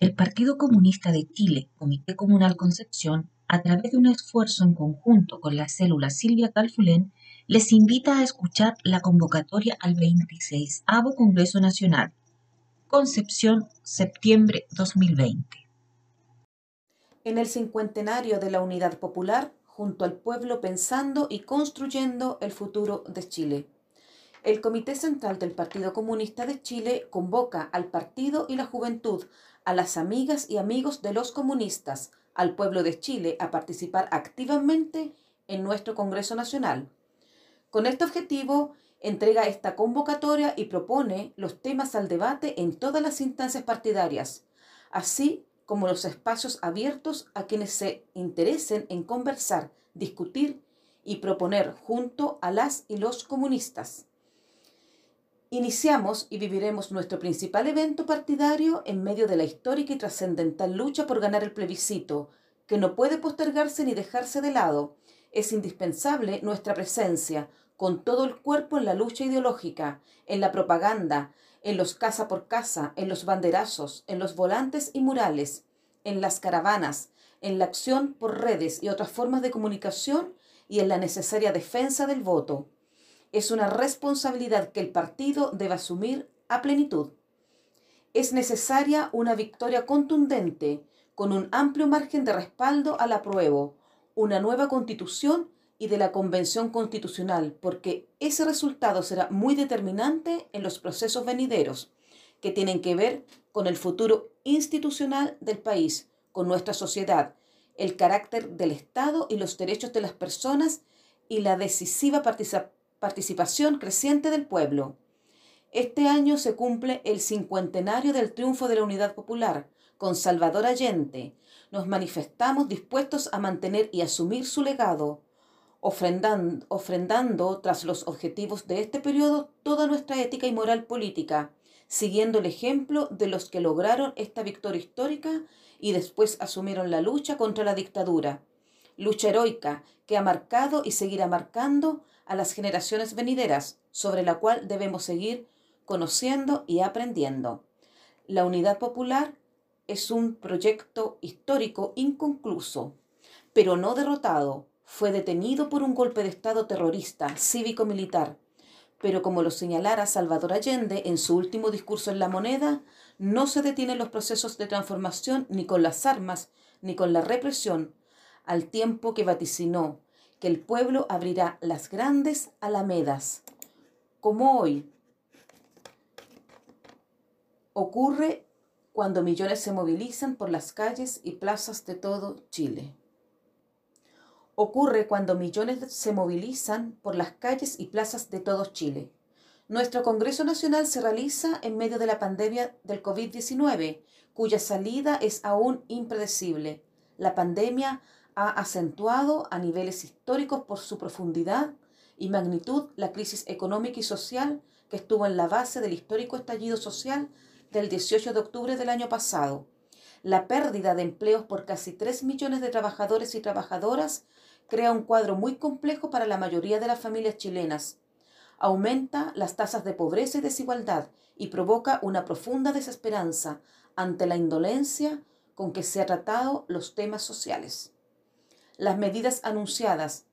El Partido Comunista de Chile, Comité Comunal Concepción, a través de un esfuerzo en conjunto con la célula Silvia Calfulén, les invita a escuchar la convocatoria al 26 Congreso Nacional. Concepción, septiembre 2020. En el cincuentenario de la Unidad Popular, junto al pueblo pensando y construyendo el futuro de Chile. El Comité Central del Partido Comunista de Chile convoca al partido y la juventud a las amigas y amigos de los comunistas, al pueblo de Chile, a participar activamente en nuestro Congreso Nacional. Con este objetivo, entrega esta convocatoria y propone los temas al debate en todas las instancias partidarias, así como los espacios abiertos a quienes se interesen en conversar, discutir y proponer junto a las y los comunistas. Iniciamos y viviremos nuestro principal evento partidario en medio de la histórica y trascendental lucha por ganar el plebiscito, que no puede postergarse ni dejarse de lado. Es indispensable nuestra presencia, con todo el cuerpo en la lucha ideológica, en la propaganda, en los casa por casa, en los banderazos, en los volantes y murales, en las caravanas, en la acción por redes y otras formas de comunicación y en la necesaria defensa del voto es una responsabilidad que el partido debe asumir a plenitud. Es necesaria una victoria contundente, con un amplio margen de respaldo al apruebo, una nueva constitución y de la Convención Constitucional, porque ese resultado será muy determinante en los procesos venideros, que tienen que ver con el futuro institucional del país, con nuestra sociedad, el carácter del Estado y los derechos de las personas y la decisiva participación participación creciente del pueblo. Este año se cumple el cincuentenario del triunfo de la Unidad Popular con Salvador Allende. Nos manifestamos dispuestos a mantener y asumir su legado, ofrendando, tras los objetivos de este periodo toda nuestra ética y moral política, siguiendo el ejemplo de los que lograron esta victoria histórica y después asumieron la lucha contra la dictadura. Lucha heroica que ha marcado y seguirá marcando a las generaciones venideras, sobre la cual debemos seguir conociendo y aprendiendo. La unidad popular es un proyecto histórico inconcluso, pero no derrotado. Fue detenido por un golpe de Estado terrorista, cívico-militar. Pero como lo señalara Salvador Allende en su último discurso en La Moneda, no se detienen los procesos de transformación ni con las armas ni con la represión, al tiempo que vaticinó que el pueblo abrirá las grandes alamedas, como hoy ocurre cuando millones se movilizan por las calles y plazas de todo Chile. Ocurre cuando millones se movilizan por las calles y plazas de todo Chile. Nuestro Congreso Nacional se realiza en medio de la pandemia del COVID-19, cuya salida es aún impredecible. La pandemia ha acentuado a niveles históricos por su profundidad y magnitud la crisis económica y social que estuvo en la base del histórico estallido social del 18 de octubre del año pasado. La pérdida de empleos por casi 3 millones de trabajadores y trabajadoras crea un cuadro muy complejo para la mayoría de las familias chilenas. Aumenta las tasas de pobreza y desigualdad y provoca una profunda desesperanza ante la indolencia con que se ha tratado los temas sociales las medidas anunciadas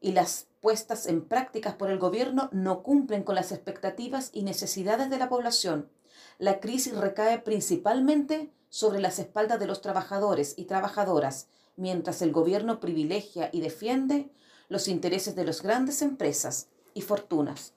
y las puestas en prácticas por el gobierno no cumplen con las expectativas y necesidades de la población. La crisis recae principalmente sobre las espaldas de los trabajadores y trabajadoras, mientras el gobierno privilegia y defiende los intereses de las grandes empresas y fortunas,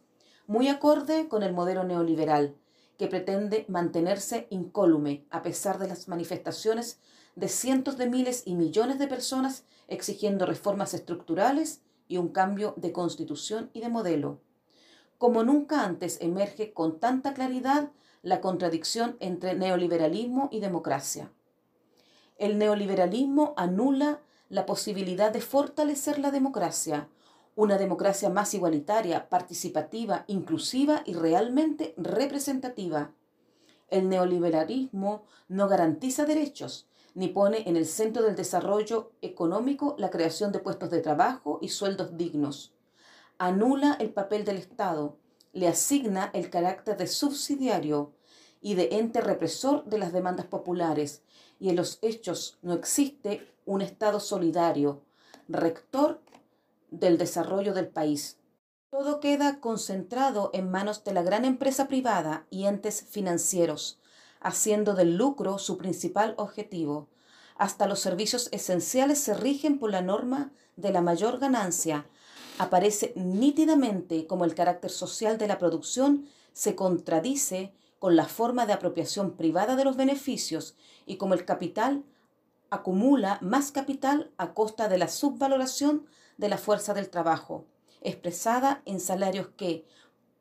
muy acorde con el modelo neoliberal, que pretende mantenerse incólume a pesar de las manifestaciones de cientos de miles y millones de personas exigiendo reformas estructurales y un cambio de constitución y de modelo. Como nunca antes emerge con tanta claridad la contradicción entre neoliberalismo y democracia. El neoliberalismo anula la posibilidad de fortalecer la democracia, una democracia más igualitaria, participativa, inclusiva y realmente representativa. El neoliberalismo no garantiza derechos, ni pone en el centro del desarrollo económico la creación de puestos de trabajo y sueldos dignos. Anula el papel del Estado, le asigna el carácter de subsidiario y de ente represor de las demandas populares, y en los hechos no existe un Estado solidario, rector del desarrollo del país. Todo queda concentrado en manos de la gran empresa privada y entes financieros, haciendo del lucro su principal objetivo. Hasta los servicios esenciales se rigen por la norma de la mayor ganancia. Aparece nítidamente como el carácter social de la producción se contradice con la forma de apropiación privada de los beneficios y como el capital acumula más capital a costa de la subvaloración de la fuerza del trabajo expresada en salarios que,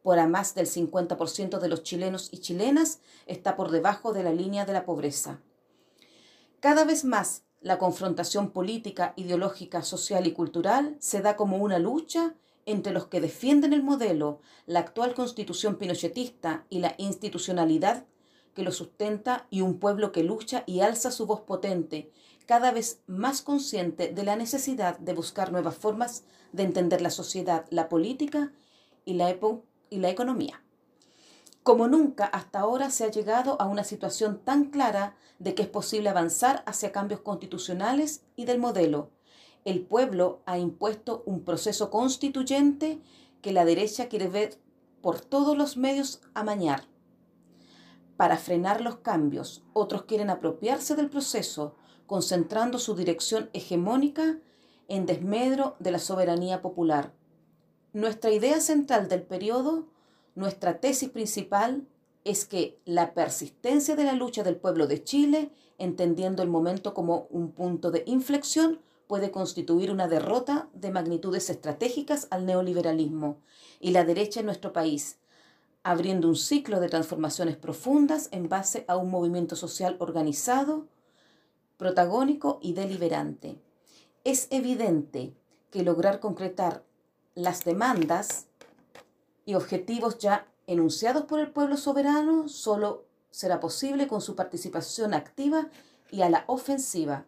por a más del 50% de los chilenos y chilenas, está por debajo de la línea de la pobreza. Cada vez más, la confrontación política, ideológica, social y cultural se da como una lucha entre los que defienden el modelo, la actual constitución pinochetista y la institucionalidad que lo sustenta y un pueblo que lucha y alza su voz potente, cada vez más consciente de la necesidad de buscar nuevas formas de entender la sociedad, la política y la, y la economía. Como nunca hasta ahora se ha llegado a una situación tan clara de que es posible avanzar hacia cambios constitucionales y del modelo. El pueblo ha impuesto un proceso constituyente que la derecha quiere ver por todos los medios amañar. Para frenar los cambios, otros quieren apropiarse del proceso, concentrando su dirección hegemónica en desmedro de la soberanía popular. Nuestra idea central del periodo, nuestra tesis principal, es que la persistencia de la lucha del pueblo de Chile, entendiendo el momento como un punto de inflexión, puede constituir una derrota de magnitudes estratégicas al neoliberalismo. Y la derecha en nuestro país, abriendo un ciclo de transformaciones profundas en base a un movimiento social organizado, protagónico y deliberante. Es evidente que lograr concretar las demandas y objetivos ya enunciados por el pueblo soberano solo será posible con su participación activa y a la ofensiva.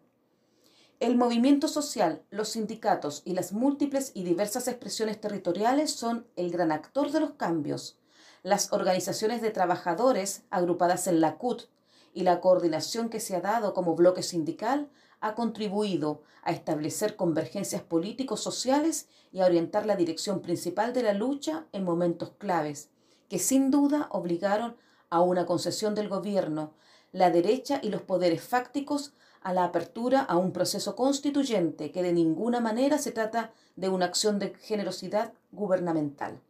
El movimiento social, los sindicatos y las múltiples y diversas expresiones territoriales son el gran actor de los cambios. Las organizaciones de trabajadores agrupadas en la CUT y la coordinación que se ha dado como bloque sindical ha contribuido a establecer convergencias políticos sociales y a orientar la dirección principal de la lucha en momentos claves, que sin duda obligaron a una concesión del gobierno, la derecha y los poderes fácticos a la apertura a un proceso constituyente que de ninguna manera se trata de una acción de generosidad gubernamental.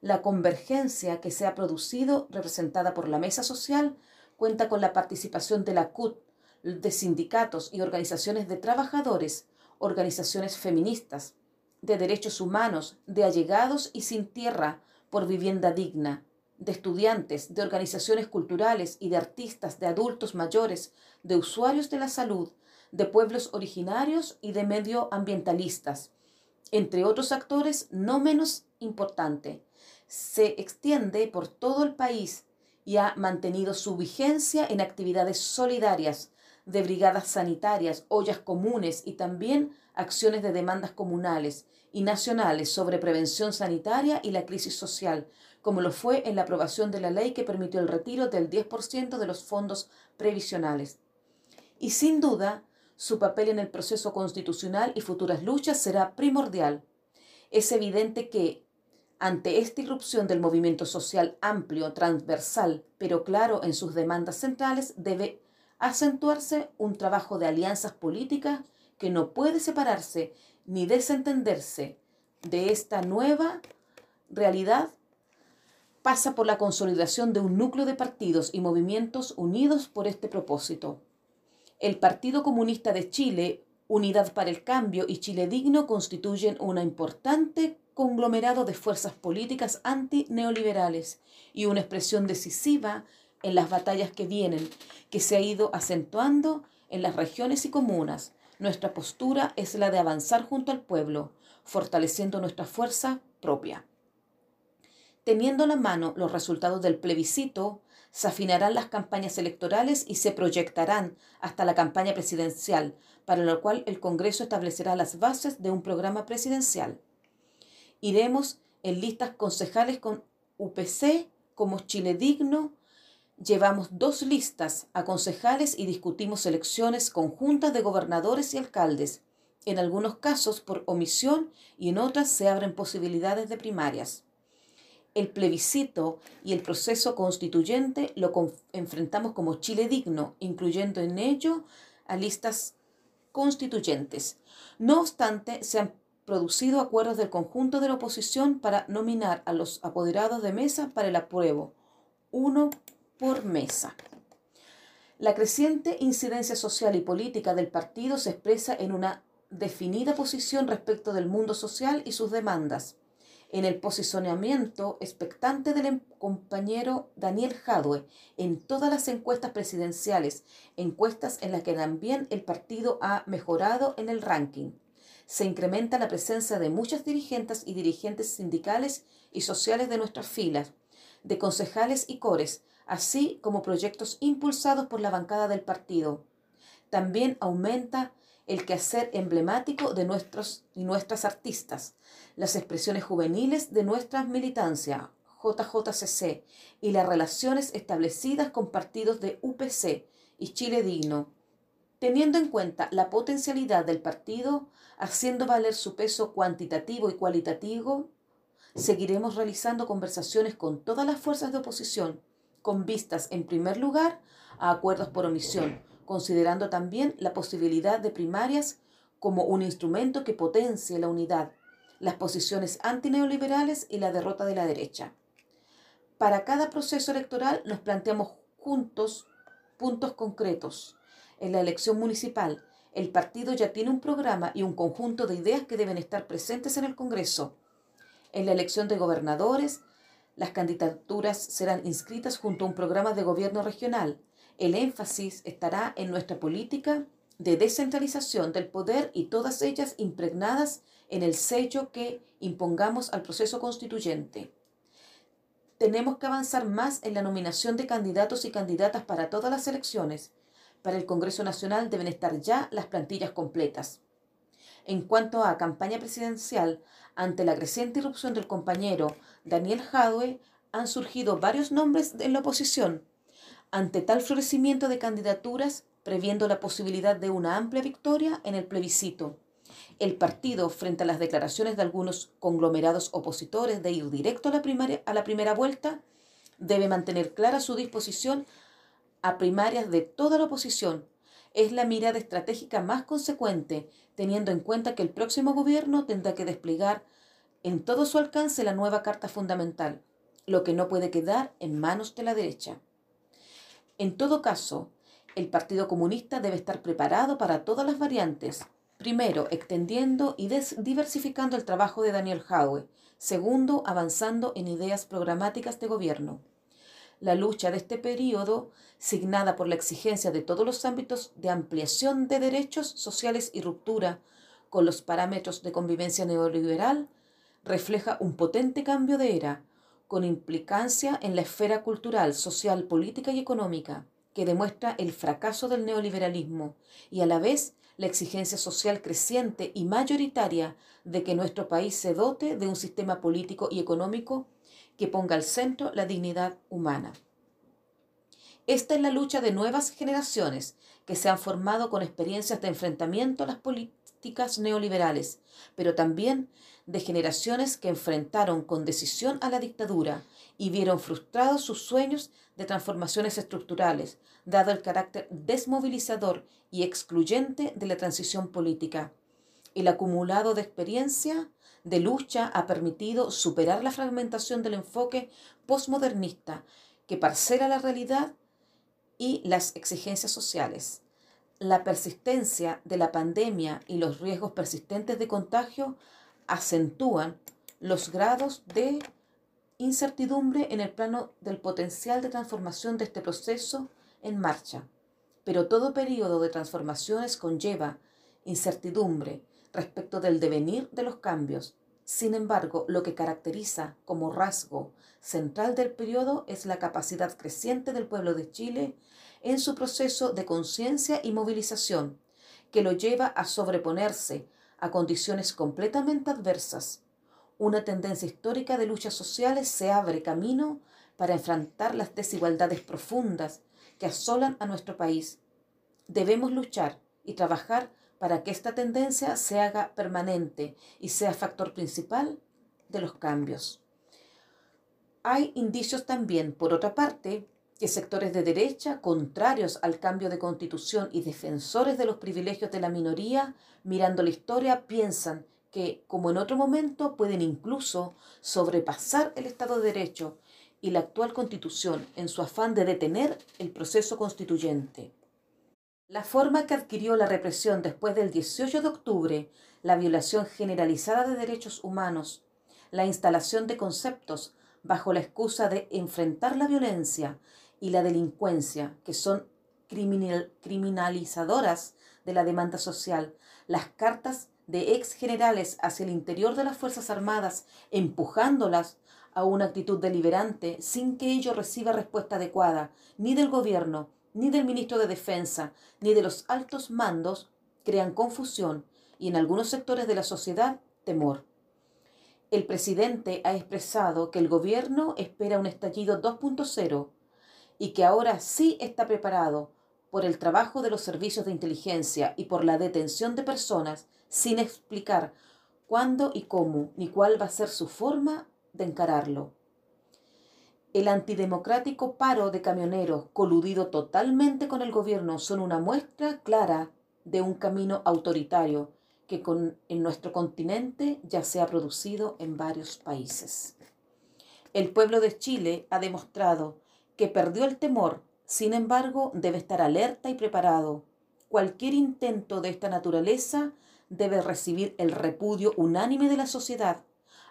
La convergencia que se ha producido, representada por la mesa social, cuenta con la participación de la CUT, de sindicatos y organizaciones de trabajadores, organizaciones feministas, de derechos humanos, de allegados y sin tierra por vivienda digna, de estudiantes, de organizaciones culturales y de artistas, de adultos mayores, de usuarios de la salud, de pueblos originarios y de medioambientalistas, entre otros actores no menos importante. Se extiende por todo el país y ha mantenido su vigencia en actividades solidarias de brigadas sanitarias, ollas comunes y también acciones de demandas comunales y nacionales sobre prevención sanitaria y la crisis social, como lo fue en la aprobación de la ley que permitió el retiro del 10% de los fondos previsionales. Y sin duda, su papel en el proceso constitucional y futuras luchas será primordial. Es evidente que, ante esta irrupción del movimiento social amplio, transversal, pero claro en sus demandas centrales, debe acentuarse un trabajo de alianzas políticas que no puede separarse ni desentenderse de esta nueva realidad pasa por la consolidación de un núcleo de partidos y movimientos unidos por este propósito. El Partido Comunista de Chile, Unidad para el Cambio y Chile Digno constituyen un importante conglomerado de fuerzas políticas antineoliberales y una expresión decisiva en las batallas que vienen, que se ha ido acentuando en las regiones y comunas. Nuestra postura es la de avanzar junto al pueblo, fortaleciendo nuestra fuerza propia. Teniendo a la mano los resultados del plebiscito, se afinarán las campañas electorales y se proyectarán hasta la campaña presidencial, para lo cual el Congreso establecerá las bases de un programa presidencial. Iremos en listas concejales con UPC como Chile Digno, Llevamos dos listas a concejales y discutimos elecciones conjuntas de gobernadores y alcaldes. En algunos casos por omisión y en otras se abren posibilidades de primarias. El plebiscito y el proceso constituyente lo enfrentamos como Chile digno, incluyendo en ello a listas constituyentes. No obstante, se han producido acuerdos del conjunto de la oposición para nominar a los apoderados de mesa para el apruebo, uno por mesa. La creciente incidencia social y política del partido se expresa en una definida posición respecto del mundo social y sus demandas. En el posicionamiento expectante del em-, compañero Daniel Jadwe en todas las encuestas presidenciales, encuestas en las que también el partido ha mejorado en el ranking. Se incrementa la presencia de muchas dirigentes y dirigentes sindicales y sociales de nuestras filas, de concejales y cores, así como proyectos impulsados por la bancada del partido. También aumenta el quehacer emblemático de nuestros y nuestras artistas, las expresiones juveniles de nuestra militancia, JJCC, y las relaciones establecidas con partidos de UPC y Chile Digno, teniendo en cuenta la potencialidad del partido, haciendo valer su peso cuantitativo y cualitativo, seguiremos realizando conversaciones con todas las fuerzas de oposición con vistas, en primer lugar, a acuerdos por omisión, considerando también la posibilidad de primarias como un instrumento que potencie la unidad, las posiciones antineoliberales y la derrota de la derecha. Para cada proceso electoral nos planteamos juntos puntos concretos. En la elección municipal, el partido ya tiene un programa y un conjunto de ideas que deben estar presentes en el Congreso. En la elección de gobernadores, las candidaturas serán inscritas junto a un programa de gobierno regional. El énfasis estará en nuestra política de descentralización del poder y todas ellas impregnadas en el sello que impongamos al proceso constituyente. Tenemos que avanzar más en la nominación de candidatos y candidatas para todas las elecciones. Para el Congreso Nacional deben estar ya las plantillas completas. En cuanto a campaña presidencial, ante la creciente irrupción del compañero Daniel Jadwe, han surgido varios nombres en la oposición. Ante tal florecimiento de candidaturas, previendo la posibilidad de una amplia victoria en el plebiscito, el partido, frente a las declaraciones de algunos conglomerados opositores de ir directo a la, a la primera vuelta, debe mantener clara su disposición a primarias de toda la oposición, es la mirada estratégica más consecuente, teniendo en cuenta que el próximo gobierno tendrá que desplegar en todo su alcance la nueva Carta Fundamental, lo que no puede quedar en manos de la derecha. En todo caso, el Partido Comunista debe estar preparado para todas las variantes. Primero, extendiendo y diversificando el trabajo de Daniel Howe. Segundo, avanzando en ideas programáticas de gobierno. La lucha de este periodo, signada por la exigencia de todos los ámbitos de ampliación de derechos sociales y ruptura con los parámetros de convivencia neoliberal, refleja un potente cambio de era, con implicancia en la esfera cultural, social, política y económica, que demuestra el fracaso del neoliberalismo y a la vez la exigencia social creciente y mayoritaria de que nuestro país se dote de un sistema político y económico que ponga al centro la dignidad humana. Esta es la lucha de nuevas generaciones que se han formado con experiencias de enfrentamiento a las políticas neoliberales, pero también de generaciones que enfrentaron con decisión a la dictadura y vieron frustrados sus sueños de transformaciones estructurales, dado el carácter desmovilizador y excluyente de la transición política. El acumulado de experiencia de lucha ha permitido superar la fragmentación del enfoque postmodernista que parcela la realidad y las exigencias sociales. La persistencia de la pandemia y los riesgos persistentes de contagio acentúan los grados de incertidumbre en el plano del potencial de transformación de este proceso en marcha. Pero todo periodo de transformaciones conlleva incertidumbre, respecto del devenir de los cambios. Sin embargo, lo que caracteriza como rasgo central del periodo es la capacidad creciente del pueblo de Chile en su proceso de conciencia y movilización, que lo lleva a sobreponerse a condiciones completamente adversas. Una tendencia histórica de luchas sociales se abre camino para enfrentar las desigualdades profundas que asolan a nuestro país. Debemos luchar y trabajar para que esta tendencia se haga permanente y sea factor principal de los cambios. Hay indicios también, por otra parte, que sectores de derecha, contrarios al cambio de constitución y defensores de los privilegios de la minoría, mirando la historia, piensan que, como en otro momento, pueden incluso sobrepasar el Estado de Derecho y la actual constitución en su afán de detener el proceso constituyente. La forma que adquirió la represión después del 18 de octubre, la violación generalizada de derechos humanos, la instalación de conceptos bajo la excusa de enfrentar la violencia y la delincuencia, que son criminalizadoras de la demanda social, las cartas de ex generales hacia el interior de las Fuerzas Armadas, empujándolas a una actitud deliberante sin que ello reciba respuesta adecuada, ni del gobierno, ni del ministro de Defensa, ni de los altos mandos crean confusión y en algunos sectores de la sociedad temor. El presidente ha expresado que el gobierno espera un estallido 2.0 y que ahora sí está preparado por el trabajo de los servicios de inteligencia y por la detención de personas sin explicar cuándo y cómo ni cuál va a ser su forma de encararlo. El antidemocrático paro de camioneros, coludido totalmente con el gobierno, son una muestra clara de un camino autoritario que en nuestro continente ya se ha producido en varios países. El pueblo de Chile ha demostrado que perdió el temor, sin embargo, debe estar alerta y preparado. Cualquier intento de esta naturaleza debe recibir el repudio unánime de la sociedad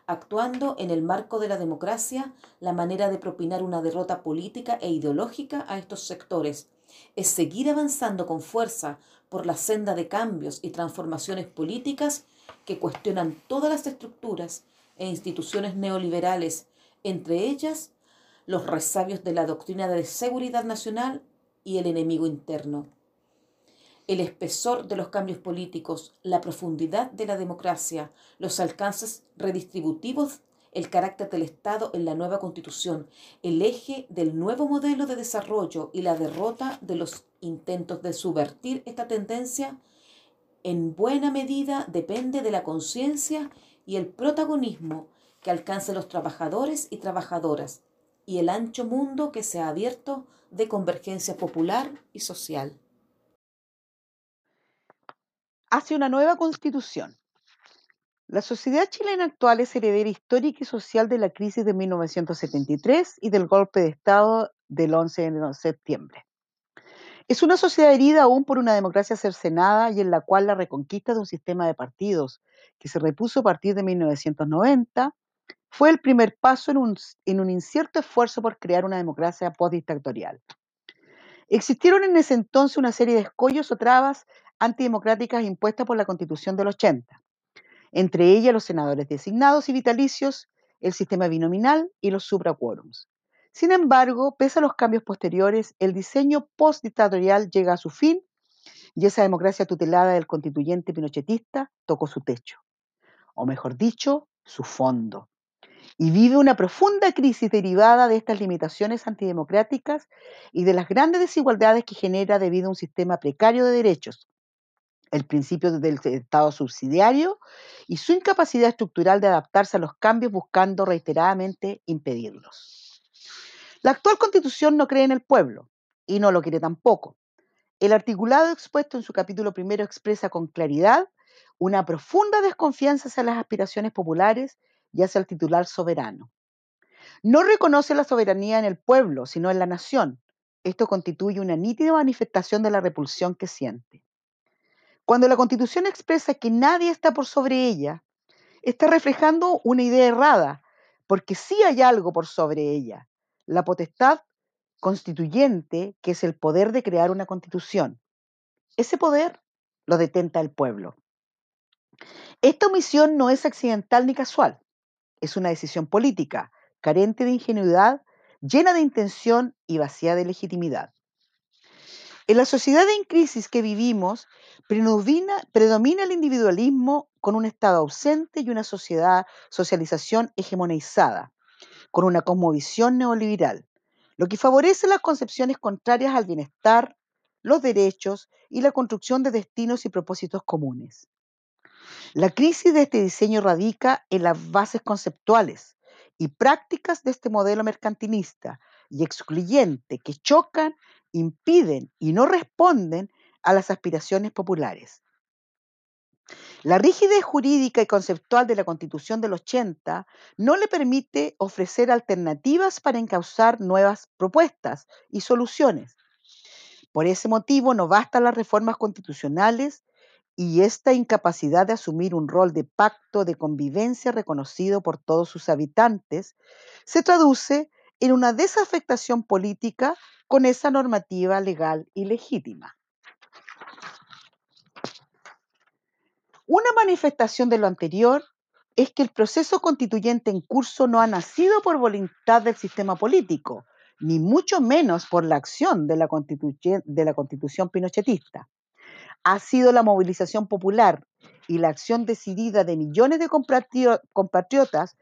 actuando en el marco de la democracia, la manera de propinar una derrota política e ideológica a estos sectores. Es seguir avanzando con fuerza por la senda de cambios y transformaciones políticas que cuestionan todas las estructuras e instituciones neoliberales, entre ellas los resabios de la doctrina de seguridad nacional y el enemigo interno el espesor de los cambios políticos, la profundidad de la democracia, los alcances redistributivos, el carácter del Estado en la nueva constitución, el eje del nuevo modelo de desarrollo y la derrota de los intentos de subvertir esta tendencia, en buena medida depende de la conciencia y el protagonismo que alcancen los trabajadores y trabajadoras y el ancho mundo que se ha abierto de convergencia popular y social hacia una nueva constitución. La sociedad chilena actual es heredera histórica y social de la crisis de 1973 y del golpe de Estado del 11 de septiembre. Es una sociedad herida aún por una democracia cercenada y en la cual la reconquista de un sistema de partidos que se repuso a partir de 1990 fue el primer paso en un, en un incierto esfuerzo por crear una democracia postdictatorial. Existieron en ese entonces una serie de escollos o trabas antidemocráticas impuestas por la Constitución del 80, entre ellas los senadores designados y vitalicios, el sistema binominal y los supraquórums. Sin embargo, pese a los cambios posteriores, el diseño postdictatorial llega a su fin y esa democracia tutelada del constituyente pinochetista tocó su techo, o mejor dicho, su fondo, y vive una profunda crisis derivada de estas limitaciones antidemocráticas y de las grandes desigualdades que genera debido a un sistema precario de derechos, el principio del Estado subsidiario y su incapacidad estructural de adaptarse a los cambios buscando reiteradamente impedirlos. La actual constitución no cree en el pueblo y no lo quiere tampoco. El articulado expuesto en su capítulo primero expresa con claridad una profunda desconfianza hacia las aspiraciones populares y hacia el titular soberano. No reconoce la soberanía en el pueblo, sino en la nación. Esto constituye una nítida manifestación de la repulsión que siente. Cuando la Constitución expresa que nadie está por sobre ella, está reflejando una idea errada, porque sí hay algo por sobre ella, la potestad constituyente, que es el poder de crear una constitución. Ese poder lo detenta el pueblo. Esta omisión no es accidental ni casual, es una decisión política, carente de ingenuidad, llena de intención y vacía de legitimidad. En la sociedad en crisis que vivimos, predomina, el individualismo con un Estado ausente y una sociedad, socialización hegemonizada, con una cosmovisión neoliberal, lo que favorece las concepciones contrarias al bienestar, los derechos y la construcción de destinos y propósitos comunes. La crisis de este diseño radica en las bases conceptuales y prácticas de este modelo mercantilista y excluyente que chocan, impiden y no responden a las aspiraciones populares. La rigidez jurídica y conceptual de la Constitución del 80 no le permite ofrecer alternativas para encauzar nuevas propuestas y soluciones. Por ese motivo no bastan las reformas constitucionales y esta incapacidad de asumir un rol de pacto de convivencia reconocido por todos sus habitantes se traduce en una desafectación política con esa normativa legal y legítima. Una manifestación de lo anterior es que el proceso constituyente en curso no ha nacido por voluntad del sistema político, ni mucho menos por la acción de la, constitución pinochetista ha sido la movilización popular y la acción decidida de millones de compatriotas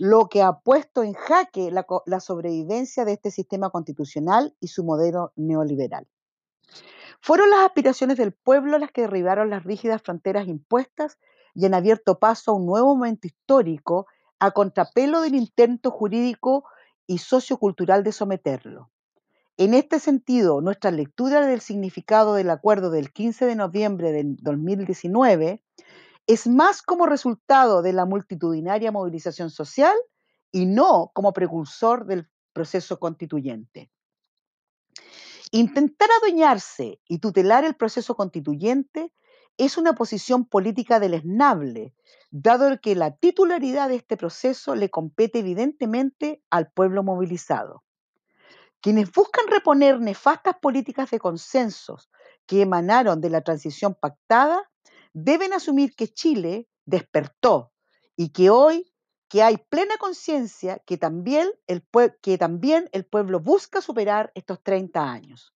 lo que ha puesto en jaque la, sobrevivencia de este sistema constitucional y su modelo neoliberal. Fueron las aspiraciones del pueblo las que derribaron las rígidas fronteras impuestas y han abierto paso a un nuevo momento histórico a contrapelo del intento jurídico y sociocultural de someterlo. En este sentido, nuestra lectura del significado del acuerdo del 15 de noviembre del 2019 es más como resultado de la multitudinaria movilización social y no como precursor del proceso constituyente. Intentar adueñarse y tutelar el proceso constituyente es una posición política deleznable, dado que la titularidad de este proceso le compete evidentemente al pueblo movilizado. Quienes buscan reponer nefastas políticas de consensos que emanaron de la transición pactada deben asumir que Chile despertó y que hoy que hay plena conciencia que, también el que también el pueblo busca superar estos 30 años.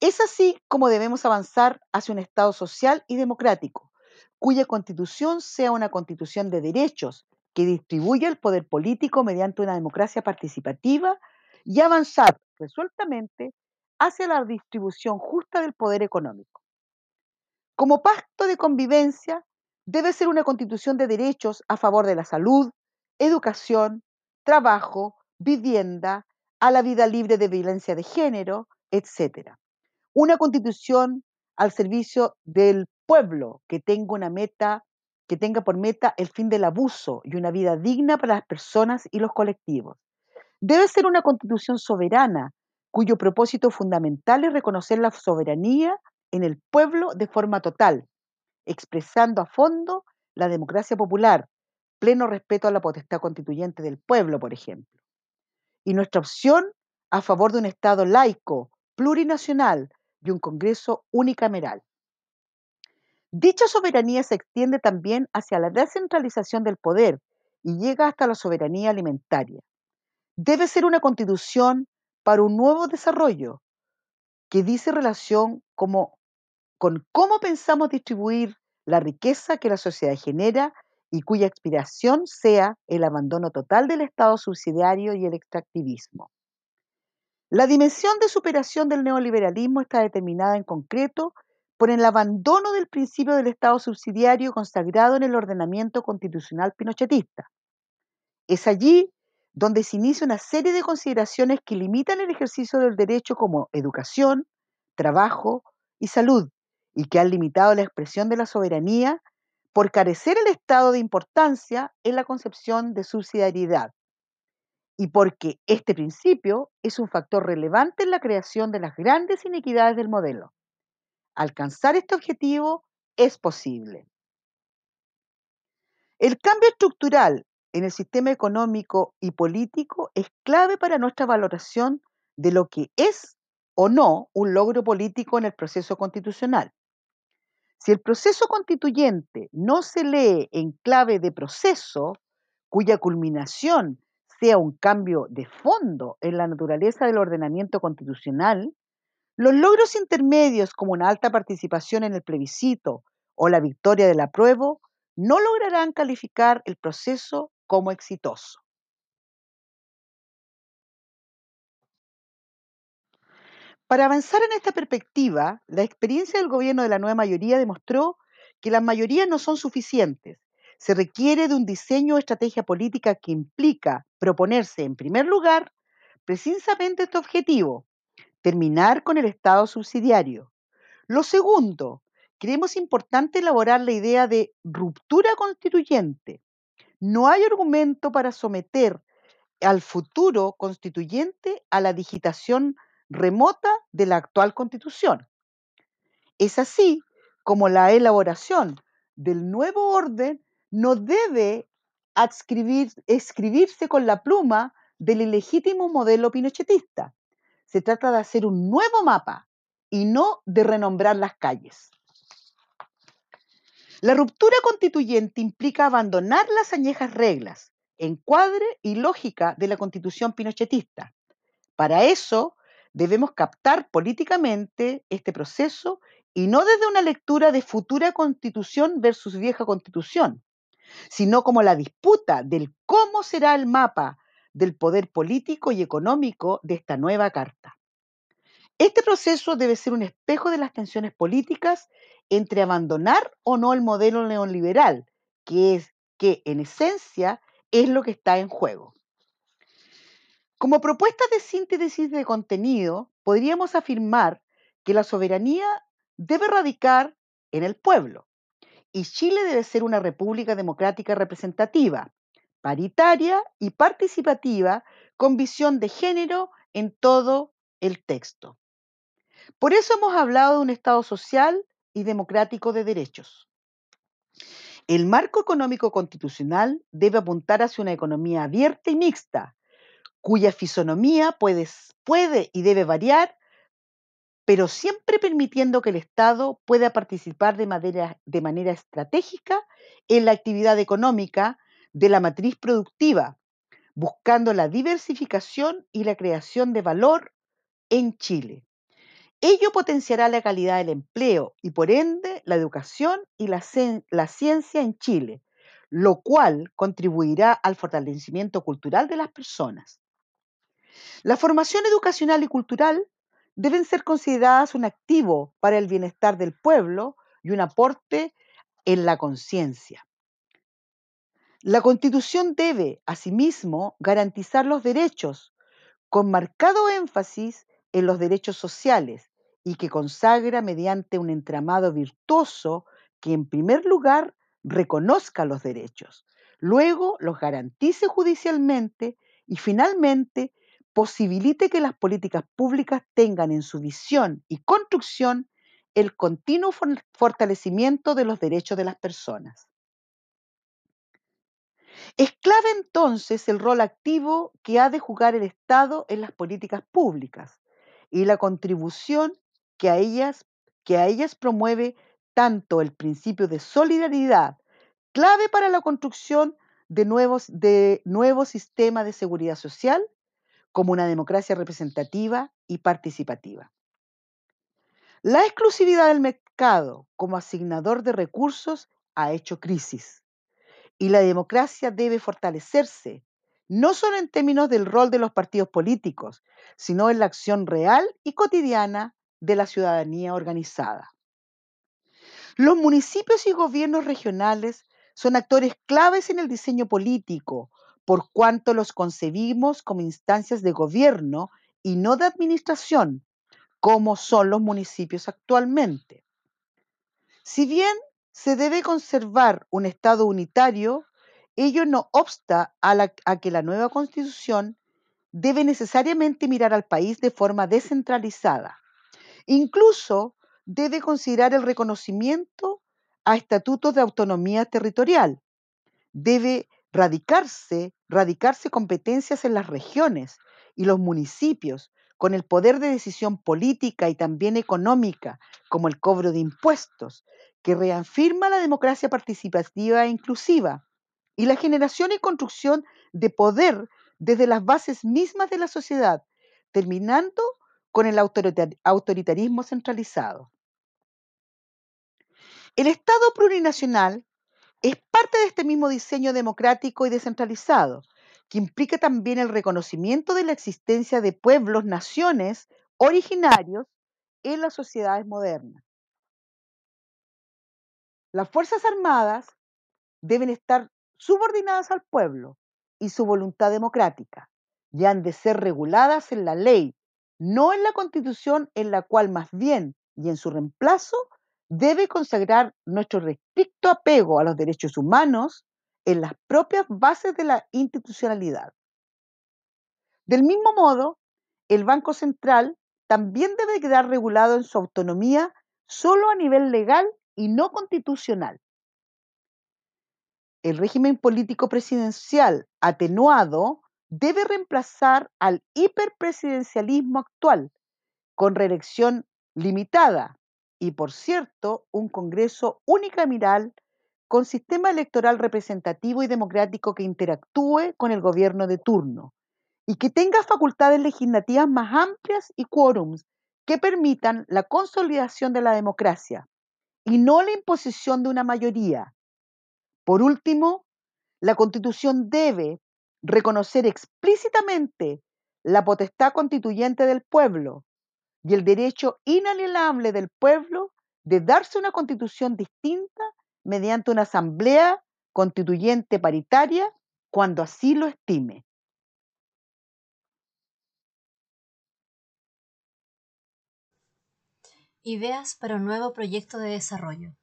Es así como debemos avanzar hacia un Estado social y democrático, cuya constitución sea una constitución de derechos que distribuya el poder político mediante una democracia participativa y avanzar resueltamente hacia la distribución justa del poder económico. Como pacto de convivencia, debe ser una constitución de derechos a favor de la salud, educación, trabajo, vivienda, a la vida libre de violencia de género, etc. Una constitución al servicio del pueblo que tenga una meta, que tenga por meta el fin del abuso y una vida digna para las personas y los colectivos. Debe ser una constitución soberana, cuyo propósito fundamental es reconocer la soberanía en el pueblo de forma total, expresando a fondo la democracia popular, pleno respeto a la potestad constituyente del pueblo, por ejemplo. Y nuestra opción a favor de un Estado laico, plurinacional y un Congreso unicameral. Dicha soberanía se extiende también hacia la descentralización del poder y llega hasta la soberanía alimentaria debe ser una constitución para un nuevo desarrollo que dice relación como, con cómo pensamos distribuir la riqueza que la sociedad genera y cuya expiración sea el abandono total del Estado subsidiario y el extractivismo. La dimensión de superación del neoliberalismo está determinada en concreto por el abandono del principio del Estado subsidiario consagrado en el ordenamiento constitucional pinochetista. Es allí donde se inicia una serie de consideraciones que limitan el ejercicio del derecho como educación, trabajo y salud, y que han limitado la expresión de la soberanía por carecer el estado de importancia en la concepción de subsidiariedad, y porque este principio es un factor relevante en la creación de las grandes inequidades del modelo. Alcanzar este objetivo es posible. El cambio estructural en el sistema económico y político es clave para nuestra valoración de lo que es o no un logro político en el proceso constitucional. Si el proceso constituyente no se lee en clave de proceso, cuya culminación sea un cambio de fondo en la naturaleza del ordenamiento constitucional, los logros intermedios como una alta participación en el plebiscito o la victoria del apruebo no lograrán calificar el proceso como exitoso. Para avanzar en esta perspectiva, la experiencia del gobierno de la nueva mayoría demostró que las mayorías no son suficientes. Se requiere de un diseño o estrategia política que implica proponerse, en primer lugar, precisamente este objetivo, terminar con el Estado subsidiario. Lo segundo, creemos importante elaborar la idea de ruptura constituyente. No hay argumento para someter al futuro constituyente a la digitación remota de la actual constitución. Es así como la elaboración del nuevo orden no debe escribirse con la pluma del ilegítimo modelo pinochetista. Se trata de hacer un nuevo mapa y no de renombrar las calles. La ruptura constituyente implica abandonar las añejas reglas, encuadre y lógica de la constitución pinochetista. Para eso debemos captar políticamente este proceso y no desde una lectura de futura constitución versus vieja constitución, sino como la disputa del cómo será el mapa del poder político y económico de esta nueva carta. Este proceso debe ser un espejo de las tensiones políticas entre abandonar o no el modelo neoliberal, que es que en esencia es lo que está en juego. Como propuesta de síntesis de contenido, podríamos afirmar que la soberanía debe radicar en el pueblo y Chile debe ser una república democrática representativa, paritaria y participativa con visión de género en todo el texto. Por eso hemos hablado de un Estado social y democrático de derechos. El marco económico constitucional debe apuntar hacia una economía abierta y mixta, cuya fisonomía puede, y debe variar, pero siempre permitiendo que el Estado pueda participar de manera, estratégica en la actividad económica de la matriz productiva, buscando la diversificación y la creación de valor en Chile. Ello potenciará la calidad del empleo y por ende la educación y la, ciencia en Chile, lo cual contribuirá al fortalecimiento cultural de las personas. La formación educacional y cultural deben ser consideradas un activo para el bienestar del pueblo y un aporte en la conciencia. La Constitución debe, asimismo, garantizar los derechos, con marcado énfasis en los derechos sociales y que consagra mediante un entramado virtuoso que, en primer lugar, reconozca los derechos, luego los garantice judicialmente y finalmente posibilite que las políticas públicas tengan en su visión y construcción el continuo fortalecimiento de los derechos de las personas. Es clave entonces el rol activo que ha de jugar el Estado en las políticas públicas y la contribución que a ellas, que a ellas promueve tanto el principio de solidaridad, clave para la construcción de nuevos, de nuevos sistemas de seguridad social, como una democracia representativa y participativa. La exclusividad del mercado como asignador de recursos ha hecho crisis y la democracia debe fortalecerse, no solo en términos del rol de los partidos políticos, sino en la acción real y cotidiana de la ciudadanía organizada. Los municipios y gobiernos regionales son actores claves en el diseño político, por cuanto los concebimos como instancias de gobierno y no de administración, como son los municipios actualmente. Si bien se debe conservar un Estado unitario, ello no obsta a, que la nueva constitución debe necesariamente mirar al país de forma descentralizada. Incluso debe considerar el reconocimiento a estatutos de autonomía territorial. Debe radicarse, radicarse competencias en las regiones y los municipios con el poder de decisión política y también económica, como el cobro de impuestos, que reafirma la democracia participativa e inclusiva y la generación y construcción de poder desde las bases mismas de la sociedad, terminando con el autoritarismo centralizado. El Estado plurinacional es parte de este mismo diseño democrático y descentralizado, que implica también el reconocimiento de la existencia de pueblos, naciones originarios en las sociedades modernas. Las Fuerzas Armadas deben estar subordinadas al pueblo y su voluntad democrática y han de ser reguladas en la ley, no en la constitución en la cual más bien y en su reemplazo debe consagrar nuestro restricto apego a los derechos humanos en las propias bases de la institucionalidad. Del mismo modo, el Banco Central también debe quedar regulado en su autonomía solo a nivel legal y no constitucional. El régimen político presidencial atenuado debe reemplazar al hiperpresidencialismo actual, con reelección limitada y, por cierto, un Congreso unicameral con sistema electoral representativo y democrático que interactúe con el gobierno de turno y que tenga facultades legislativas más amplias y quórums que permitan la consolidación de la democracia y no la imposición de una mayoría. Por último, la Constitución debe reconocer explícitamente la potestad constituyente del pueblo y el derecho inalienable del pueblo de darse una constitución distinta mediante una asamblea constituyente paritaria cuando así lo estime. Ideas para un nuevo proyecto de desarrollo.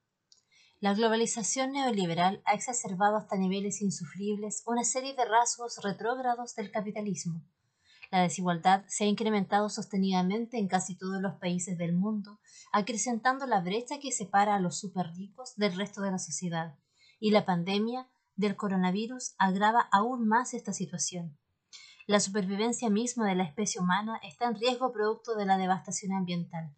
La globalización neoliberal ha exacerbado hasta niveles insufribles una serie de rasgos retrógrados del capitalismo. La desigualdad se ha incrementado sostenidamente en casi todos los países del mundo, acrecentando la brecha que separa a los superricos del resto de la sociedad, y la pandemia del coronavirus agrava aún más esta situación. La supervivencia misma de la especie humana está en riesgo producto de la devastación ambiental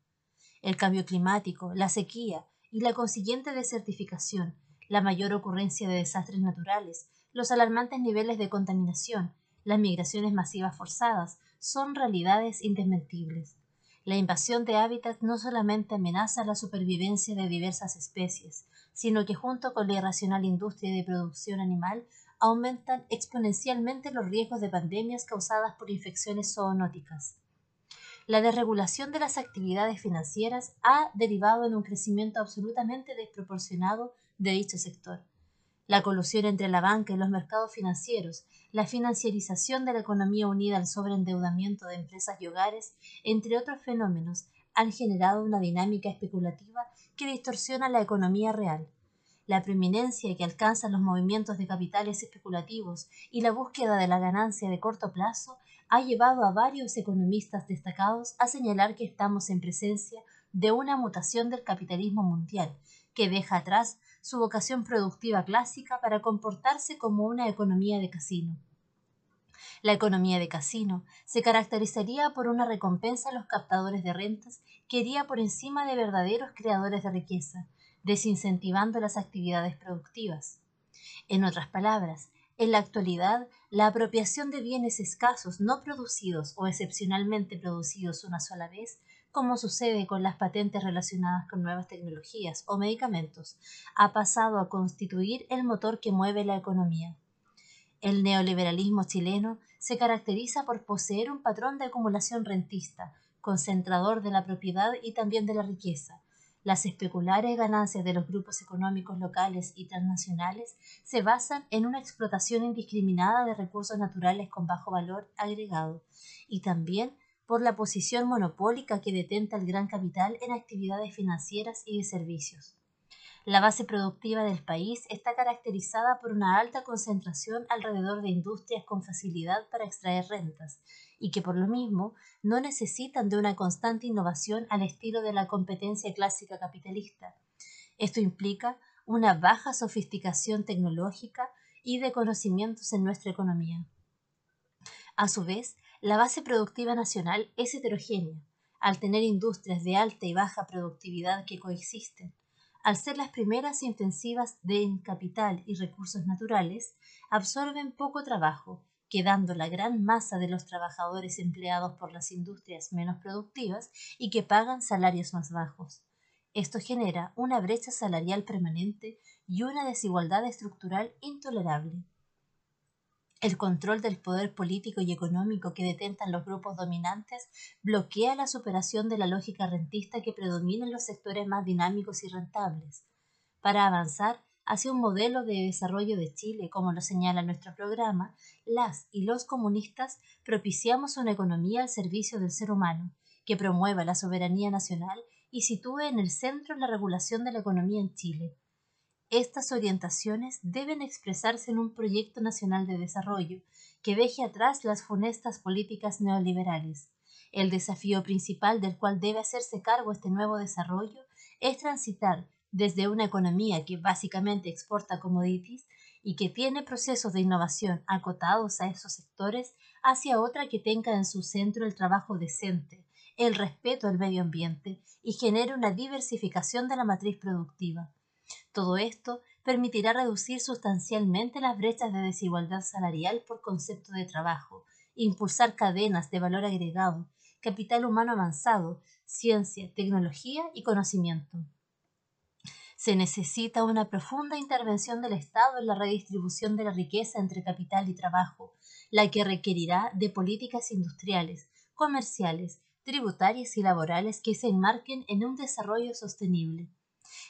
el cambio climático, la sequía y la consiguiente desertificación, la mayor ocurrencia de desastres naturales, los alarmantes niveles de contaminación, las migraciones masivas forzadas, son realidades indesmentibles. La invasión de hábitats no solamente amenaza la supervivencia de diversas especies, sino que junto con la irracional industria de producción animal aumentan exponencialmente los riesgos de pandemias causadas por infecciones zoonóticas la desregulación de las actividades financieras ha derivado en un crecimiento absolutamente desproporcionado de dicho sector. La colusión entre la banca y los mercados financieros, la financiarización de la economía unida al sobreendeudamiento de empresas y hogares, entre otros fenómenos, han generado una dinámica especulativa que distorsiona la economía real. La preeminencia que alcanzan los movimientos de capitales especulativos y la búsqueda de la ganancia de corto plazo ha llevado a varios economistas destacados a señalar que estamos en presencia de una mutación del capitalismo mundial, que deja atrás su vocación productiva clásica para comportarse como una economía de casino. La economía de casino se caracterizaría por una recompensa a los captadores de rentas que iría por encima de verdaderos creadores de riqueza, desincentivando las actividades productivas. En otras palabras, en la actualidad, la apropiación de bienes escasos no producidos o excepcionalmente producidos una sola vez, como sucede con las patentes relacionadas con nuevas tecnologías o medicamentos, ha pasado a constituir el motor que mueve la economía. El neoliberalismo chileno se caracteriza por poseer un patrón de acumulación rentista, concentrador de la propiedad y también de la riqueza, las especulares ganancias de los grupos económicos locales y transnacionales se basan en una explotación indiscriminada de recursos naturales con bajo valor agregado y también por la posición monopólica que detenta el gran capital en actividades financieras y de servicios. La base productiva del país está caracterizada por una alta concentración alrededor de industrias con facilidad para extraer rentas y que por lo mismo no necesitan de una constante innovación al estilo de la competencia clásica capitalista. Esto implica una baja sofisticación tecnológica y de conocimientos en nuestra economía. A su vez, la base productiva nacional es heterogénea, al tener industrias de alta y baja productividad que coexisten, al ser las primeras intensivas de capital y recursos naturales, absorben poco trabajo, quedando la gran masa de los trabajadores empleados por las industrias menos productivas y que pagan salarios más bajos. Esto genera una brecha salarial permanente y una desigualdad estructural intolerable. El control del poder político y económico que detentan los grupos dominantes bloquea la superación de la lógica rentista que predomina en los sectores más dinámicos y rentables. Para avanzar hacia un modelo de desarrollo de Chile, como lo señala nuestro programa, las y los comunistas propiciamos una economía al servicio del ser humano, que promueva la soberanía nacional y sitúe en el centro la regulación de la economía en Chile estas orientaciones deben expresarse en un proyecto nacional de desarrollo que deje atrás las funestas políticas neoliberales. El desafío principal del cual debe hacerse cargo este nuevo desarrollo es transitar desde una economía que básicamente exporta commodities y que tiene procesos de innovación acotados a esos sectores hacia otra que tenga en su centro el trabajo decente, el respeto al medio ambiente y genere una diversificación de la matriz productiva. Todo esto permitirá reducir sustancialmente las brechas de desigualdad salarial por concepto de trabajo, impulsar cadenas de valor agregado, capital humano avanzado, ciencia, tecnología y conocimiento. Se necesita una profunda intervención del Estado en la redistribución de la riqueza entre capital y trabajo, la que requerirá de políticas industriales, comerciales, tributarias y laborales que se enmarquen en un desarrollo sostenible.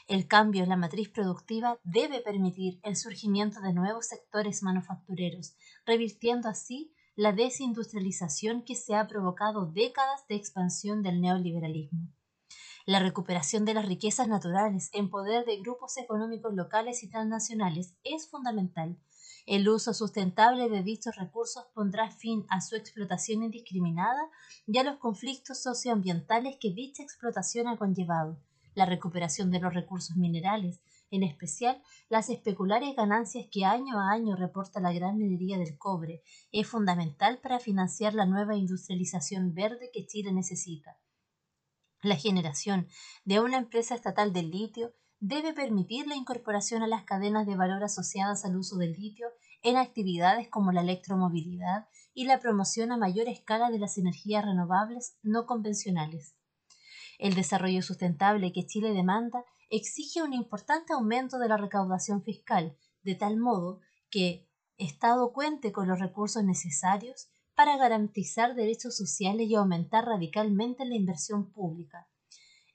El cambio en la matriz productiva debe permitir el surgimiento de nuevos sectores manufactureros, revirtiendo así la desindustrialización que se ha provocado décadas de expansión del neoliberalismo. La recuperación de las riquezas naturales en poder de grupos económicos locales y transnacionales es fundamental. El uso sustentable de dichos recursos pondrá fin a su explotación indiscriminada y a los conflictos socioambientales que dicha explotación ha conllevado la recuperación de los recursos minerales, en especial las especulares ganancias que año a año reporta la gran minería del cobre, es fundamental para financiar la nueva industrialización verde que Chile necesita. La generación de una empresa estatal del litio debe permitir la incorporación a las cadenas de valor asociadas al uso del litio en actividades como la electromovilidad y la promoción a mayor escala de las energías renovables no convencionales. El desarrollo sustentable que Chile demanda exige un importante aumento de la recaudación fiscal, de tal modo que Estado cuente con los recursos necesarios para garantizar derechos sociales y aumentar radicalmente la inversión pública.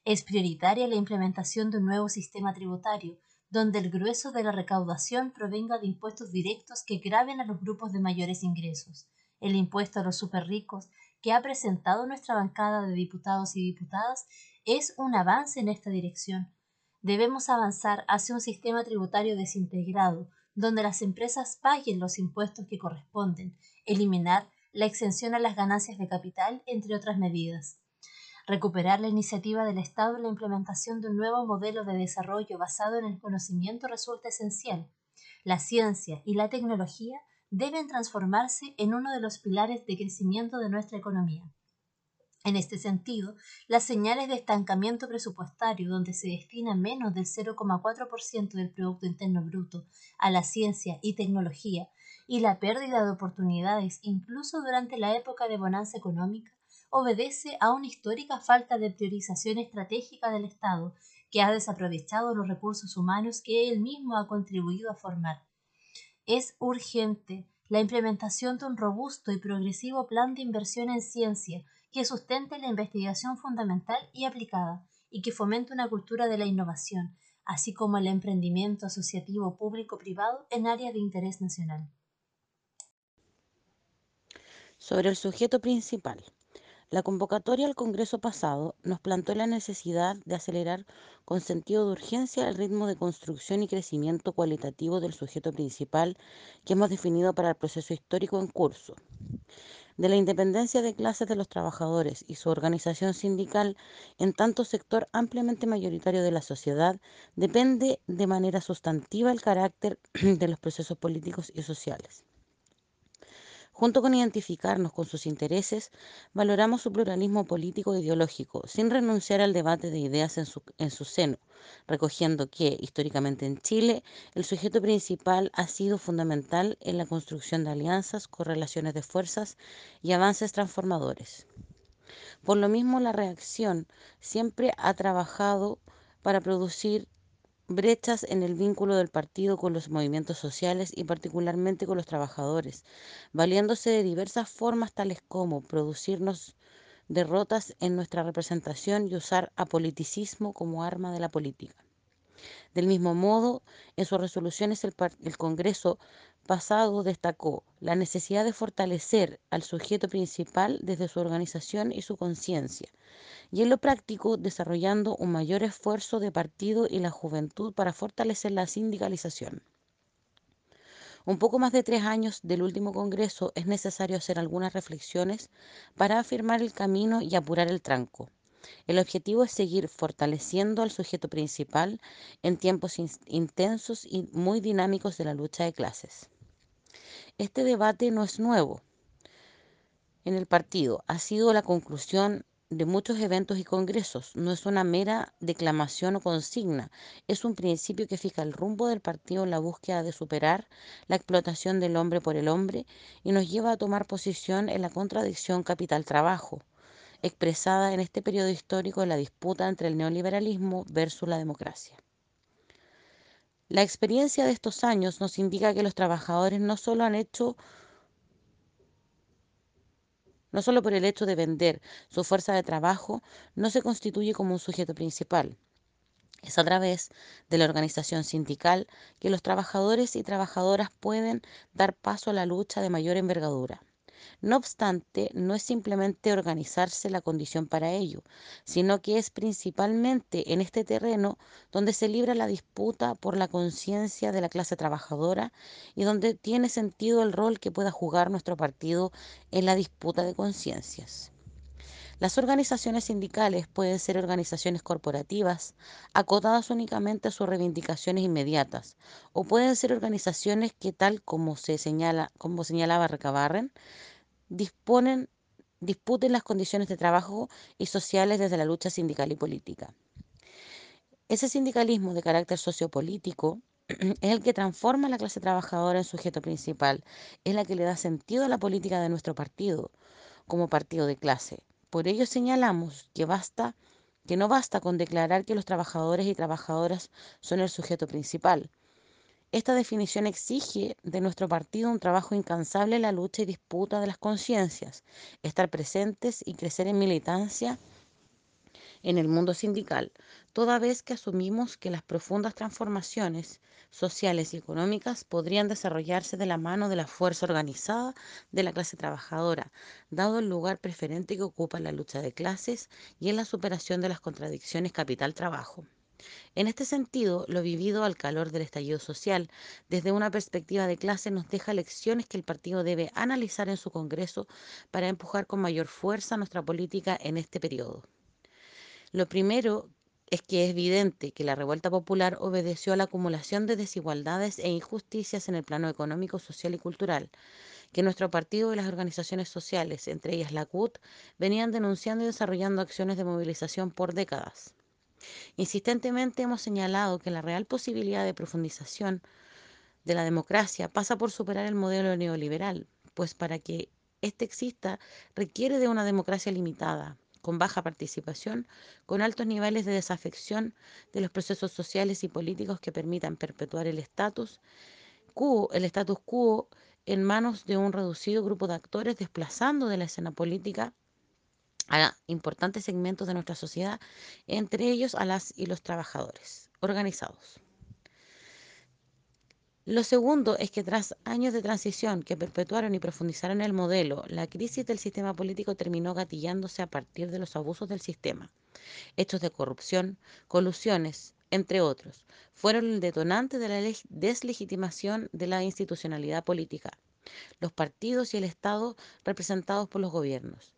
Es prioritaria la implementación de un nuevo sistema tributario, donde el grueso de la recaudación provenga de impuestos directos que graven a los grupos de mayores ingresos. El impuesto a los superricos que ha presentado nuestra bancada de diputados y diputadas es un avance en esta dirección. Debemos avanzar hacia un sistema tributario desintegrado, donde las empresas paguen los impuestos que corresponden, eliminar la exención a las ganancias de capital, entre otras medidas. Recuperar la iniciativa del Estado en la implementación de un nuevo modelo de desarrollo basado en el conocimiento resulta esencial. La ciencia y la tecnología deben transformarse en uno de los pilares de crecimiento de nuestra economía. En este sentido, las señales de estancamiento presupuestario, donde se destina menos del 0,4% del Producto Interno Bruto a la ciencia y tecnología, y la pérdida de oportunidades incluso durante la época de bonanza económica, obedece a una histórica falta de priorización estratégica del Estado, que ha desaprovechado los recursos humanos que él mismo ha contribuido a formar es urgente la implementación de un robusto y progresivo plan de inversión en ciencia que sustente la investigación fundamental y aplicada y que fomente una cultura de la innovación, así como el emprendimiento asociativo público-privado en áreas de interés nacional. Sobre el sujeto principal. La convocatoria al Congreso pasado nos planteó la necesidad de acelerar con sentido de urgencia el ritmo de construcción y crecimiento cualitativo del sujeto principal que hemos definido para el proceso histórico en curso. De la independencia de clases de los trabajadores y su organización sindical en tanto sector ampliamente mayoritario de la sociedad depende de manera sustantiva el carácter de los procesos políticos y sociales. Junto con identificarnos con sus intereses, valoramos su pluralismo político e ideológico, sin renunciar al debate de ideas en su, en su seno, recogiendo que, históricamente en Chile, el sujeto principal ha sido fundamental en la construcción de alianzas, correlaciones de fuerzas y avances transformadores. Por lo mismo, la reacción siempre ha trabajado para producir brechas en el vínculo del partido con los movimientos sociales y particularmente con los trabajadores, valiéndose de diversas formas tales como producirnos derrotas en nuestra representación y usar apoliticismo como arma de la política. Del mismo modo, en sus resoluciones el, Congreso pasado destacó la necesidad de fortalecer al sujeto principal desde su organización y su conciencia, y en lo práctico desarrollando un mayor esfuerzo de partido y la juventud para fortalecer la sindicalización. Un poco más de tres años del último Congreso es necesario hacer algunas reflexiones para afirmar el camino y apurar el tranco. El objetivo es seguir fortaleciendo al sujeto principal en tiempos in intensos y muy dinámicos de la lucha de clases. Este debate no es nuevo en el partido, ha sido la conclusión de muchos eventos y congresos. No es una mera declamación o consigna, es un principio que fija el rumbo del partido en la búsqueda de superar la explotación del hombre por el hombre y nos lleva a tomar posición en la contradicción capital-trabajo, expresada en este periodo histórico de la disputa entre el neoliberalismo versus la democracia. La experiencia de estos años nos indica que los trabajadores no solo han hecho no solo por el hecho de vender su fuerza de trabajo, no se constituye como un sujeto principal. Es a través de la organización sindical que los trabajadores y trabajadoras pueden dar paso a la lucha de mayor envergadura. No obstante, no es simplemente organizarse la condición para ello, sino que es principalmente en este terreno donde se libra la disputa por la conciencia de la clase trabajadora y donde tiene sentido el rol que pueda jugar nuestro partido en la disputa de conciencias. Las organizaciones sindicales pueden ser organizaciones corporativas, acotadas únicamente a sus reivindicaciones inmediatas, o pueden ser organizaciones que, tal como se señala, como señalaba Recabarren, disputen las condiciones de trabajo y sociales desde la lucha sindical y política. Ese sindicalismo de carácter sociopolítico es el que transforma a la clase trabajadora en sujeto principal, es la que le da sentido a la política de nuestro partido como partido de clase. Por ello señalamos que basta que no basta con declarar que los trabajadores y trabajadoras son el sujeto principal, esta definición exige de nuestro partido un trabajo incansable en la lucha y disputa de las conciencias, estar presentes y crecer en militancia en el mundo sindical, toda vez que asumimos que las profundas transformaciones sociales y económicas podrían desarrollarse de la mano de la fuerza organizada de la clase trabajadora, dado el lugar preferente que ocupa en la lucha de clases y en la superación de las contradicciones capital-trabajo. En este sentido, lo vivido al calor del estallido social desde una perspectiva de clase nos deja lecciones que el partido debe analizar en su Congreso para empujar con mayor fuerza nuestra política en este periodo. Lo primero es que es evidente que la revuelta popular obedeció a la acumulación de desigualdades e injusticias en el plano económico, social y cultural, que nuestro partido y las organizaciones sociales, entre ellas la CUT, venían denunciando y desarrollando acciones de movilización por décadas. Insistentemente hemos señalado que la real posibilidad de profundización de la democracia pasa por superar el modelo neoliberal, pues para que éste exista requiere de una democracia limitada, con baja participación, con altos niveles de desafección de los procesos sociales y políticos que permitan perpetuar el estatus quo, el status quo en manos de un reducido grupo de actores desplazando de la escena política a importantes segmentos de nuestra sociedad, entre ellos a las y los trabajadores organizados. Lo segundo es que tras años de transición que perpetuaron y profundizaron el modelo, la crisis del sistema político terminó gatillándose a partir de los abusos del sistema. Hechos de corrupción, colusiones, entre otros, fueron el detonante de la deslegitimación de la institucionalidad política, los partidos y el Estado representados por los gobiernos.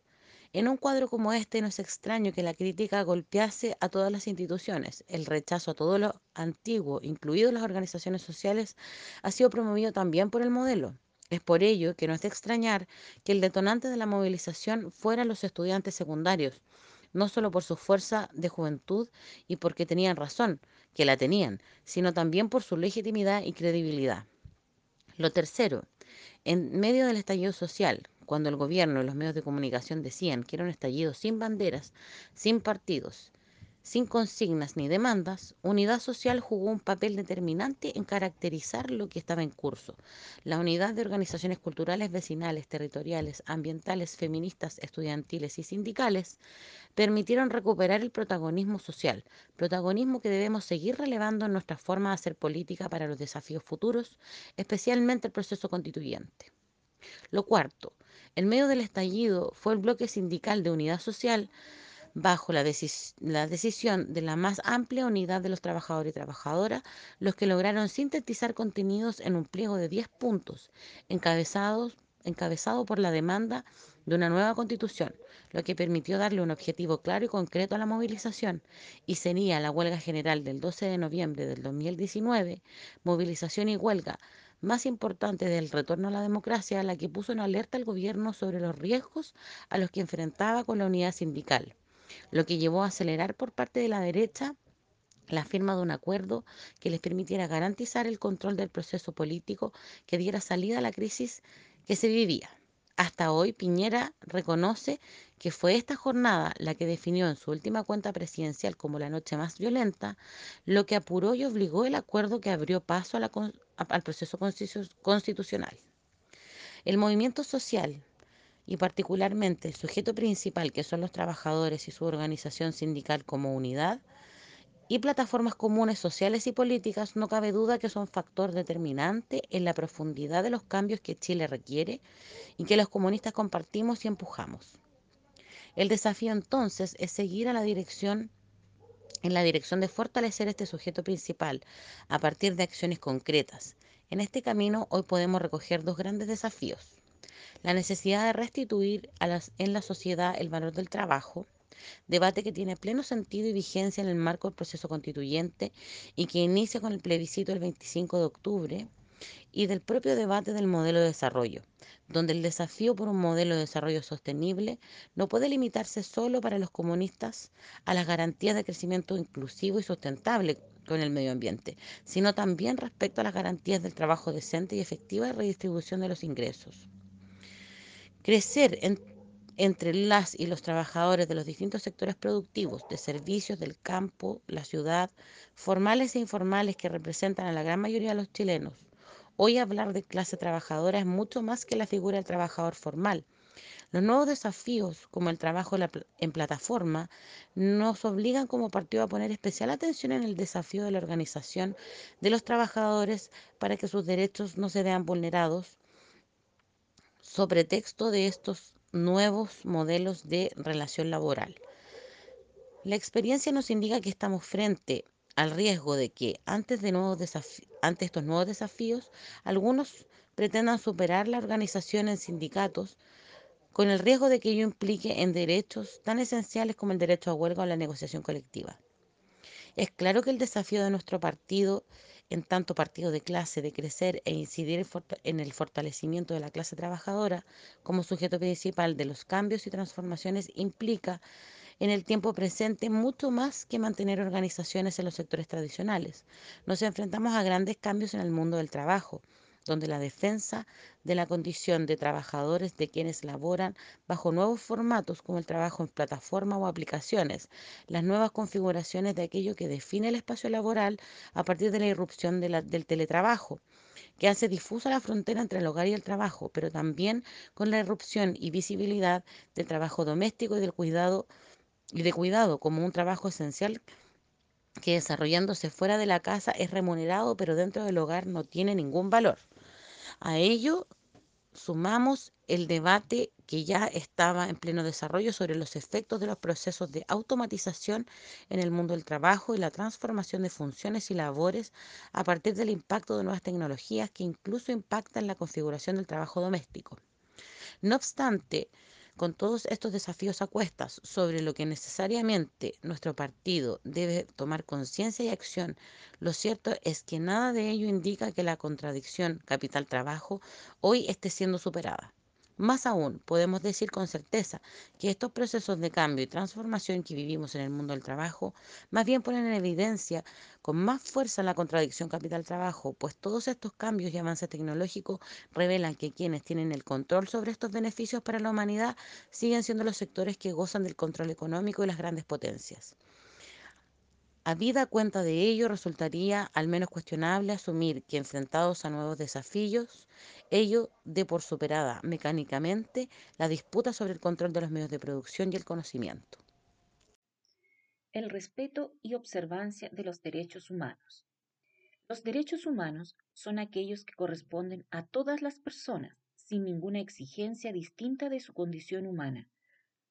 En un cuadro como este no es extraño que la crítica golpease a todas las instituciones. El rechazo a todo lo antiguo, incluidas las organizaciones sociales, ha sido promovido también por el modelo. Es por ello que no es de extrañar que el detonante de la movilización fueran los estudiantes secundarios, no solo por su fuerza de juventud y porque tenían razón, que la tenían, sino también por su legitimidad y credibilidad. Lo tercero, en medio del estallido social, cuando el gobierno y los medios de comunicación decían que era un estallido sin banderas, sin partidos, Sin consignas ni demandas, Unidad Social jugó un papel determinante en caracterizar lo que estaba en curso. La unidad de organizaciones culturales vecinales, territoriales, ambientales, feministas, estudiantiles y sindicales permitieron recuperar el protagonismo social, protagonismo que debemos seguir relevando en nuestra forma de hacer política para los desafíos futuros, especialmente el proceso constituyente. Lo cuarto, en medio del estallido fue el bloque sindical de unidad social bajo la, decis la, decisión de la más amplia unidad de los trabajadores y trabajadoras, los que lograron sintetizar contenidos en un pliego de 10 puntos, encabezados, encabezado por la demanda de una nueva constitución, lo que permitió darle un objetivo claro y concreto a la movilización, y sería la huelga general del 12 de noviembre del 2019, movilización y huelga más importante del retorno a la democracia, la que puso en alerta al gobierno sobre los riesgos a los que enfrentaba con la unidad sindical, lo que llevó a acelerar por parte de la derecha la firma de un acuerdo que les permitiera garantizar el control del proceso político que diera salida a la crisis que se vivía. Hasta hoy, Piñera reconoce que fue esta jornada la que definió en su última cuenta presidencial como la noche más violenta, lo que apuró y obligó el acuerdo que abrió paso a la, al proceso constitucional. El movimiento social y particularmente el sujeto principal que son los trabajadores y su organización sindical como unidad y plataformas comunes sociales y políticas no cabe duda que son factor determinante en la profundidad de los cambios que Chile requiere y que los comunistas compartimos y empujamos. El desafío entonces es seguir a la dirección en la dirección de fortalecer este sujeto principal a partir de acciones concretas. En este camino hoy podemos recoger dos grandes desafíos. La necesidad de restituir en la sociedad el valor del trabajo, debate que tiene pleno sentido y vigencia en el marco del proceso constituyente y que inicia con el plebiscito el 25 de octubre y del propio debate del modelo de desarrollo, donde el desafío por un modelo de desarrollo sostenible no puede limitarse solo para los comunistas a las garantías de crecimiento inclusivo y sustentable con el medio ambiente, sino también respecto a las garantías del trabajo decente y efectiva redistribución de los ingresos. Crecer en, entre las y los trabajadores de los distintos sectores productivos, de servicios, del campo, la ciudad, formales e informales que representan a la gran mayoría de los chilenos, Hoy hablar de clase trabajadora es mucho más que la figura del trabajador formal. Los nuevos desafíos, como el trabajo en plataforma, nos obligan como partido a poner especial atención en el desafío de la organización de los trabajadores para que sus derechos no se vean vulnerados sobre texto de estos nuevos modelos de relación laboral. La experiencia nos indica que estamos frente al riesgo de que antes de, nuevos ante estos nuevos desafíos, algunos pretendan superar la organización en sindicatos con el riesgo de que ello implique en derechos tan esenciales como el derecho a huelga o la negociación colectiva. Es claro que el desafío de nuestro partido, en tanto partido de clase, de crecer e incidir en el fortalecimiento de la clase trabajadora como sujeto principal de los cambios y transformaciones, implica en el tiempo presente mucho más que mantener organizaciones en los sectores tradicionales. Nos enfrentamos a grandes cambios en el mundo del trabajo, donde la defensa de la condición de trabajadores de quienes laboran bajo nuevos formatos como el trabajo en plataforma o aplicaciones, las nuevas configuraciones de aquello que define el espacio laboral a partir de la irrupción del teletrabajo que hace difusa la frontera entre el hogar y el trabajo, pero también con la irrupción y visibilidad del trabajo doméstico y del cuidado y de cuidado como un trabajo esencial que desarrollándose fuera de la casa es remunerado, pero dentro del hogar no tiene ningún valor. A ello sumamos el debate que ya estaba en pleno desarrollo sobre los efectos de los procesos de automatización en el mundo del trabajo y la transformación de funciones y labores a partir del impacto de nuevas tecnologías que incluso impactan la configuración del trabajo doméstico. No obstante, con todos estos desafíos a cuestas sobre lo que necesariamente nuestro partido debe tomar conciencia y acción, lo cierto es que nada de ello indica que la contradicción capital-trabajo hoy esté siendo superada. Más aún, podemos decir con certeza que estos procesos de cambio y transformación que vivimos en el mundo del trabajo más bien ponen en evidencia con más fuerza la contradicción capital-trabajo, pues todos estos cambios y avances tecnológicos revelan que quienes tienen el control sobre estos beneficios para la humanidad siguen siendo los sectores que gozan del control económico y las grandes potencias. Habida cuenta de ello, resultaría al menos cuestionable asumir que enfrentados a nuevos desafíos, ello dé por superada mecánicamente la disputa sobre el control de los medios de producción y el conocimiento. El respeto y observancia de los derechos humanos. Los derechos humanos son aquellos que corresponden a todas las personas sin ninguna exigencia distinta de su condición humana.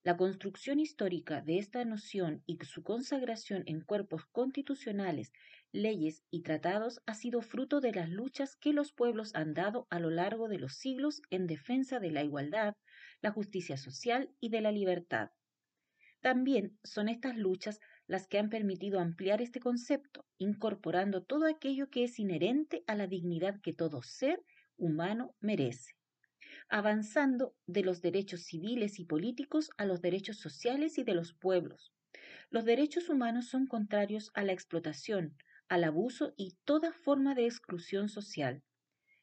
La construcción histórica de esta noción y su consagración en cuerpos constitucionales, leyes y tratados ha sido fruto de las luchas que los pueblos han dado a lo largo de los siglos en defensa de la igualdad, la justicia social y de la libertad. También son estas luchas las que han permitido ampliar este concepto, incorporando todo aquello que es inherente a la dignidad que todo ser humano merece, avanzando de los derechos civiles y políticos a los derechos sociales y de los pueblos. Los derechos humanos son contrarios a la explotación, al abuso y toda forma de exclusión social.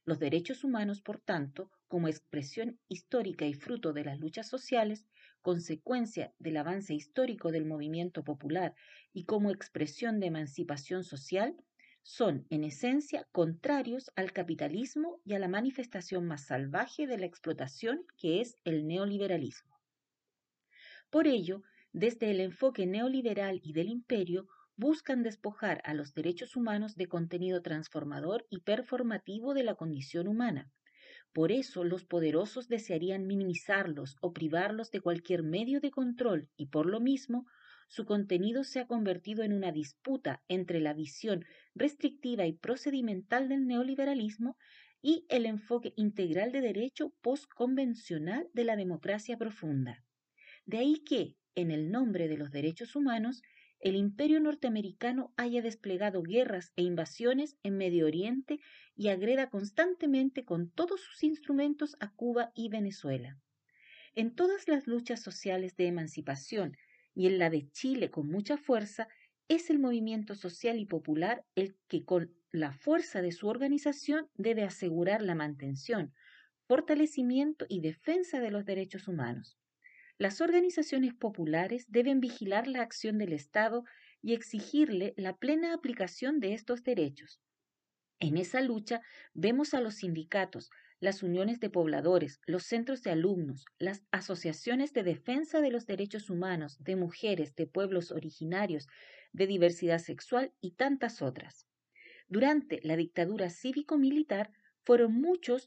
Los derechos humanos, por tanto, como expresión histórica y fruto de las luchas sociales, consecuencia del avance histórico del movimiento popular y como expresión de emancipación social, son, en esencia, contrarios al capitalismo y a la manifestación más salvaje de la explotación que es el neoliberalismo. Por ello, desde el enfoque neoliberal y del imperio, buscan despojar a los derechos humanos de contenido transformador y performativo de la condición humana, por eso los poderosos desearían minimizarlos o privarlos de cualquier medio de control y por lo mismo su contenido se ha convertido en una disputa entre la visión restrictiva y procedimental del neoliberalismo y el enfoque integral de derecho postconvencional de la democracia profunda. De ahí que, en el nombre de los derechos humanos, el imperio norteamericano haya desplegado guerras e invasiones en Medio Oriente y agreda constantemente con todos sus instrumentos a Cuba y Venezuela. En todas las luchas sociales de emancipación y en la de Chile con mucha fuerza, es el movimiento social y popular el que con la fuerza de su organización debe asegurar la mantención, fortalecimiento y defensa de los derechos humanos. Las organizaciones populares deben vigilar la acción del Estado y exigirle la plena aplicación de estos derechos. En esa lucha vemos a los sindicatos, las uniones de pobladores, los centros de alumnos, las asociaciones de defensa de los derechos humanos, de mujeres, de pueblos originarios, de diversidad sexual y tantas otras. Durante la dictadura cívico-militar fueron muchos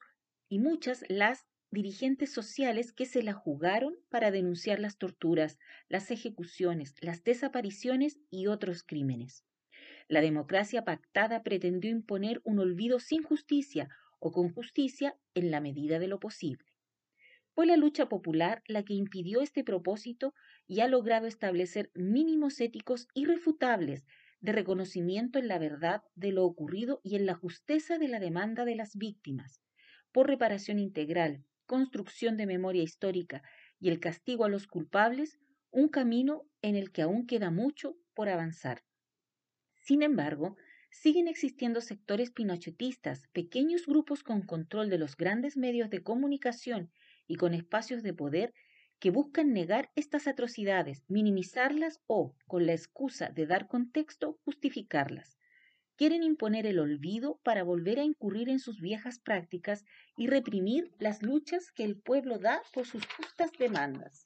y muchas las dirigentes sociales que se la jugaron para denunciar las torturas, las ejecuciones, las desapariciones y otros crímenes. La democracia pactada pretendió imponer un olvido sin justicia o con justicia en la medida de lo posible. Fue la lucha popular la que impidió este propósito y ha logrado establecer mínimos éticos irrefutables de reconocimiento en la verdad de lo ocurrido y en la justeza de la demanda de las víctimas, por reparación integral, construcción de memoria histórica y el castigo a los culpables, un camino en el que aún queda mucho por avanzar. Sin embargo, siguen existiendo sectores pinochetistas, pequeños grupos con control de los grandes medios de comunicación y con espacios de poder que buscan negar estas atrocidades, minimizarlas o, con la excusa de dar contexto, justificarlas quieren imponer el olvido para volver a incurrir en sus viejas prácticas y reprimir las luchas que el pueblo da por sus justas demandas.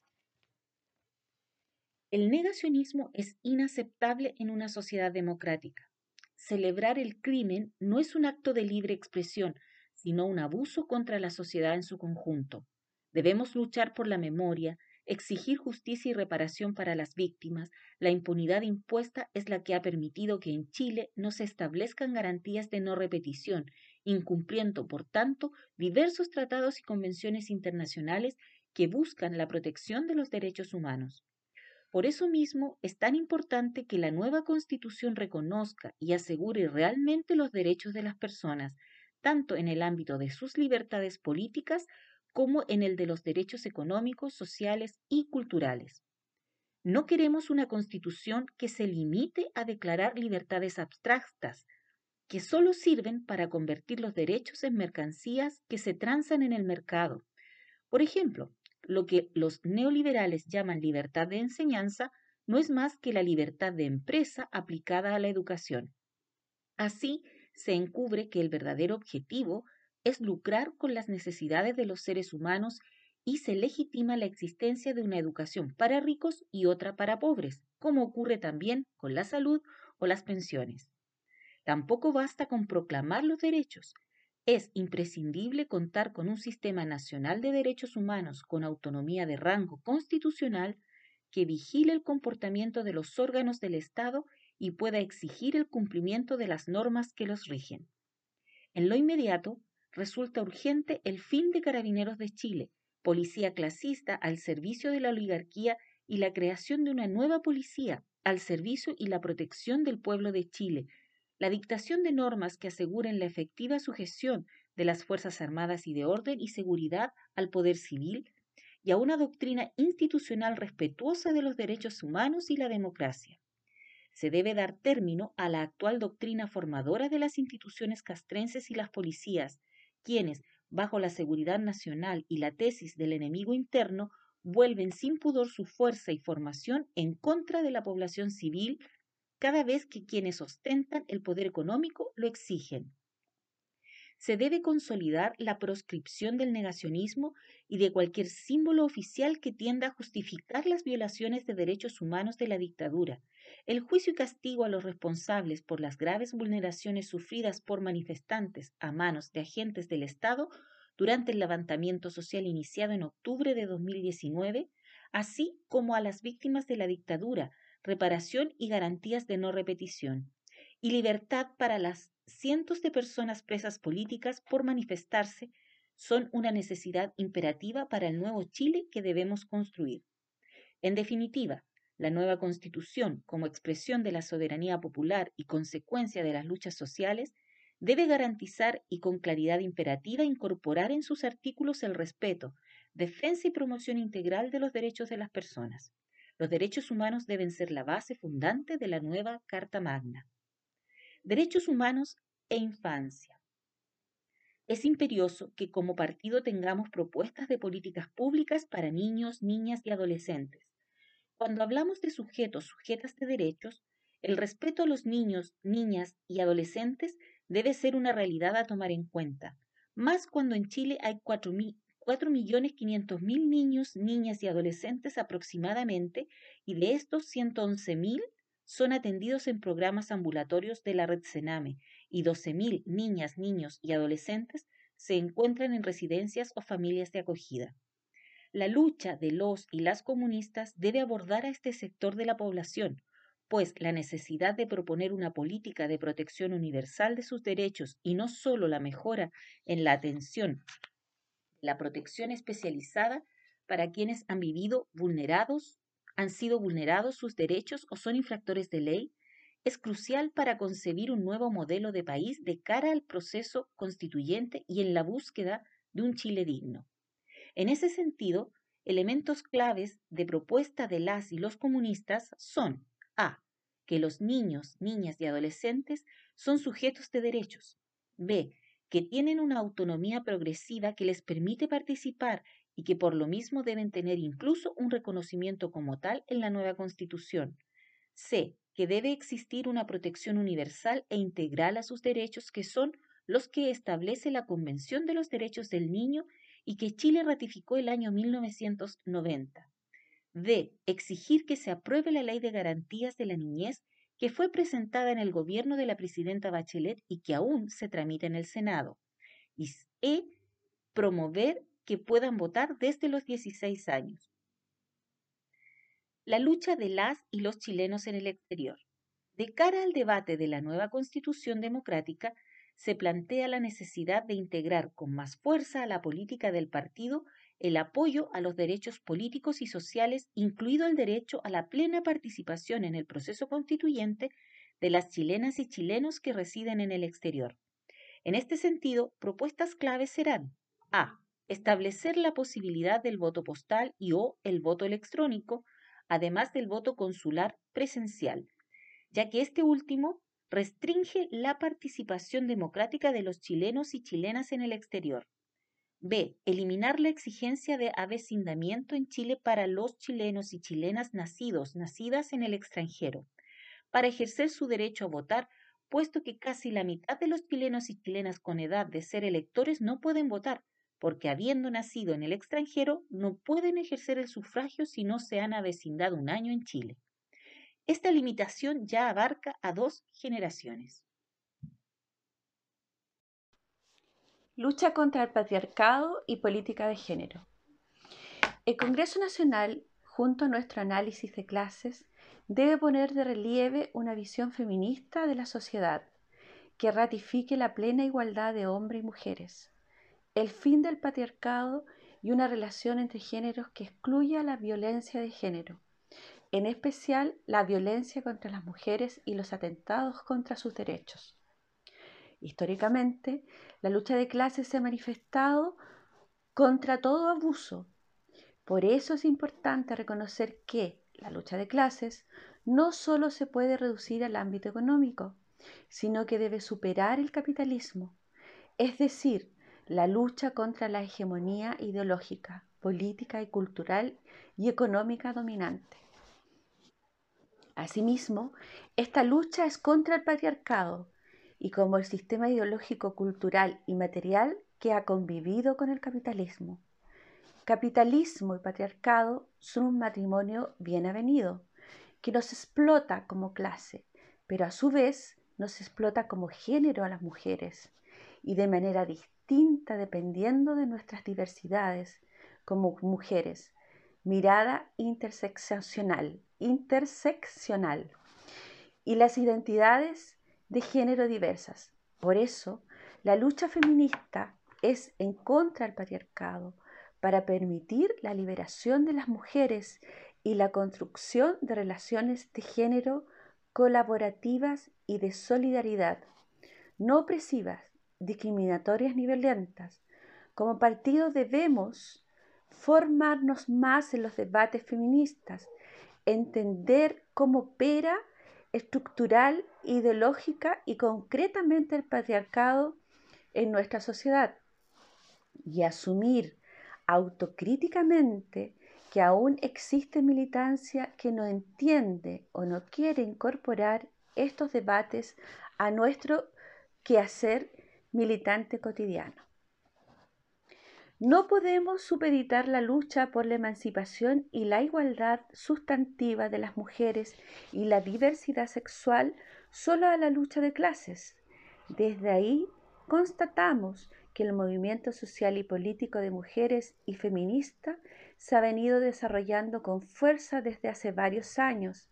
El negacionismo es inaceptable en una sociedad democrática. Celebrar el crimen no es un acto de libre expresión, sino un abuso contra la sociedad en su conjunto. Debemos luchar por la memoria, exigir justicia y reparación para las víctimas, la impunidad impuesta es la que ha permitido que en Chile no se establezcan garantías de no repetición, incumpliendo, por tanto, diversos tratados y convenciones internacionales que buscan la protección de los derechos humanos. Por eso mismo es tan importante que la nueva Constitución reconozca y asegure realmente los derechos de las personas, tanto en el ámbito de sus libertades políticas como en el de los derechos económicos, sociales y culturales. No queremos una constitución que se limite a declarar libertades abstractas, que solo sirven para convertir los derechos en mercancías que se transan en el mercado. Por ejemplo, lo que los neoliberales llaman libertad de enseñanza no es más que la libertad de empresa aplicada a la educación. Así, se encubre que el verdadero objetivo es lucrar con las necesidades de los seres humanos y se legitima la existencia de una educación para ricos y otra para pobres, como ocurre también con la salud o las pensiones. Tampoco basta con proclamar los derechos. Es imprescindible contar con un sistema nacional de derechos humanos con autonomía de rango constitucional que vigile el comportamiento de los órganos del Estado y pueda exigir el cumplimiento de las normas que los rigen. En lo inmediato, resulta urgente el fin de Carabineros de Chile, policía clasista al servicio de la oligarquía y la creación de una nueva policía al servicio y la protección del pueblo de Chile, la dictación de normas que aseguren la efectiva sujeción de las Fuerzas Armadas y de orden y seguridad al poder civil y a una doctrina institucional respetuosa de los derechos humanos y la democracia. Se debe dar término a la actual doctrina formadora de las instituciones castrenses y las policías, quienes, bajo la seguridad nacional y la tesis del enemigo interno, vuelven sin pudor su fuerza y formación en contra de la población civil cada vez que quienes ostentan el poder económico lo exigen. Se debe consolidar la proscripción del negacionismo y de cualquier símbolo oficial que tienda a justificar las violaciones de derechos humanos de la dictadura, el juicio y castigo a los responsables por las graves vulneraciones sufridas por manifestantes a manos de agentes del Estado durante el levantamiento social iniciado en octubre de 2019, así como a las víctimas de la dictadura, reparación y garantías de no repetición, y libertad para las cientos de personas presas políticas por manifestarse, son una necesidad imperativa para el nuevo Chile que debemos construir. En definitiva, la nueva Constitución, como expresión de la soberanía popular y consecuencia de las luchas sociales, debe garantizar y con claridad imperativa incorporar en sus artículos el respeto, defensa y promoción integral de los derechos de las personas. Los derechos humanos deben ser la base fundante de la nueva Carta Magna. Derechos humanos e infancia. Es imperioso que como partido tengamos propuestas de políticas públicas para niños, niñas y adolescentes cuando hablamos de sujetos, sujetas de derechos, el respeto a los niños, niñas y adolescentes debe ser una realidad a tomar en cuenta, más cuando en Chile hay 4.500.000 niños, niñas y adolescentes aproximadamente, y de estos 111.000 son atendidos en programas ambulatorios de la red Sename y 12.000 niñas, niños y adolescentes se encuentran en residencias o familias de acogida. La lucha de los y las comunistas debe abordar a este sector de la población, pues la necesidad de proponer una política de protección universal de sus derechos y no solo la mejora en la atención, la protección especializada para quienes han vivido vulnerados, han sido vulnerados sus derechos o son infractores de ley, es crucial para concebir un nuevo modelo de país de cara al proceso constituyente y en la búsqueda de un Chile digno. En ese sentido, elementos claves de propuesta de las y los comunistas son A. que los niños, niñas y adolescentes son sujetos de derechos. B. que tienen una autonomía progresiva que les permite participar y que por lo mismo deben tener incluso un reconocimiento como tal en la nueva Constitución. C. que debe existir una protección universal e integral a sus derechos que son los que establece la Convención de los Derechos del Niño y que Chile ratificó el año 1990. D. Exigir que se apruebe la Ley de Garantías de la Niñez que fue presentada en el gobierno de la presidenta Bachelet y que aún se tramita en el Senado. Y E. Promover que puedan votar desde los 16 años. La lucha de las y los chilenos en el exterior. De cara al debate de la nueva Constitución Democrática, se plantea la necesidad de integrar con más fuerza a la política del partido el apoyo a los derechos políticos y sociales, incluido el derecho a la plena participación en el proceso constituyente de las chilenas y chilenos que residen en el exterior. En este sentido, propuestas claves serán a. Establecer la posibilidad del voto postal y o el voto electrónico, además del voto consular presencial, ya que este último restringe la participación democrática de los chilenos y chilenas en el exterior. B. Eliminar la exigencia de avecindamiento en Chile para los chilenos y chilenas nacidos, nacidas en el extranjero, para ejercer su derecho a votar, puesto que casi la mitad de los chilenos y chilenas con edad de ser electores no pueden votar, porque habiendo nacido en el extranjero no pueden ejercer el sufragio si no se han avecindado un año en Chile. Esta limitación ya abarca a dos generaciones. Lucha contra el patriarcado y política de género. El Congreso Nacional, junto a nuestro análisis de clases, debe poner de relieve una visión feminista de la sociedad que ratifique la plena igualdad de hombres y mujeres, el fin del patriarcado y una relación entre géneros que excluya la violencia de género, en especial la violencia contra las mujeres y los atentados contra sus derechos. Históricamente, la lucha de clases se ha manifestado contra todo abuso. Por eso es importante reconocer que la lucha de clases no solo se puede reducir al ámbito económico, sino que debe superar el capitalismo, es decir, la lucha contra la hegemonía ideológica, política y cultural y económica dominante. Asimismo, esta lucha es contra el patriarcado y como el sistema ideológico, cultural y material que ha convivido con el capitalismo. Capitalismo y patriarcado son un matrimonio bien avenido, que nos explota como clase, pero a su vez nos explota como género a las mujeres y de manera distinta dependiendo de nuestras diversidades como mujeres. Mirada interseccional interseccional y las identidades de género diversas. Por eso, la lucha feminista es en contra del patriarcado para permitir la liberación de las mujeres y la construcción de relaciones de género colaborativas y de solidaridad, no opresivas, discriminatorias ni violentas. Como partido debemos formarnos más en los debates feministas entender cómo opera estructural, ideológica y concretamente el patriarcado en nuestra sociedad y asumir autocríticamente que aún existe militancia que no entiende o no quiere incorporar estos debates a nuestro quehacer militante cotidiano. No podemos supeditar la lucha por la emancipación y la igualdad sustantiva de las mujeres y la diversidad sexual solo a la lucha de clases. Desde ahí constatamos que el movimiento social y político de mujeres y feminista se ha venido desarrollando con fuerza desde hace varios años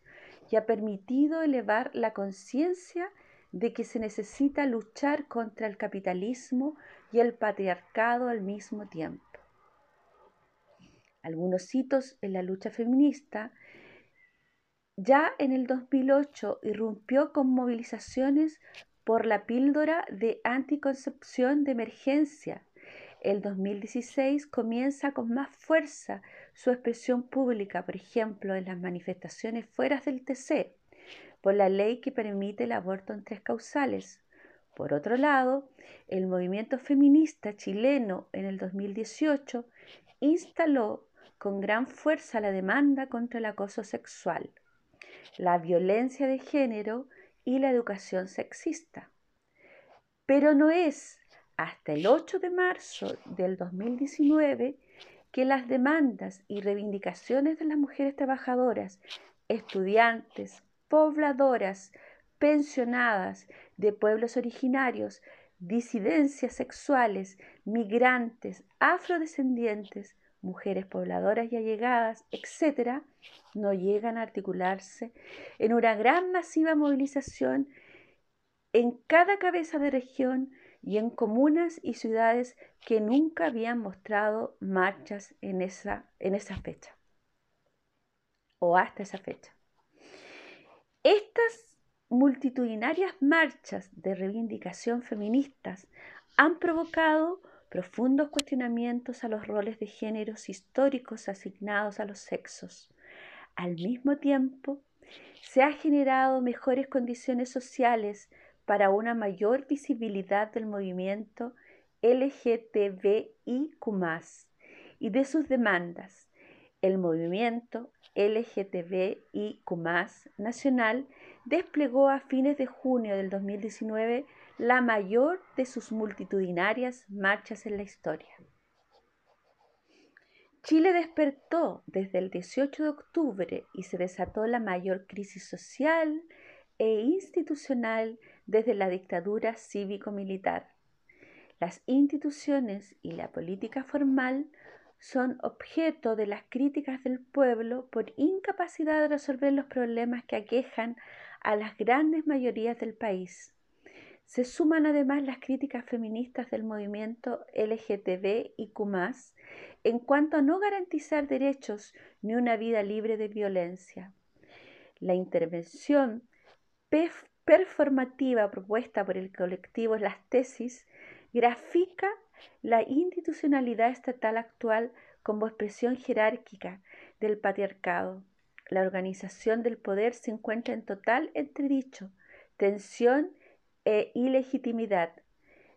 y ha permitido elevar la conciencia de que se necesita luchar contra el capitalismo y el patriarcado al mismo tiempo. Algunos hitos en la lucha feminista ya en el 2008 irrumpió con movilizaciones por la píldora de anticoncepción de emergencia. El 2016 comienza con más fuerza su expresión pública, por ejemplo, en las manifestaciones fuera del TC, por la ley que permite el aborto en tres causales. Por otro lado, el movimiento feminista chileno en el 2018 instaló con gran fuerza la demanda contra el acoso sexual, la violencia de género y la educación sexista. Pero no es hasta el 8 de marzo del 2019 que las demandas y reivindicaciones de las mujeres trabajadoras, estudiantes, pobladoras, pensionadas de pueblos originarios, disidencias sexuales, migrantes, afrodescendientes, mujeres pobladoras y allegadas, etc., no llegan a articularse en una gran masiva movilización en cada cabeza de región y en comunas y ciudades que nunca habían mostrado marchas en esa, en esa fecha o hasta esa fecha. Estas multitudinarias marchas de reivindicación feministas han provocado profundos cuestionamientos a los roles de géneros históricos asignados a los sexos. Al mismo tiempo, se han generado mejores condiciones sociales para una mayor visibilidad del movimiento LGTBIQ y de sus demandas. El movimiento LGTBIQ nacional desplegó a fines de junio del 2019 la mayor de sus multitudinarias marchas en la historia. Chile despertó desde el 18 de octubre y se desató la mayor crisis social e institucional desde la dictadura cívico-militar. Las instituciones y la política formal son objeto de las críticas del pueblo por incapacidad de resolver los problemas que aquejan a las grandes mayorías del país. Se suman además las críticas feministas del movimiento LGTB y Q en cuanto a no garantizar derechos ni una vida libre de violencia. La intervención performativa propuesta por el colectivo Las Tesis grafica la institucionalidad estatal actual como expresión jerárquica del patriarcado. La organización del poder se encuentra en total entredicho, tensión e ilegitimidad.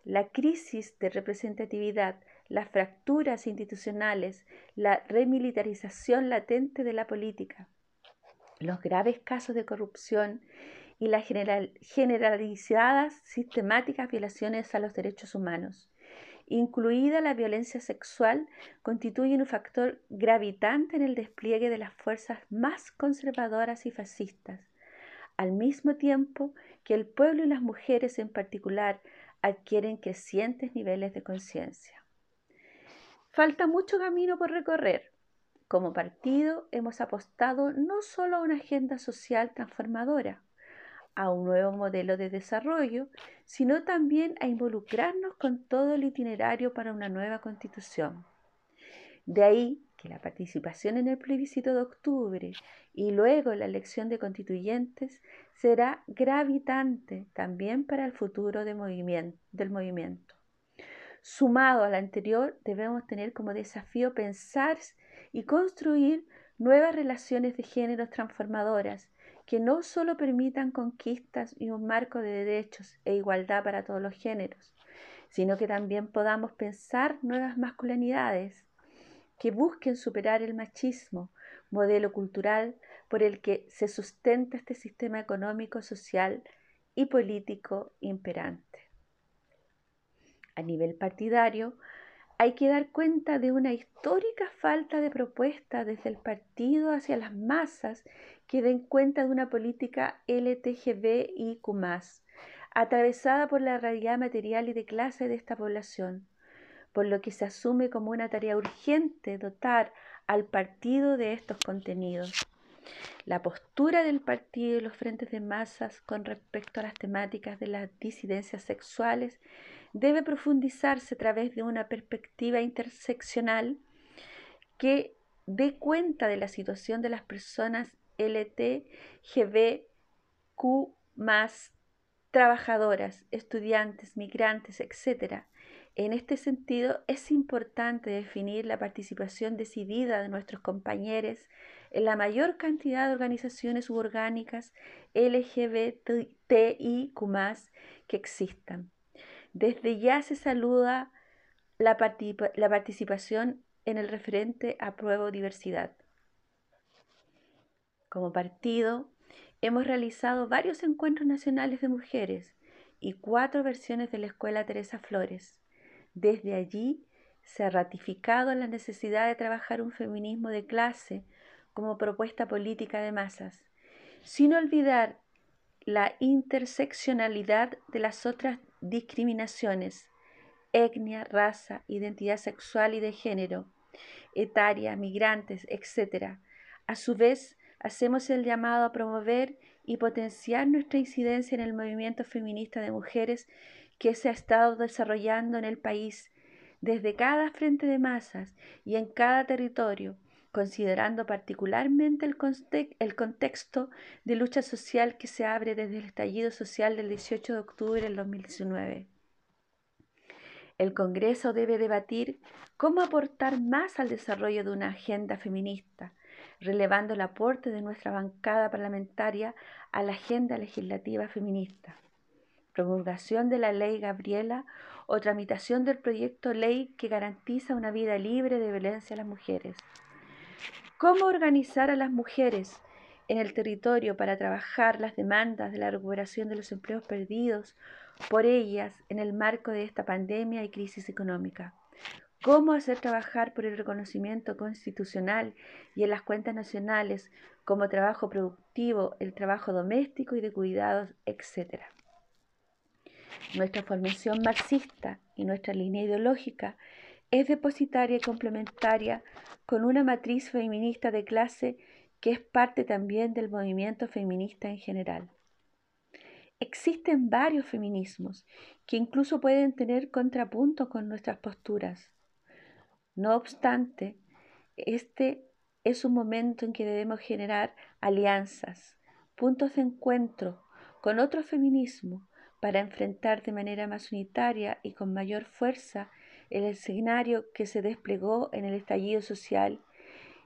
La crisis de representatividad, las fracturas institucionales, la remilitarización latente de la política, los graves casos de corrupción y las generalizadas sistemáticas violaciones a los derechos humanos incluida la violencia sexual, constituyen un factor gravitante en el despliegue de las fuerzas más conservadoras y fascistas, al mismo tiempo que el pueblo y las mujeres en particular adquieren crecientes niveles de conciencia. Falta mucho camino por recorrer. Como partido hemos apostado no solo a una agenda social transformadora, a un nuevo modelo de desarrollo, sino también a involucrarnos con todo el itinerario para una nueva constitución. De ahí que la participación en el plebiscito de octubre y luego la elección de constituyentes será gravitante también para el futuro del movimiento. Sumado al anterior, debemos tener como desafío pensar y construir nuevas relaciones de géneros transformadoras que no solo permitan conquistas y un marco de derechos e igualdad para todos los géneros, sino que también podamos pensar nuevas masculinidades que busquen superar el machismo, modelo cultural por el que se sustenta este sistema económico, social y político imperante. A nivel partidario, hay que dar cuenta de una histórica falta de propuesta desde el partido hacia las masas que den cuenta de una política LTGBIQ, atravesada por la realidad material y de clase de esta población, por lo que se asume como una tarea urgente dotar al partido de estos contenidos. La postura del partido y los frentes de masas con respecto a las temáticas de las disidencias sexuales debe profundizarse a través de una perspectiva interseccional que dé cuenta de la situación de las personas LTGBQ trabajadoras, estudiantes, migrantes, etc. En este sentido, es importante definir la participación decidida de nuestros compañeros en la mayor cantidad de organizaciones suborgánicas LGBTIQ que existan. Desde ya se saluda la participación en el referente a prueba diversidad. Como partido, hemos realizado varios encuentros nacionales de mujeres y cuatro versiones de la Escuela Teresa Flores. Desde allí se ha ratificado la necesidad de trabajar un feminismo de clase como propuesta política de masas, sin olvidar la interseccionalidad de las otras discriminaciones, etnia, raza, identidad sexual y de género, etaria, migrantes, etc. A su vez, hacemos el llamado a promover y potenciar nuestra incidencia en el movimiento feminista de mujeres que se ha estado desarrollando en el país desde cada frente de masas y en cada territorio, considerando particularmente el, contexto de lucha social que se abre desde el estallido social del 18 de octubre del 2019. El Congreso debe debatir cómo aportar más al desarrollo de una agenda feminista, relevando el aporte de nuestra bancada parlamentaria a la agenda legislativa feminista. promulgación de la ley Gabriela o tramitación del proyecto ley que garantiza una vida libre de violencia a las mujeres. ¿Cómo organizar a las mujeres en el territorio para trabajar las demandas de la recuperación de los empleos perdidos por ellas en el marco de esta pandemia y crisis económica? Cómo hacer trabajar por el reconocimiento constitucional y en las cuentas nacionales como trabajo productivo, el trabajo doméstico y de cuidados, etc. Nuestra formación marxista y nuestra línea ideológica es depositaria y complementaria con una matriz feminista de clase que es parte también del movimiento feminista en general. Existen varios feminismos que incluso pueden tener contrapunto con nuestras posturas. No obstante, este es un momento en que debemos generar alianzas, puntos de encuentro con otro feminismo para enfrentar de manera más unitaria y con mayor fuerza el escenario que se desplegó en el estallido social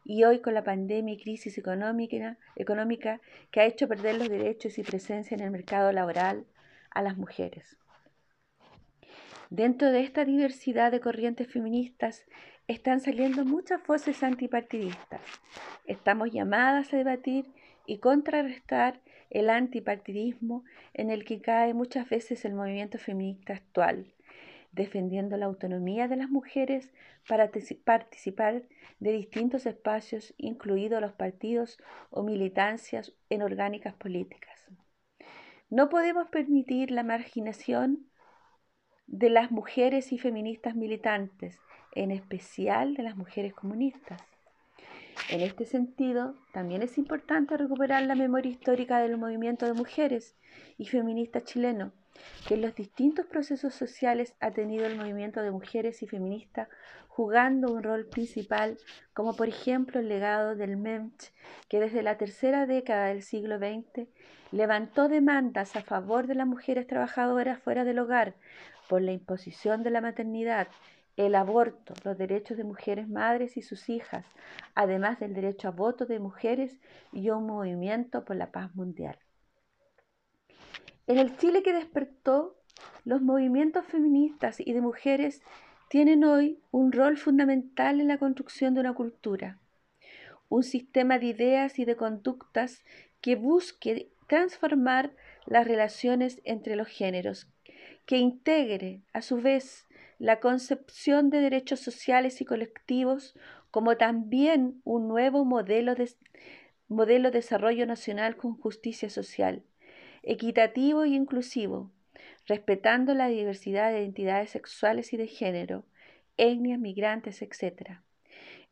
y hoy con la pandemia y crisis económica, económica que ha hecho perder los derechos y presencia en el mercado laboral a las mujeres. Dentro de esta diversidad de corrientes feministas están saliendo muchas voces antipartidistas. Estamos llamadas a debatir y contrarrestar el antipartidismo en el que cae muchas veces el movimiento feminista actual, defendiendo la autonomía de las mujeres para participar de distintos espacios, incluidos los partidos o militancias en orgánicas políticas. No podemos permitir la marginación de las mujeres y feministas militantes, en especial de las mujeres comunistas. En este sentido, también es importante recuperar la memoria histórica del movimiento de mujeres y feministas chileno, que en los distintos procesos sociales ha tenido el movimiento de mujeres y feministas jugando un rol principal, como por ejemplo el legado del MEMCH, que desde la tercera década del siglo XX levantó demandas a favor de las mujeres trabajadoras fuera del hogar por la imposición de la maternidad el aborto, los derechos de mujeres madres y sus hijas, además del derecho a voto de mujeres y un movimiento por la paz mundial. En el Chile que despertó, los movimientos feministas y de mujeres tienen hoy un rol fundamental en la construcción de una cultura, un sistema de ideas y de conductas que busque transformar las relaciones entre los géneros, que integre a su vez la concepción de derechos sociales y colectivos como también un nuevo modelo de, modelo de desarrollo nacional con justicia social, equitativo y inclusivo, respetando la diversidad de identidades sexuales y de género, etnias, migrantes, etc.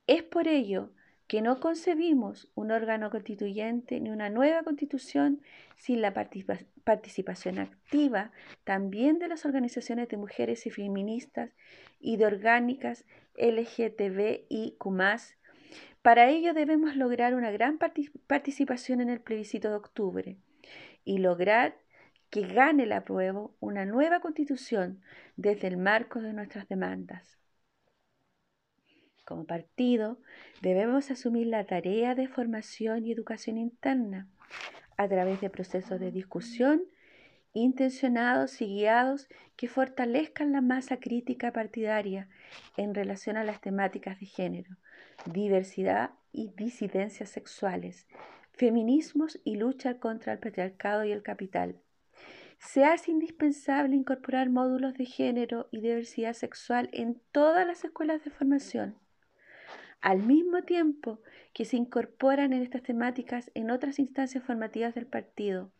Es por ello que no concebimos un órgano constituyente ni una nueva constitución sin la participación activa también de las organizaciones de mujeres y feministas y de orgánicas LGTB y QMAS. Para ello debemos lograr una gran participación en el plebiscito de octubre y lograr que gane el apruebo una nueva constitución desde el marco de nuestras demandas. Como partido, debemos asumir la tarea de formación y educación interna a través de procesos de discusión intencionados y guiados que fortalezcan la masa crítica partidaria en relación a las temáticas de género, diversidad y disidencias sexuales, feminismos y lucha contra el patriarcado y el capital. Se hace indispensable incorporar módulos de género y diversidad sexual en todas las escuelas de formación al mismo tiempo que se incorporan en estas temáticas en otras instancias formativas del partido.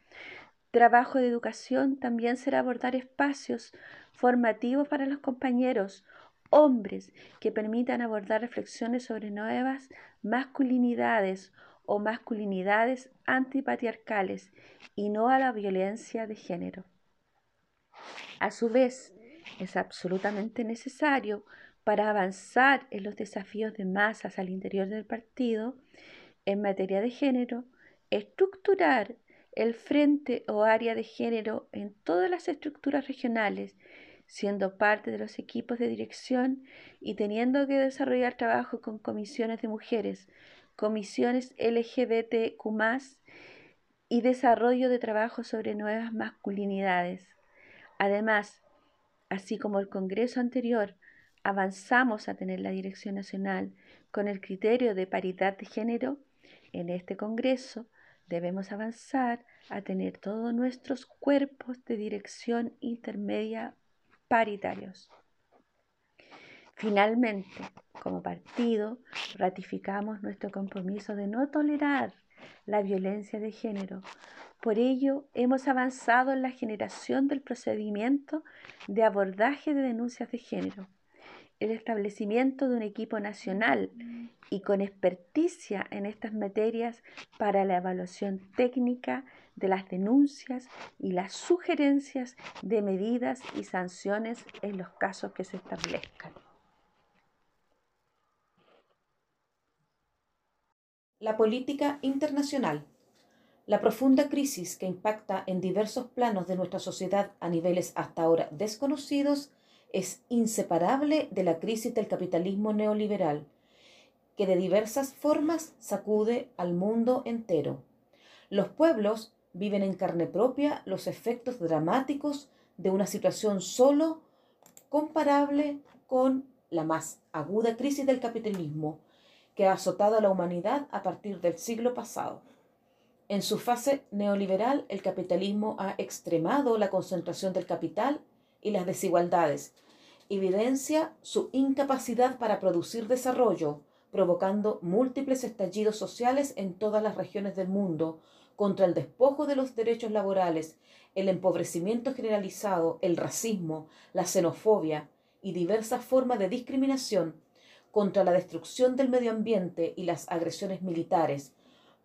Trabajo de educación también será abordar espacios formativos para los compañeros, hombres, que permitan abordar reflexiones sobre nuevas masculinidades o masculinidades antipatriarcales y no a la violencia de género. A su vez, es absolutamente necesario para avanzar en los desafíos de masas al interior del partido en materia de género, estructurar el frente o área de género en todas las estructuras regionales, siendo parte de los equipos de dirección y teniendo que desarrollar trabajo con comisiones de mujeres, comisiones LGBTQ y desarrollo de trabajo sobre nuevas masculinidades. Además, así como el Congreso anterior, avanzamos a tener la dirección nacional con el criterio de paridad de género, en este Congreso debemos avanzar a tener todos nuestros cuerpos de dirección intermedia paritarios. Finalmente, como partido, ratificamos nuestro compromiso de no tolerar la violencia de género. Por ello, hemos avanzado en la generación del procedimiento de abordaje de denuncias de género, el establecimiento de un equipo nacional y con experticia en estas materias para la evaluación técnica de las denuncias y las sugerencias de medidas y sanciones en los casos que se establezcan. La política internacional. La profunda crisis que impacta en diversos planos de nuestra sociedad a niveles hasta ahora desconocidos es inseparable de la crisis del capitalismo neoliberal, que de diversas formas sacude al mundo entero. Los pueblos viven en carne propia los efectos dramáticos de una situación solo comparable con la más aguda crisis del capitalismo que ha azotado a la humanidad a partir del siglo pasado. En su fase neoliberal, el capitalismo ha extremado la concentración del capital y las desigualdades, evidencia su incapacidad para producir desarrollo, provocando múltiples estallidos sociales en todas las regiones del mundo, contra el despojo de los derechos laborales, el empobrecimiento generalizado, el racismo, la xenofobia y diversas formas de discriminación contra la destrucción del medio ambiente y las agresiones militares,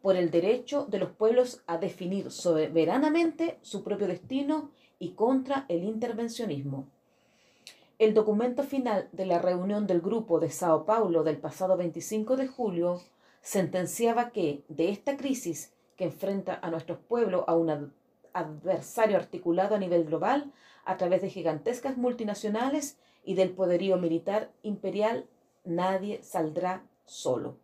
por el derecho de los pueblos a definir soberanamente su propio destino y contra el intervencionismo. El documento final de la reunión del Grupo de Sao Paulo del pasado 25 de julio sentenciaba que de esta crisis que enfrenta a nuestros pueblos a un adversario articulado a nivel global a través de gigantescas multinacionales y del poderío militar imperial nadie saldrá solo.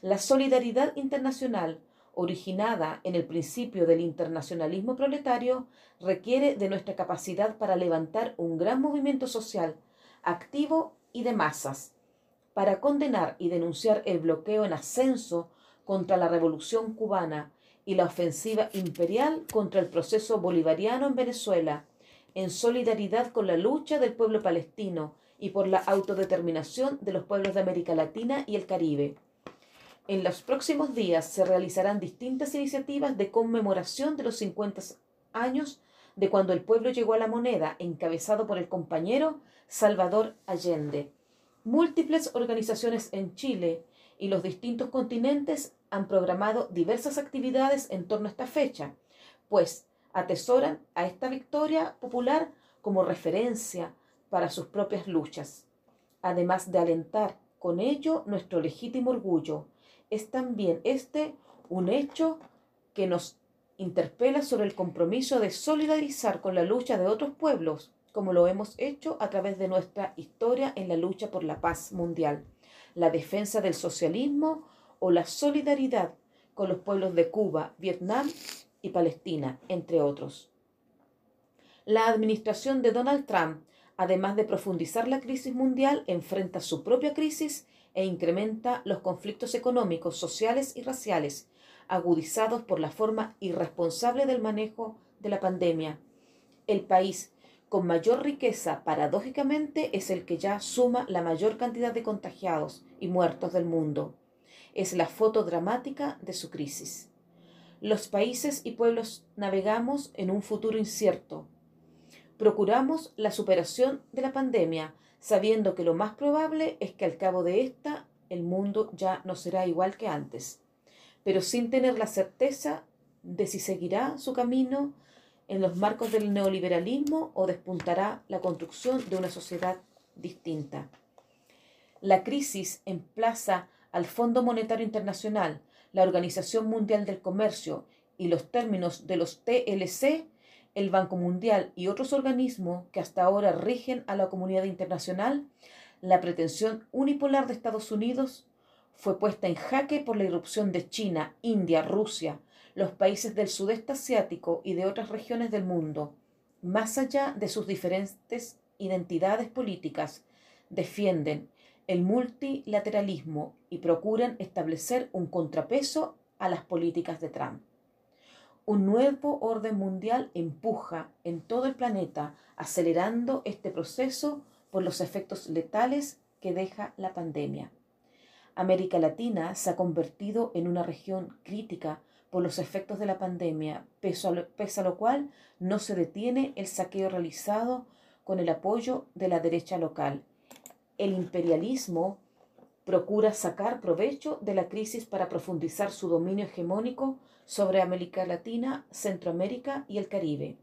La solidaridad internacional, originada en el principio del internacionalismo proletario, requiere de nuestra capacidad para levantar un gran movimiento social, activo y de masas, para condenar y denunciar el bloqueo en ascenso contra la revolución cubana y la ofensiva imperial contra el proceso bolivariano en Venezuela, en solidaridad con la lucha del pueblo palestino y por la autodeterminación de los pueblos de América Latina y el Caribe. En los próximos días se realizarán distintas iniciativas de conmemoración de los 50 años de cuando el pueblo llegó a la moneda, encabezado por el compañero Salvador Allende. Múltiples organizaciones en Chile y los distintos continentes han programado diversas actividades en torno a esta fecha, pues atesoran a esta victoria popular como referencia para sus propias luchas, además de alentar con ello nuestro legítimo orgullo. Es también este un hecho que nos interpela sobre el compromiso de solidarizar con la lucha de otros pueblos, como lo hemos hecho a través de nuestra historia en la lucha por la paz mundial, la defensa del socialismo o la solidaridad con los pueblos de Cuba, Vietnam y Palestina, entre otros. La administración de Donald Trump además de profundizar la crisis mundial, enfrenta su propia crisis e incrementa los conflictos económicos, sociales y raciales, agudizados por la forma irresponsable del manejo de la pandemia. El país con mayor riqueza, paradójicamente, es el que ya suma la mayor cantidad de contagiados y muertos del mundo. Es la foto dramática de su crisis. Los países y pueblos navegamos en un futuro incierto, procuramos la superación de la pandemia, sabiendo que lo más probable es que al cabo de esta el mundo ya no será igual que antes, pero sin tener la certeza de si seguirá su camino en los marcos del neoliberalismo o despuntará la construcción de una sociedad distinta. La crisis emplaza al Fondo Monetario Internacional, la Organización Mundial del Comercio y los términos de los TLC el Banco Mundial y otros organismos que hasta ahora rigen a la comunidad internacional, la pretensión unipolar de Estados Unidos fue puesta en jaque por la irrupción de China, India, Rusia, los países del sudeste asiático y de otras regiones del mundo. más allá de sus diferentes identidades políticas, defienden el multilateralismo y procuran establecer un contrapeso a las políticas de Trump. Un nuevo orden mundial empuja en todo el planeta, acelerando este proceso por los efectos letales que deja la pandemia. América Latina se ha convertido en una región crítica por los efectos de la pandemia, pese a, lo, cual no se detiene el saqueo realizado con el apoyo de la derecha local. El imperialismo procura sacar provecho de la crisis para profundizar su dominio hegemónico sobre América Latina, Centroamérica y el Caribe,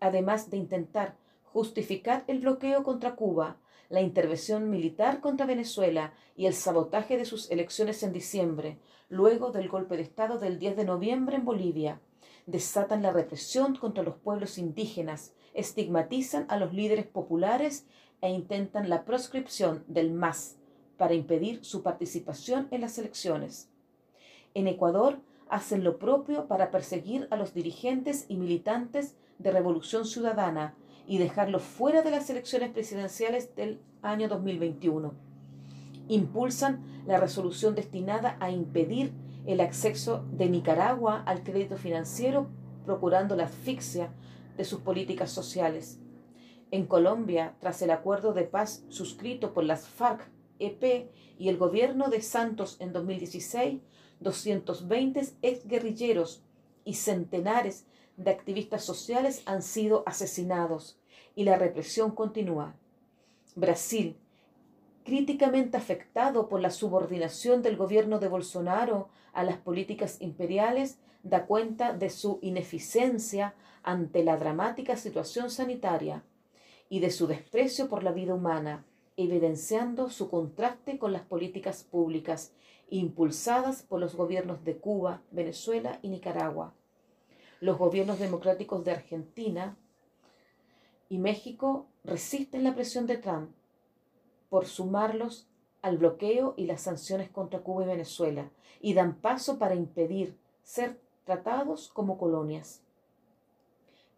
además de intentar justificar el bloqueo contra Cuba, la intervención militar contra Venezuela y el sabotaje de sus elecciones en diciembre, luego del golpe de Estado del 10 de noviembre en Bolivia. Desatan la represión contra los pueblos indígenas, estigmatizan a los líderes populares e intentan la proscripción del MAS para impedir su participación en las elecciones. En Ecuador hacen lo propio para perseguir a los dirigentes y militantes de Revolución Ciudadana y dejarlos fuera de las elecciones presidenciales del año 2021. Impulsan la resolución destinada a impedir el acceso de Nicaragua al crédito financiero, procurando la asfixia de sus políticas sociales. En Colombia, tras el acuerdo de paz suscrito por las FARC-EP y el gobierno de Santos en 2016, 220 exguerrilleros y centenares de activistas sociales han sido asesinados y la represión continúa. Brasil, críticamente afectado por la subordinación del gobierno de Bolsonaro a las políticas imperiales, da cuenta de su ineficiencia ante la dramática situación sanitaria y de su desprecio por la vida humana, evidenciando su contraste con las políticas públicas impulsadas por los gobiernos de Cuba, Venezuela y Nicaragua. Los gobiernos democráticos de Argentina y México resisten la presión de Trump por sumarlos al bloqueo y las sanciones contra Cuba y Venezuela y dan paso para impedir ser tratados como colonias.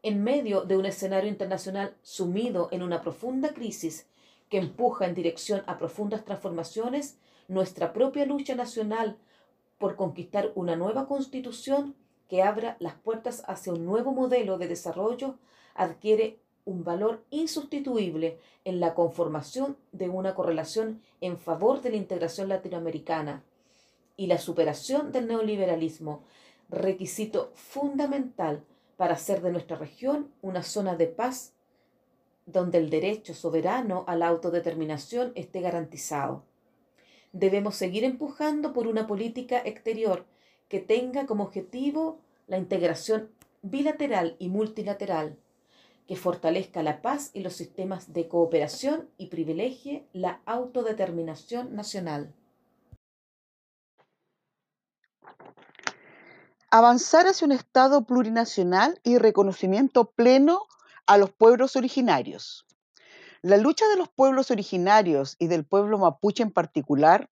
En medio de un escenario internacional sumido en una profunda crisis que empuja en dirección a profundas transformaciones, nuestra propia lucha nacional por conquistar una nueva constitución que abra las puertas hacia un nuevo modelo de desarrollo adquiere un valor insustituible en la conformación de una correlación en favor de la integración latinoamericana y la superación del neoliberalismo, requisito fundamental para hacer de nuestra región una zona de paz donde el derecho soberano a la autodeterminación esté garantizado. Debemos seguir empujando por una política exterior que tenga como objetivo la integración bilateral y multilateral, que fortalezca la paz y los sistemas de cooperación y privilegie la autodeterminación nacional. Avanzar hacia un Estado plurinacional y reconocimiento pleno a los pueblos originarios. La lucha de los pueblos originarios y del pueblo mapuche en particular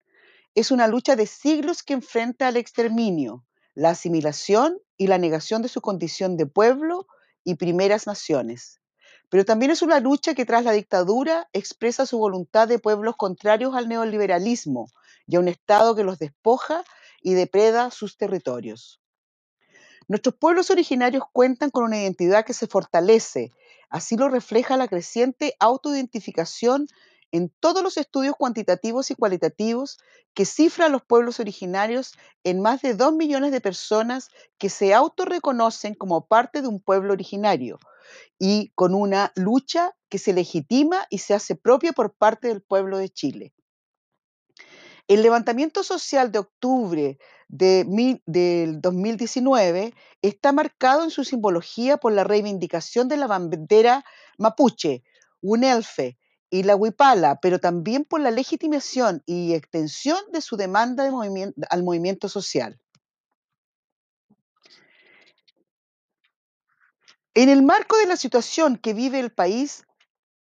es una lucha de siglos que enfrenta al exterminio, la asimilación y la negación de su condición de pueblo y primeras naciones. Pero también es una lucha que tras la dictadura expresa su voluntad de pueblos contrarios al neoliberalismo y a un Estado que los despoja y depreda sus territorios. Nuestros pueblos originarios cuentan con una identidad que se fortalece, así lo refleja la creciente autoidentificación en todos los estudios cuantitativos y cualitativos que cifra a los pueblos originarios en más de dos millones de personas que se autorreconocen como parte de un pueblo originario y con una lucha que se legitima y se hace propia por parte del pueblo de Chile. El levantamiento social de octubre de, del 2019 está marcado en su simbología por la reivindicación de la bandera mapuche, un elfe, y la huipala, pero también por la legitimación y extensión de su demanda al movimiento social. En el marco de la situación que vive el país,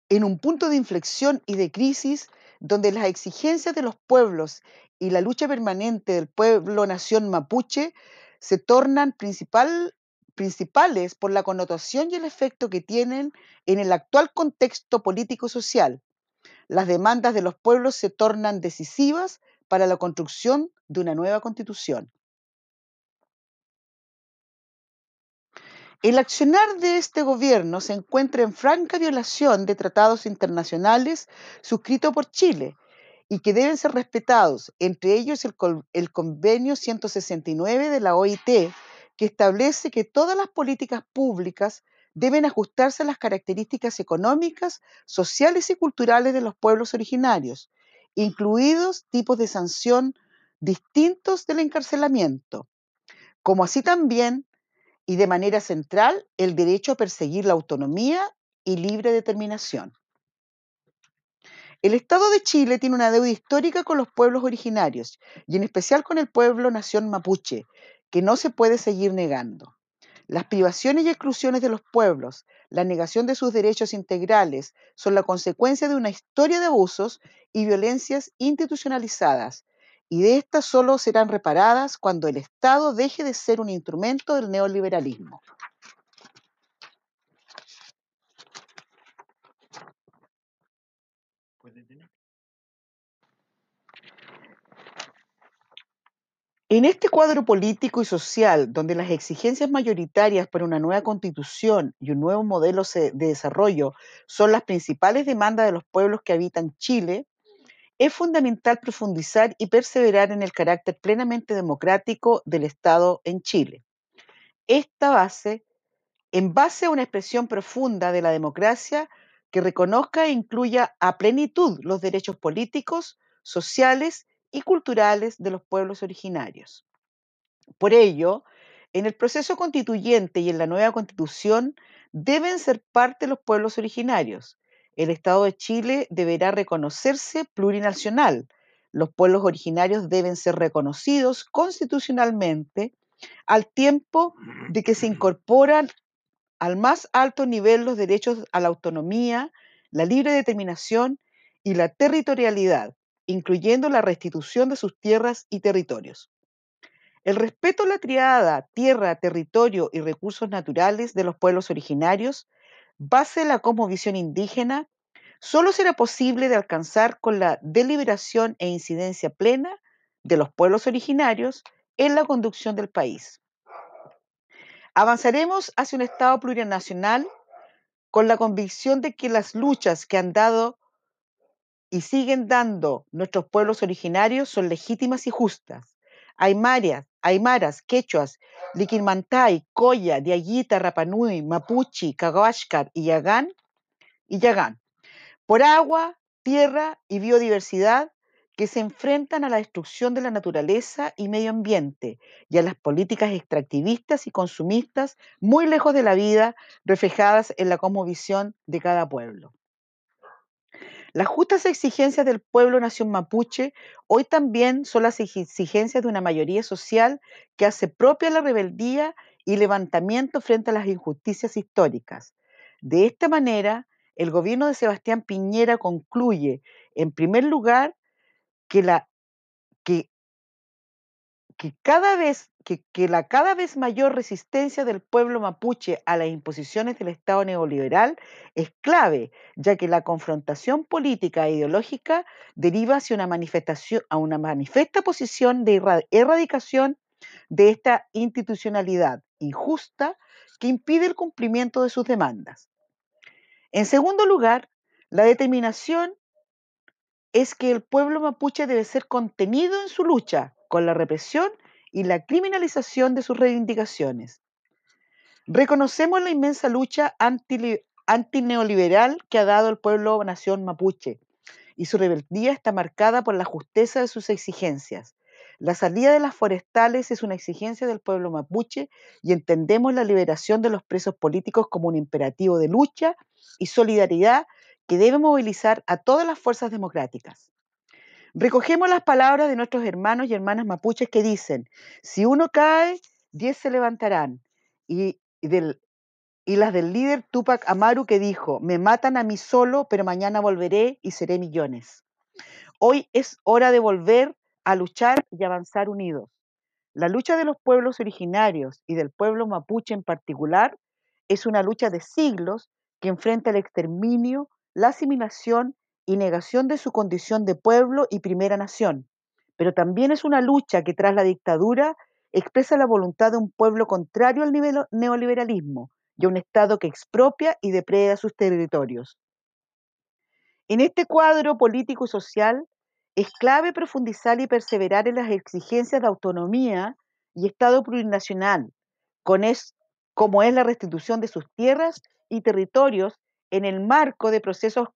en un punto de inflexión y de crisis, donde las exigencias de los pueblos y la lucha permanente del pueblo nación mapuche se tornan principal, principales por la connotación y el efecto que tienen en el actual contexto político y social. Las demandas de los pueblos se tornan decisivas para la construcción de una nueva constitución. El accionar de este gobierno se encuentra en franca violación de tratados internacionales suscritos por Chile y que deben ser respetados, entre ellos el, convenio 169 de la OIT, que establece que todas las políticas públicas deben ajustarse a las características económicas, sociales y culturales de los pueblos originarios, incluidos tipos de sanción distintos del encarcelamiento, como así también y de manera central el derecho a perseguir la autonomía y libre determinación. El Estado de Chile tiene una deuda histórica con los pueblos originarios y en especial con el pueblo nación mapuche, que no se puede seguir negando. Las privaciones y exclusiones de los pueblos, la negación de sus derechos integrales, son la consecuencia de una historia de abusos y violencias institucionalizadas y de estas solo serán reparadas cuando el Estado deje de ser un instrumento del neoliberalismo. En este cuadro político y social, donde las exigencias mayoritarias para una nueva constitución y un nuevo modelo de desarrollo son las principales demandas de los pueblos que habitan Chile, es fundamental profundizar y perseverar en el carácter plenamente democrático del Estado en Chile. Esta base, en base a una expresión profunda de la democracia que reconozca e incluya a plenitud los derechos políticos, sociales y culturales de los pueblos originarios. Por ello, en el proceso constituyente y en la nueva constitución deben ser parte los pueblos originarios, el Estado de Chile deberá reconocerse plurinacional. Los pueblos originarios deben ser reconocidos constitucionalmente al tiempo de que se incorporan al más alto nivel los derechos a la autonomía, la libre determinación y la territorialidad, incluyendo la restitución de sus tierras y territorios. El respeto a la triada tierra, territorio y recursos naturales de los pueblos originarios base la cosmovisión indígena solo será posible de alcanzar con la deliberación e incidencia plena de los pueblos originarios en la conducción del país. Avanzaremos hacia un Estado plurinacional con la convicción de que las luchas que han dado y siguen dando nuestros pueblos originarios son legítimas y justas. Aymaras, aymaras quechuas, liquimantay, coya, diaguita, rapanui, mapuchi, caguashcar y yagán, y yagán, por agua, tierra y biodiversidad que se enfrentan a la destrucción de la naturaleza y medio ambiente y a las políticas extractivistas y consumistas muy lejos de la vida reflejadas en la cosmovisión de cada pueblo. Las justas exigencias del pueblo nación mapuche hoy también son las exigencias de una mayoría social que hace propia la rebeldía y levantamiento frente a las injusticias históricas. De esta manera, el gobierno de Sebastián Piñera concluye, en primer lugar, que la, que, que cada vez, que, la cada vez mayor resistencia del pueblo mapuche a las imposiciones del Estado neoliberal es clave, ya que la confrontación política e ideológica deriva hacia una manifestación, a una manifiesta posición de erradicación de esta institucionalidad injusta que impide el cumplimiento de sus demandas. En segundo lugar, la determinación es que el pueblo mapuche debe ser contenido en su lucha con la represión y la criminalización de sus reivindicaciones. Reconocemos la inmensa lucha antineoliberal que ha dado el pueblo nación mapuche y su rebeldía está marcada por la justeza de sus exigencias. La salida de las forestales es una exigencia del pueblo mapuche y entendemos la liberación de los presos políticos como un imperativo de lucha y solidaridad que debe movilizar a todas las fuerzas democráticas. Recogemos las palabras de nuestros hermanos y hermanas mapuches que dicen, si uno cae, diez se levantarán. Y, las del líder Tupac Amaru que dijo, me matan a mí solo, pero mañana volveré y seré millones. Hoy es hora de volver a luchar y avanzar unidos. La lucha de los pueblos originarios y del pueblo mapuche en particular es una lucha de siglos que enfrenta el exterminio, la asimilación y negación de su condición de pueblo y primera nación, pero también es una lucha que tras la dictadura expresa la voluntad de un pueblo contrario al neoliberalismo y a un Estado que expropia y depreda sus territorios. En este cuadro político y social es clave profundizar y perseverar en las exigencias de autonomía y Estado plurinacional, como es la restitución de sus tierras y territorios en el marco de procesos,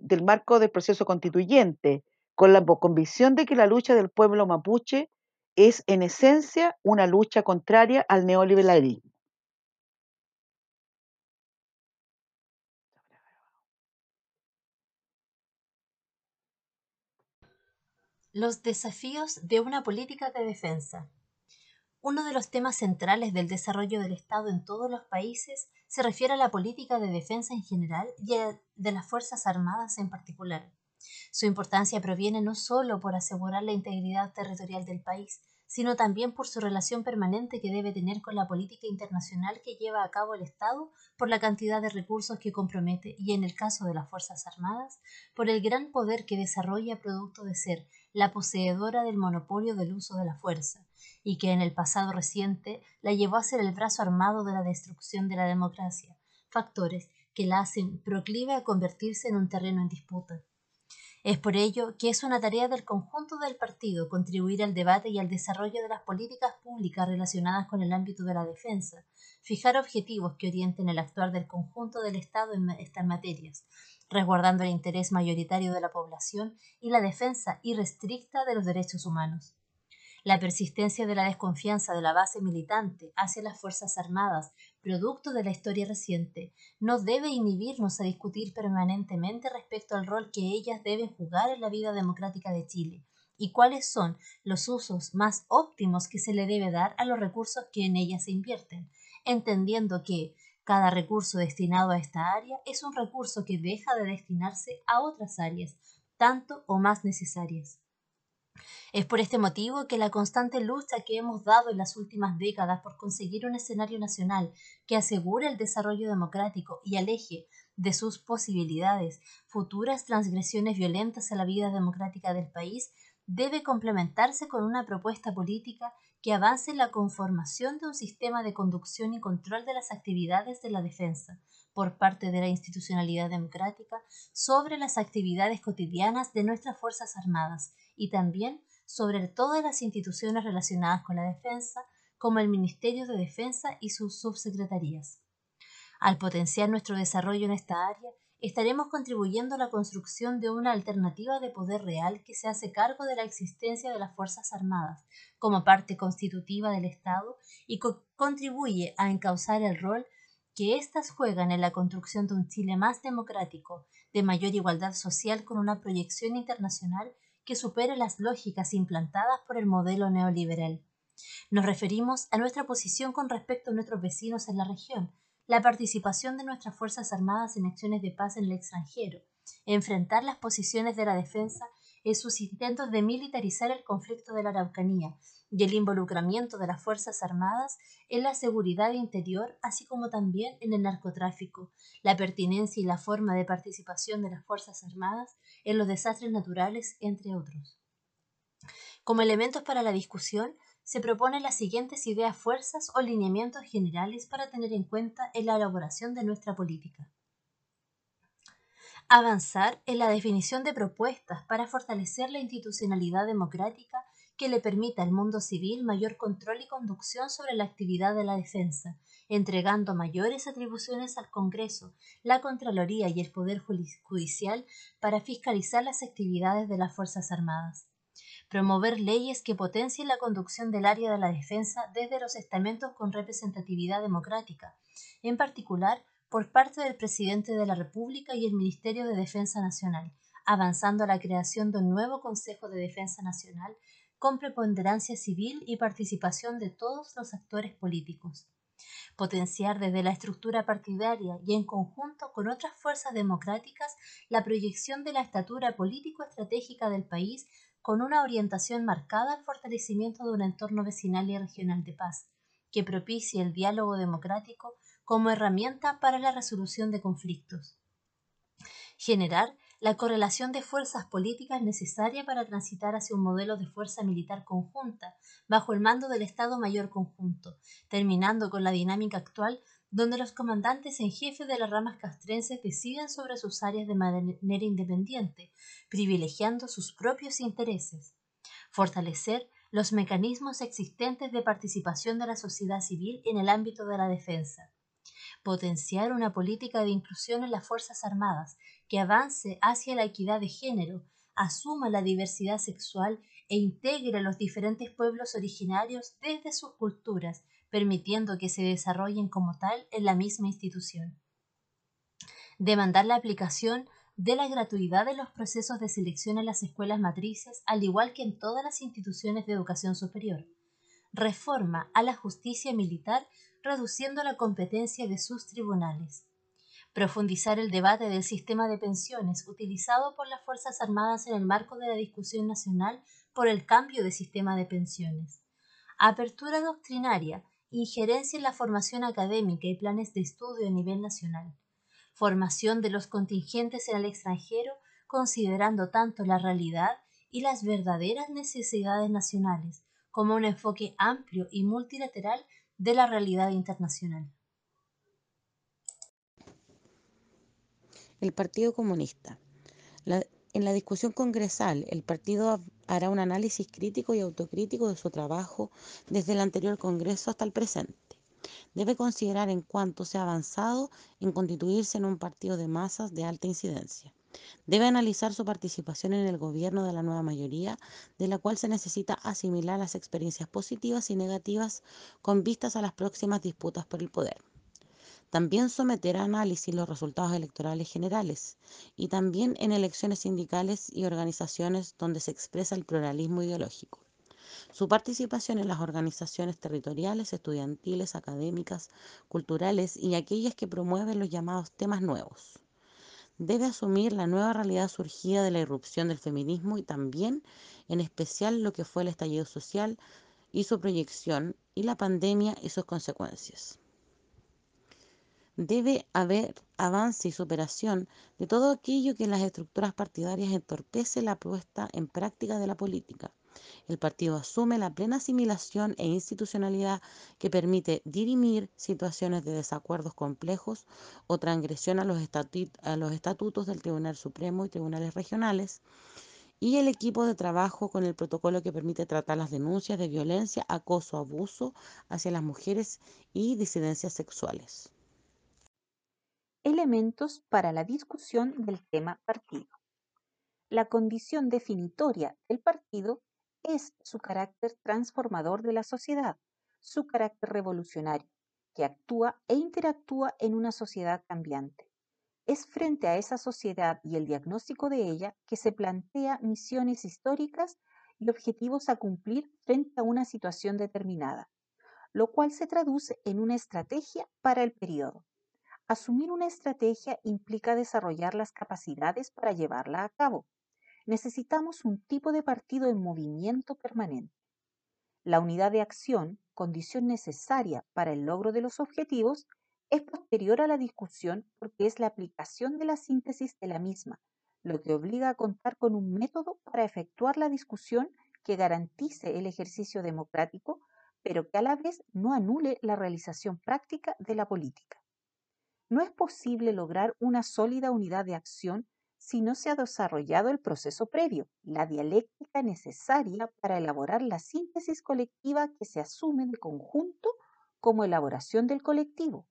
del marco del proceso constituyente, con la convicción de que la lucha del pueblo mapuche es en esencia una lucha contraria al neoliberalismo. Los desafíos de una política de defensa. Uno de los temas centrales del desarrollo del Estado en todos los países se refiere a la política de defensa en general y de las Fuerzas Armadas en particular. Su importancia proviene no solo por asegurar la integridad territorial del país, sino también por su relación permanente que debe tener con la política internacional que lleva a cabo el Estado por la cantidad de recursos que compromete y, en el caso de las Fuerzas Armadas, por el gran poder que desarrolla producto de ser la poseedora del monopolio del uso de la fuerza, y que en el pasado reciente la llevó a ser el brazo armado de la destrucción de la democracia, factores que la hacen proclive a convertirse en un terreno en disputa. Es por ello que es una tarea del conjunto del partido contribuir al debate y al desarrollo de las políticas públicas relacionadas con el ámbito de la defensa, fijar objetivos que orienten el actuar del conjunto del Estado en estas materias, resguardando el interés mayoritario de la población y la defensa irrestricta de los derechos humanos. La persistencia de la desconfianza de la base militante hacia las Fuerzas Armadas, producto de la historia reciente, no debe inhibirnos a discutir permanentemente respecto al rol que ellas deben jugar en la vida democrática de Chile y cuáles son los usos más óptimos que se le debe dar a los recursos que en ellas se invierten, entendiendo que cada recurso destinado a esta área es un recurso que deja de destinarse a otras áreas, tanto o más necesarias. Es por este motivo que la constante lucha que hemos dado en las últimas décadas por conseguir un escenario nacional que asegure el desarrollo democrático y aleje de sus posibilidades futuras transgresiones violentas a la vida democrática del país debe complementarse con una propuesta política que avance en la conformación de un sistema de conducción y control de las actividades de la defensa por parte de la institucionalidad democrática sobre las actividades cotidianas de nuestras Fuerzas Armadas y también sobre todas las instituciones relacionadas con la defensa, como el Ministerio de Defensa y sus subsecretarías. Al potenciar nuestro desarrollo en esta área, estaremos contribuyendo a la construcción de una alternativa de poder real que se hace cargo de la existencia de las Fuerzas Armadas como parte constitutiva del Estado y contribuye a encauzar el rol que éstas juegan en la construcción de un Chile más democrático, de mayor igualdad social con una proyección internacional que supere las lógicas implantadas por el modelo neoliberal. Nos referimos a nuestra posición con respecto a nuestros vecinos en la región, la participación de nuestras Fuerzas Armadas en acciones de paz en el extranjero, enfrentar las posiciones de la defensa en sus intentos de militarizar el conflicto de la Araucanía y el involucramiento de las Fuerzas Armadas en la seguridad interior, así como también en el narcotráfico, la pertinencia y la forma de participación de las Fuerzas Armadas en los desastres naturales, entre otros. Como elementos para la discusión, se proponen las siguientes ideas fuerzas o lineamientos generales para tener en cuenta en la elaboración de nuestra política. Avanzar en la definición de propuestas para fortalecer la institucionalidad democrática que le permita al mundo civil mayor control y conducción sobre la actividad de la defensa, entregando mayores atribuciones al Congreso, la Contraloría y el Poder Judicial para fiscalizar las actividades de las Fuerzas Armadas. Promover leyes que potencien la conducción del área de la defensa desde los estamentos con representatividad democrática, en particular por parte del Presidente de la República y el Ministerio de Defensa Nacional, avanzando a la creación de un nuevo Consejo de Defensa Nacional con preponderancia civil y participación de todos los actores políticos. Potenciar desde la estructura partidaria y en conjunto con otras fuerzas democráticas la proyección de la estatura político-estratégica del país con una orientación marcada al fortalecimiento de un entorno vecinal y regional de paz, que propicie el diálogo democrático como herramienta para la resolución de conflictos. Generar la correlación de fuerzas políticas necesaria para transitar hacia un modelo de fuerza militar conjunta bajo el mando del Estado Mayor Conjunto, terminando con la dinámica actual donde los comandantes en jefe de las ramas castrenses deciden sobre sus áreas de manera independiente, privilegiando sus propios intereses. Fortalecer los mecanismos existentes de participación de la sociedad civil en el ámbito de la defensa. Potenciar una política de inclusión en las Fuerzas Armadas que avance hacia la equidad de género, asuma la diversidad sexual e integre a los diferentes pueblos originarios desde sus culturas, permitiendo que se desarrollen como tal en la misma institución. Demandar la aplicación de la gratuidad de los procesos de selección en las escuelas matrices, al igual que en todas las instituciones de educación superior. Reforma a la justicia militar, reduciendo la competencia de sus tribunales profundizar el debate del sistema de pensiones utilizado por las Fuerzas Armadas en el marco de la discusión nacional por el cambio de sistema de pensiones. Apertura doctrinaria, injerencia en la formación académica y planes de estudio a nivel nacional. Formación de los contingentes en el extranjero considerando tanto la realidad y las verdaderas necesidades nacionales como un enfoque amplio y multilateral de la realidad internacional. el Partido Comunista. En la discusión congresal, el partido hará un análisis crítico y autocrítico de su trabajo desde el anterior Congreso hasta el presente. Debe considerar en cuánto se ha avanzado en constituirse en un partido de masas de alta incidencia. Debe analizar su participación en el gobierno de la nueva mayoría, de la cual se necesita asimilar las experiencias positivas y negativas con vistas a las próximas disputas por el poder. También someterá a análisis los resultados electorales generales y también en elecciones sindicales y organizaciones donde se expresa el pluralismo ideológico. Su participación en las organizaciones territoriales, estudiantiles, académicas, culturales y aquellas que promueven los llamados temas nuevos. Debe asumir la nueva realidad surgida de la irrupción del feminismo y también, en especial, lo que fue el estallido social y su proyección y la pandemia y sus consecuencias. Debe haber avance y superación de todo aquello que en las estructuras partidarias entorpece la puesta en práctica de la política. El partido asume la plena asimilación e institucionalidad que permite dirimir situaciones de desacuerdos complejos o transgresión a los, a los estatutos del Tribunal Supremo y tribunales regionales y el equipo de trabajo con el protocolo que permite tratar las denuncias de violencia, acoso, abuso hacia las mujeres y disidencias sexuales elementos para la discusión del tema partido. La condición definitoria del partido es su carácter transformador de la sociedad, su carácter revolucionario, que actúa e interactúa en una sociedad cambiante. Es frente a esa sociedad y el diagnóstico de ella que se plantea misiones históricas y objetivos a cumplir frente a una situación determinada, lo cual se traduce en una estrategia para el periodo. Asumir una estrategia implica desarrollar las capacidades para llevarla a cabo. Necesitamos un tipo de partido en movimiento permanente. La unidad de acción, condición necesaria para el logro de los objetivos, es posterior a la discusión porque es la aplicación de la síntesis de la misma, lo que obliga a contar con un método para efectuar la discusión que garantice el ejercicio democrático, pero que a la vez no anule la realización práctica de la política. No es posible lograr una sólida unidad de acción si no se ha desarrollado el proceso previo, la dialéctica necesaria para elaborar la síntesis colectiva que se asume de conjunto como elaboración del colectivo.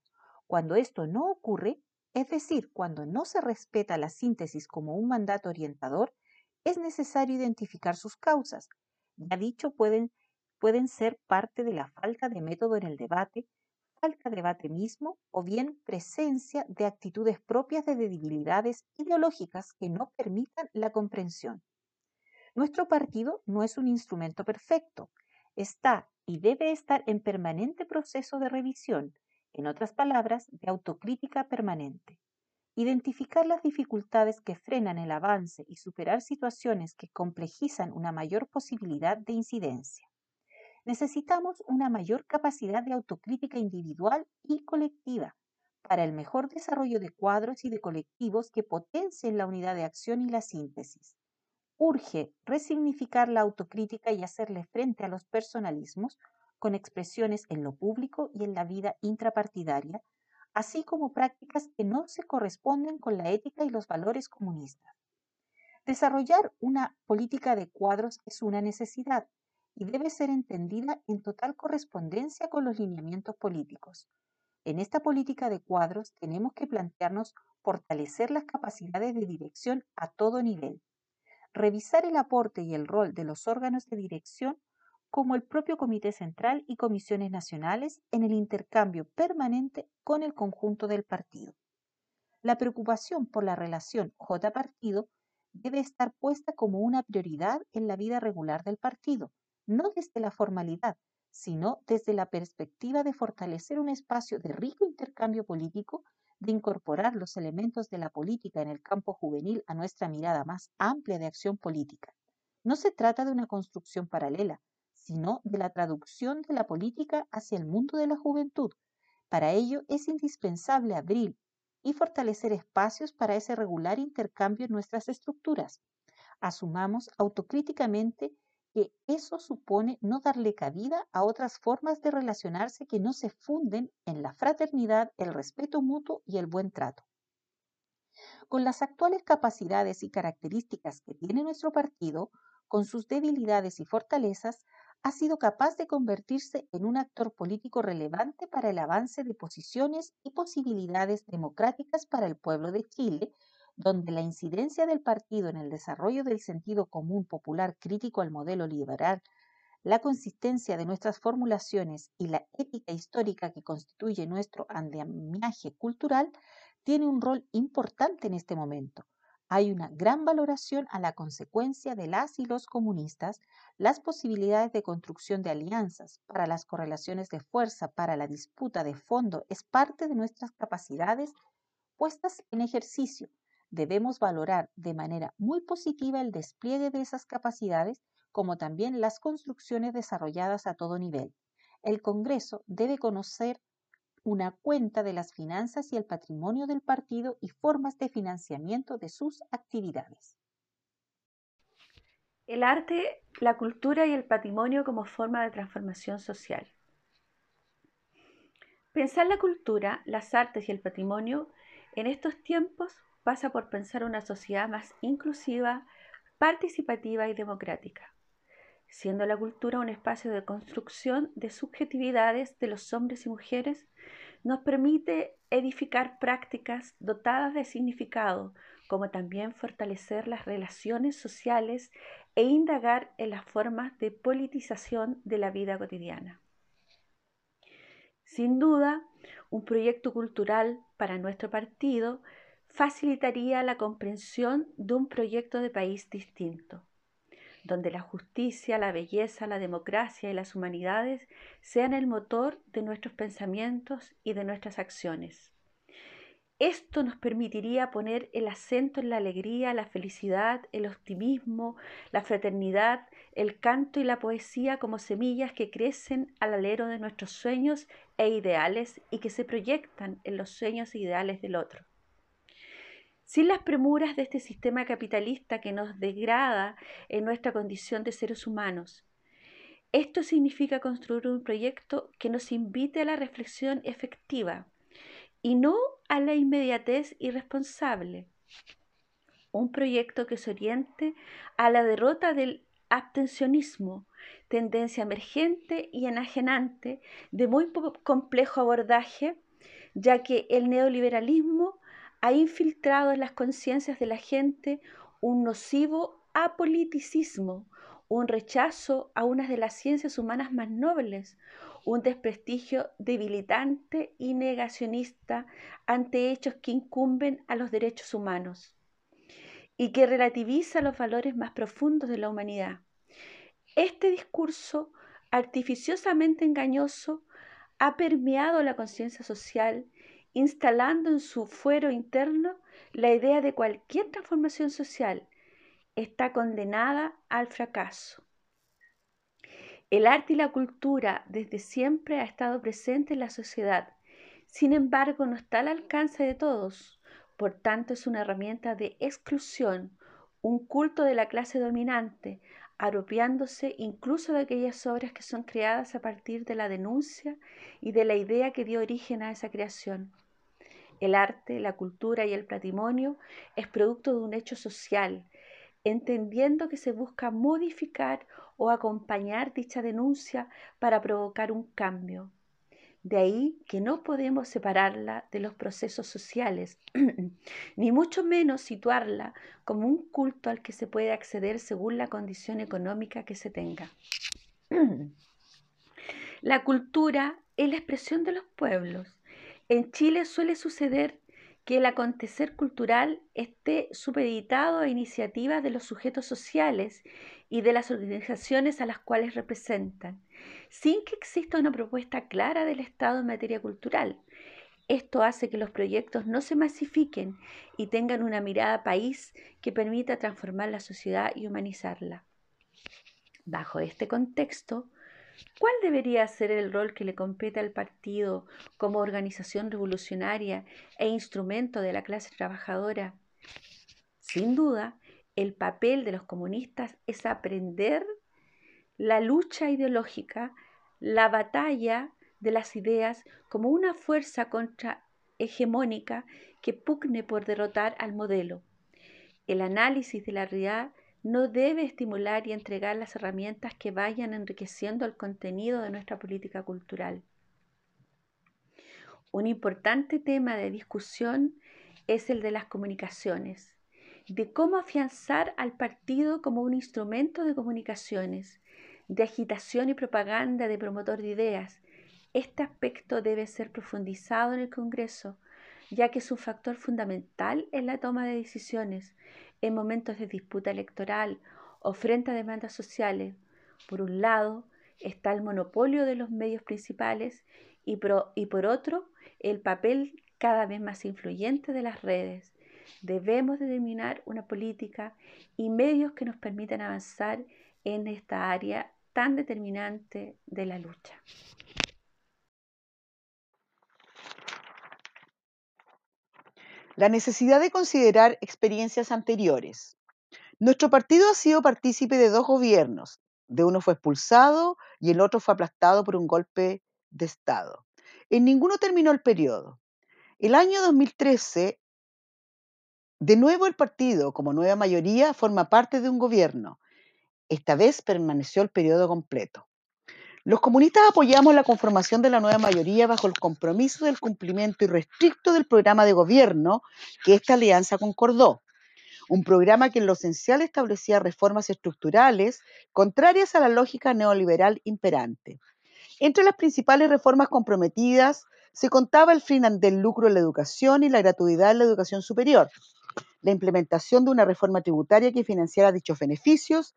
Cuando esto no ocurre, es decir, cuando no se respeta la síntesis como un mandato orientador, es necesario identificar sus causas. Ya dicho, pueden, pueden ser parte de la falta de método en el debate, falta de debate mismo o bien presencia de actitudes propias de debilidades ideológicas que no permitan la comprensión. Nuestro partido no es un instrumento perfecto, está y debe estar en permanente proceso de revisión, en otras palabras, de autocrítica permanente. identificar las dificultades que frenan el avance y superar situaciones que complejizan una mayor posibilidad de incidencia. Necesitamos una mayor capacidad de autocrítica individual y colectiva para el mejor desarrollo de cuadros y de colectivos que potencien la unidad de acción y la síntesis. Urge resignificar la autocrítica y hacerle frente a los personalismos con expresiones en lo público y en la vida intrapartidaria, así como prácticas que no se corresponden con la ética y los valores comunistas. Desarrollar una política de cuadros es una necesidad y debe ser entendida en total correspondencia con los lineamientos políticos. En esta política de cuadros tenemos que plantearnos fortalecer las capacidades de dirección a todo nivel, revisar el aporte y el rol de los órganos de dirección como el propio Comité Central y comisiones nacionales en el intercambio permanente con el conjunto del partido. La preocupación por la relación J-partido debe estar puesta como una prioridad en la vida regular del partido, no desde la formalidad, sino desde la perspectiva de fortalecer un espacio de rico intercambio político, de incorporar los elementos de la política en el campo juvenil a nuestra mirada más amplia de acción política. No se trata de una construcción paralela, sino de la traducción de la política hacia el mundo de la juventud. Para ello es indispensable abrir y fortalecer espacios para ese regular intercambio en nuestras estructuras. Asumamos autocríticamente que eso supone no darle cabida a otras formas de relacionarse que no se funden en la fraternidad, el respeto mutuo y el buen trato. Con las actuales capacidades y características que tiene nuestro partido, con sus debilidades y fortalezas, ha sido capaz de convertirse en un actor político relevante para el avance de posiciones y posibilidades democráticas para el pueblo de Chile, donde la incidencia del partido en el desarrollo del sentido común popular crítico al modelo liberal, la consistencia de nuestras formulaciones y la ética histórica que constituye nuestro andamiaje cultural tiene un rol importante en este momento hay una gran valoración a la consecuencia de las y los comunistas, las posibilidades de construcción de alianzas para las correlaciones de fuerza, para la disputa de fondo, es parte de nuestras capacidades puestas en ejercicio. Debemos valorar de manera muy positiva el despliegue de esas capacidades, como también las construcciones desarrolladas a todo nivel. El Congreso debe conocer una cuenta de las finanzas y el patrimonio del partido y formas de financiamiento de sus actividades. El arte, la cultura y el patrimonio como forma de transformación social. Pensar la cultura, las artes y el patrimonio en estos tiempos pasa por pensar una sociedad más inclusiva, participativa y democrática siendo la cultura un espacio de construcción de subjetividades de los hombres y mujeres, nos permite edificar prácticas dotadas de significado, como también fortalecer las relaciones sociales e indagar en las formas de politización de la vida cotidiana. Sin duda, un proyecto cultural para nuestro partido facilitaría la comprensión de un proyecto de país distinto donde la justicia, la belleza, la democracia y las humanidades sean el motor de nuestros pensamientos y de nuestras acciones. Esto nos permitiría poner el acento en la alegría, la felicidad, el optimismo, la fraternidad, el canto y la poesía como semillas que crecen al alero de nuestros sueños e ideales y que se proyectan en los sueños e ideales del otro sin las premuras de este sistema capitalista que nos degrada en nuestra condición de seres humanos. Esto significa construir un proyecto que nos invite a la reflexión efectiva y no a la inmediatez irresponsable. Un proyecto que se oriente a la derrota del abstencionismo, tendencia emergente y enajenante de muy complejo abordaje, ya que el neoliberalismo ha infiltrado en las conciencias de la gente un nocivo apoliticismo, un rechazo a una de las ciencias humanas más nobles, un desprestigio debilitante y negacionista ante hechos que incumben a los derechos humanos y que relativiza los valores más profundos de la humanidad. Este discurso artificiosamente engañoso ha permeado la conciencia social instalando en su fuero interno la idea de cualquier transformación social, está condenada al fracaso. El arte y la cultura desde siempre ha estado presente en la sociedad, sin embargo no está al alcance de todos, por tanto es una herramienta de exclusión, un culto de la clase dominante, apropiándose incluso de aquellas obras que son creadas a partir de la denuncia y de la idea que dio origen a esa creación. El arte, la cultura y el patrimonio es producto de un hecho social, entendiendo que se busca modificar o acompañar dicha denuncia para provocar un cambio. De ahí que no podemos separarla de los procesos sociales, ni mucho menos situarla como un culto al que se puede acceder según la condición económica que se tenga. la cultura es la expresión de los pueblos. En Chile suele suceder que el acontecer cultural esté supeditado a iniciativas de los sujetos sociales y de las organizaciones a las cuales representan, sin que exista una propuesta clara del Estado en materia cultural. Esto hace que los proyectos no se masifiquen y tengan una mirada país que permita transformar la sociedad y humanizarla. Bajo este contexto, ¿Cuál debería ser el rol que le compete al partido como organización revolucionaria e instrumento de la clase trabajadora? Sin duda, el papel de los comunistas es aprender la lucha ideológica, la batalla de las ideas como una fuerza contrahegemónica que pugne por derrotar al modelo. El análisis de la realidad no debe estimular y entregar las herramientas que vayan enriqueciendo el contenido de nuestra política cultural. Un importante tema de discusión es el de las comunicaciones de cómo afianzar al partido como un instrumento de comunicaciones, de agitación y propaganda de promotor de ideas. Este aspecto debe ser profundizado en el Congreso, ya que es un factor fundamental en la toma de decisiones en momentos de disputa electoral o frente a demandas sociales. Por un lado está el monopolio de los medios principales y, por otro el papel cada vez más influyente de las redes debemos determinar una política y medios que nos permitan avanzar en esta área tan determinante de la lucha. La necesidad de considerar experiencias anteriores. Nuestro partido ha sido partícipe de dos gobiernos. De uno fue expulsado y el otro fue aplastado por un golpe de Estado. En ninguno terminó el periodo. El año 2013 de nuevo el partido, como nueva mayoría, forma parte de un gobierno. Esta vez permaneció el periodo completo. Los comunistas apoyamos la conformación de la nueva mayoría bajo el compromiso del cumplimiento irrestricto del programa de gobierno que esta alianza concordó. Un programa que en lo esencial establecía reformas estructurales contrarias a la lógica neoliberal imperante. Entre las principales reformas comprometidas se contaba el fin del lucro en la educación y la gratuidad en la educación superior, la implementación de una reforma tributaria que financiara dichos beneficios,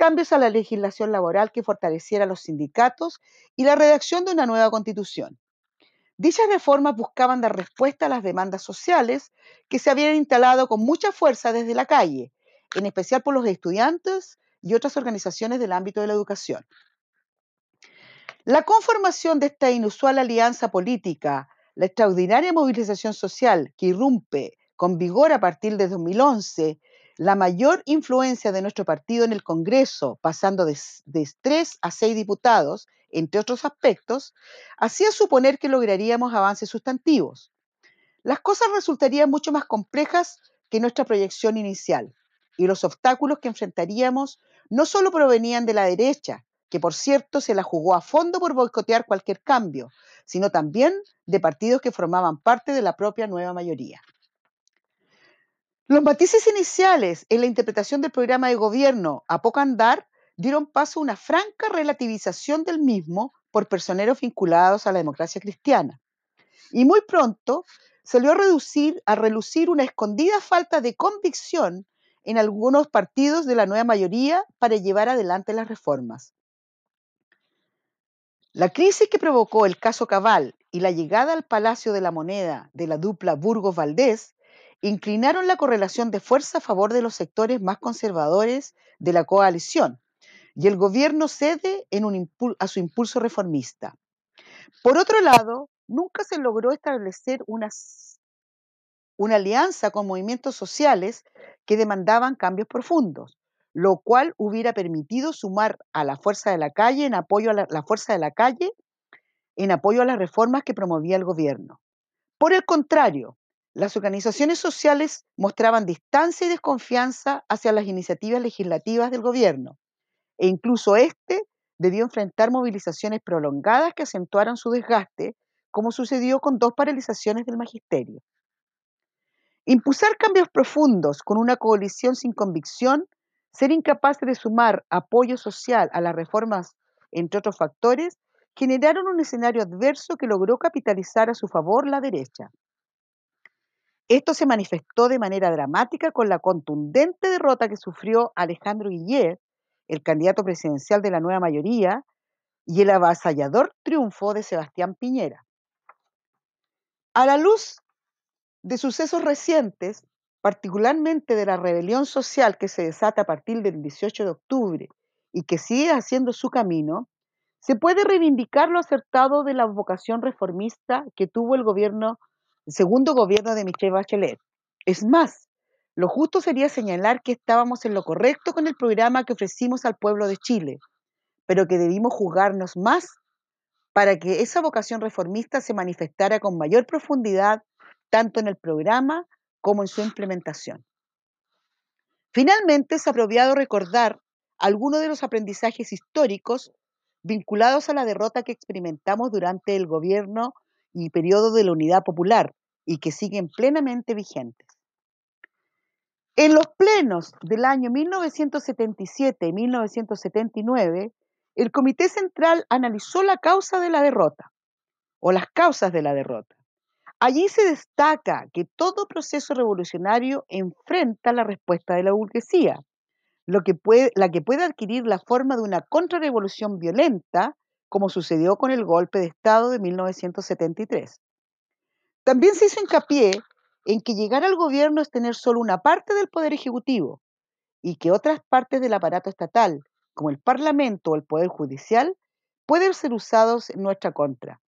cambios a la legislación laboral que fortaleciera los sindicatos y la redacción de una nueva constitución. Dichas reformas buscaban dar respuesta a las demandas sociales que se habían instalado con mucha fuerza desde la calle, en especial por los estudiantes y otras organizaciones del ámbito de la educación. La conformación de esta inusual alianza política, la extraordinaria movilización social que irrumpe con vigor a partir de 2011, la mayor influencia de nuestro partido en el Congreso, pasando de, 3 a 6 diputados, entre otros aspectos, hacía suponer que lograríamos avances sustantivos. Las cosas resultarían mucho más complejas que nuestra proyección inicial, y los obstáculos que enfrentaríamos no solo provenían de la derecha, que por cierto se la jugó a fondo por boicotear cualquier cambio, sino también de partidos que formaban parte de la propia nueva mayoría. Los matices iniciales en la interpretación del programa de gobierno a poco andar dieron paso a una franca relativización del mismo por personeros vinculados a la democracia cristiana. Y muy pronto salió a, reducir, a relucir una escondida falta de convicción en algunos partidos de la nueva mayoría para llevar adelante las reformas. La crisis que provocó el caso Cabal y la llegada al Palacio de la Moneda de la dupla Burgos-Valdés inclinaron la correlación de fuerza a favor de los sectores más conservadores de la coalición y el gobierno cede a su impulso reformista. Por otro lado, nunca se logró establecer una, alianza con movimientos sociales que demandaban cambios profundos, lo cual hubiera permitido sumar a la fuerza de la calle en apoyo a la fuerza de la calle en apoyo a las reformas que promovía el gobierno. Por el contrario, las organizaciones sociales mostraban distancia y desconfianza hacia las iniciativas legislativas del gobierno, e incluso este debió enfrentar movilizaciones prolongadas que acentuaron su desgaste, como sucedió con dos paralizaciones del magisterio. Impulsar cambios profundos con una coalición sin convicción, ser incapaz de sumar apoyo social a las reformas, entre otros factores, generaron un escenario adverso que logró capitalizar a su favor la derecha. Esto se manifestó de manera dramática con la contundente derrota que sufrió Alejandro Guillet, el candidato presidencial de la nueva mayoría, y el avasallador triunfo de Sebastián Piñera. A la luz de sucesos recientes, particularmente de la rebelión social que se desata a partir del 18 de octubre y que sigue haciendo su camino, se puede reivindicar lo acertado de la vocación reformista que tuvo el gobierno, segundo gobierno de Michelle Bachelet. Es más, lo justo sería señalar que estábamos en lo correcto con el programa que ofrecimos al pueblo de Chile, pero que debimos juzgarnos más para que esa vocación reformista se manifestara con mayor profundidad tanto en el programa como en su implementación. Finalmente, es apropiado recordar algunos de los aprendizajes históricos vinculados a la derrota que experimentamos durante el gobierno y periodo de la Unidad Popular y que siguen plenamente vigentes. En los plenos del año 1977 y 1979, el Comité Central analizó la causa de la derrota o las causas de la derrota. Allí se destaca que todo proceso revolucionario enfrenta la respuesta de la burguesía, lo que puede, la que puede adquirir la forma de una contrarrevolución violenta, como sucedió con el golpe de Estado de 1973. También se hizo hincapié en que llegar al gobierno es tener solo una parte del poder ejecutivo y que otras partes del aparato estatal, como el Parlamento o el Poder Judicial, pueden ser usados en nuestra contra.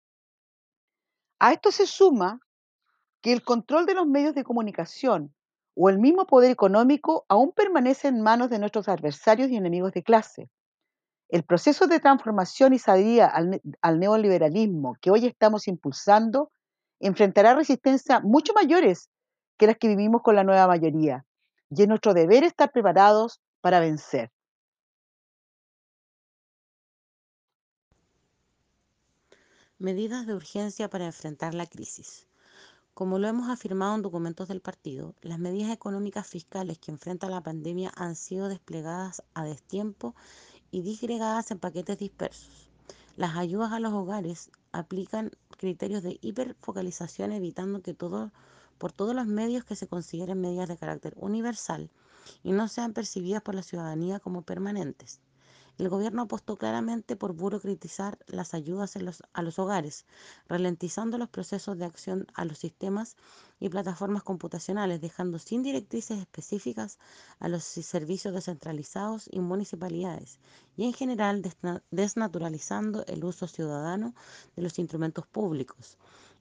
A esto se suma que el control de los medios de comunicación o el mismo poder económico aún permanece en manos de nuestros adversarios y enemigos de clase. El proceso de transformación y salida al, al neoliberalismo que hoy estamos impulsando enfrentará resistencias mucho mayores que las que vivimos con la nueva mayoría. Y es nuestro deber estar preparados para vencer. Medidas de urgencia para enfrentar la crisis. Como lo hemos afirmado en documentos del partido, las medidas económicas fiscales que enfrenta la pandemia han sido desplegadas a destiempo y disgregadas en paquetes dispersos. Las ayudas a los hogares aplican criterios de hiperfocalización evitando que todo, por todos los medios que se consideren medidas de carácter universal y no sean percibidas por la ciudadanía como permanentes. El gobierno apostó claramente por burocratizar las ayudas a los hogares, ralentizando los procesos de acción a los sistemas y plataformas computacionales, dejando sin directrices específicas a los servicios descentralizados y municipalidades, y en general desnaturalizando el uso ciudadano de los instrumentos públicos.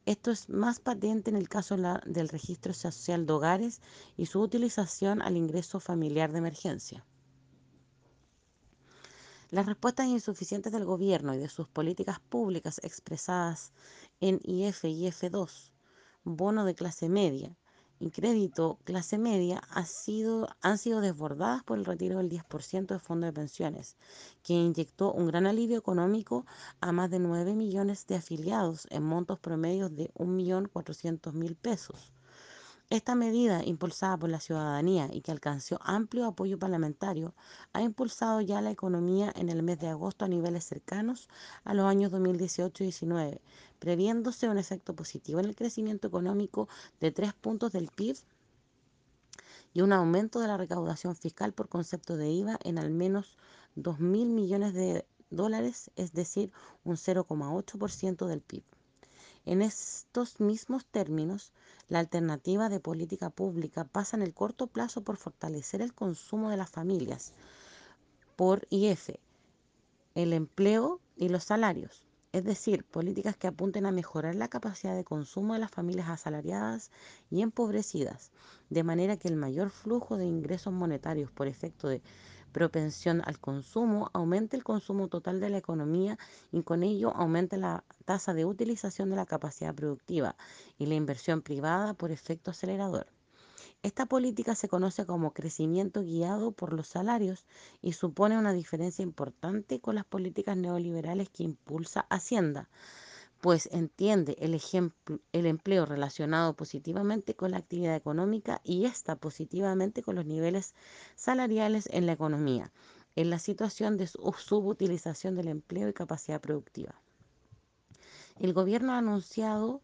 Esto es más patente en el caso del registro social de hogares y su utilización al ingreso familiar de emergencia. Las respuestas insuficientes del gobierno y de sus políticas públicas expresadas en IF y IF2, bono de clase media y crédito clase media han sido desbordadas por el retiro del 10% de fondos de pensiones, que inyectó un gran alivio económico a más de 9 millones de afiliados en montos promedios de 1.400.000 pesos esta medida, impulsada por la ciudadanía y que alcanzó amplio apoyo parlamentario, ha impulsado ya la economía en el mes de agosto a niveles cercanos a los años 2018 y 2019, previéndose un efecto positivo en el crecimiento económico de tres puntos del PIB y un aumento de la recaudación fiscal por concepto de IVA en al menos 2 mil millones de dólares, es decir, un 0,8% del PIB. En estos mismos términos, la alternativa de política pública pasa en el corto plazo por fortalecer el consumo de las familias, por IF, el empleo y los salarios, es decir, políticas que apunten a mejorar la capacidad de consumo de las familias asalariadas y empobrecidas, de manera que el mayor flujo de ingresos monetarios por efecto de propensión al consumo aumente el consumo total de la economía y con ello aumente la tasa de utilización de la capacidad productiva y la inversión privada por efecto acelerador. Esta política se conoce como crecimiento guiado por los salarios y supone una diferencia importante con las políticas neoliberales que impulsa Hacienda, pues entiende el, el empleo relacionado positivamente con la actividad económica y esta positivamente con los niveles salariales en la economía, en la situación de subutilización del empleo y capacidad productiva. El gobierno ha anunciado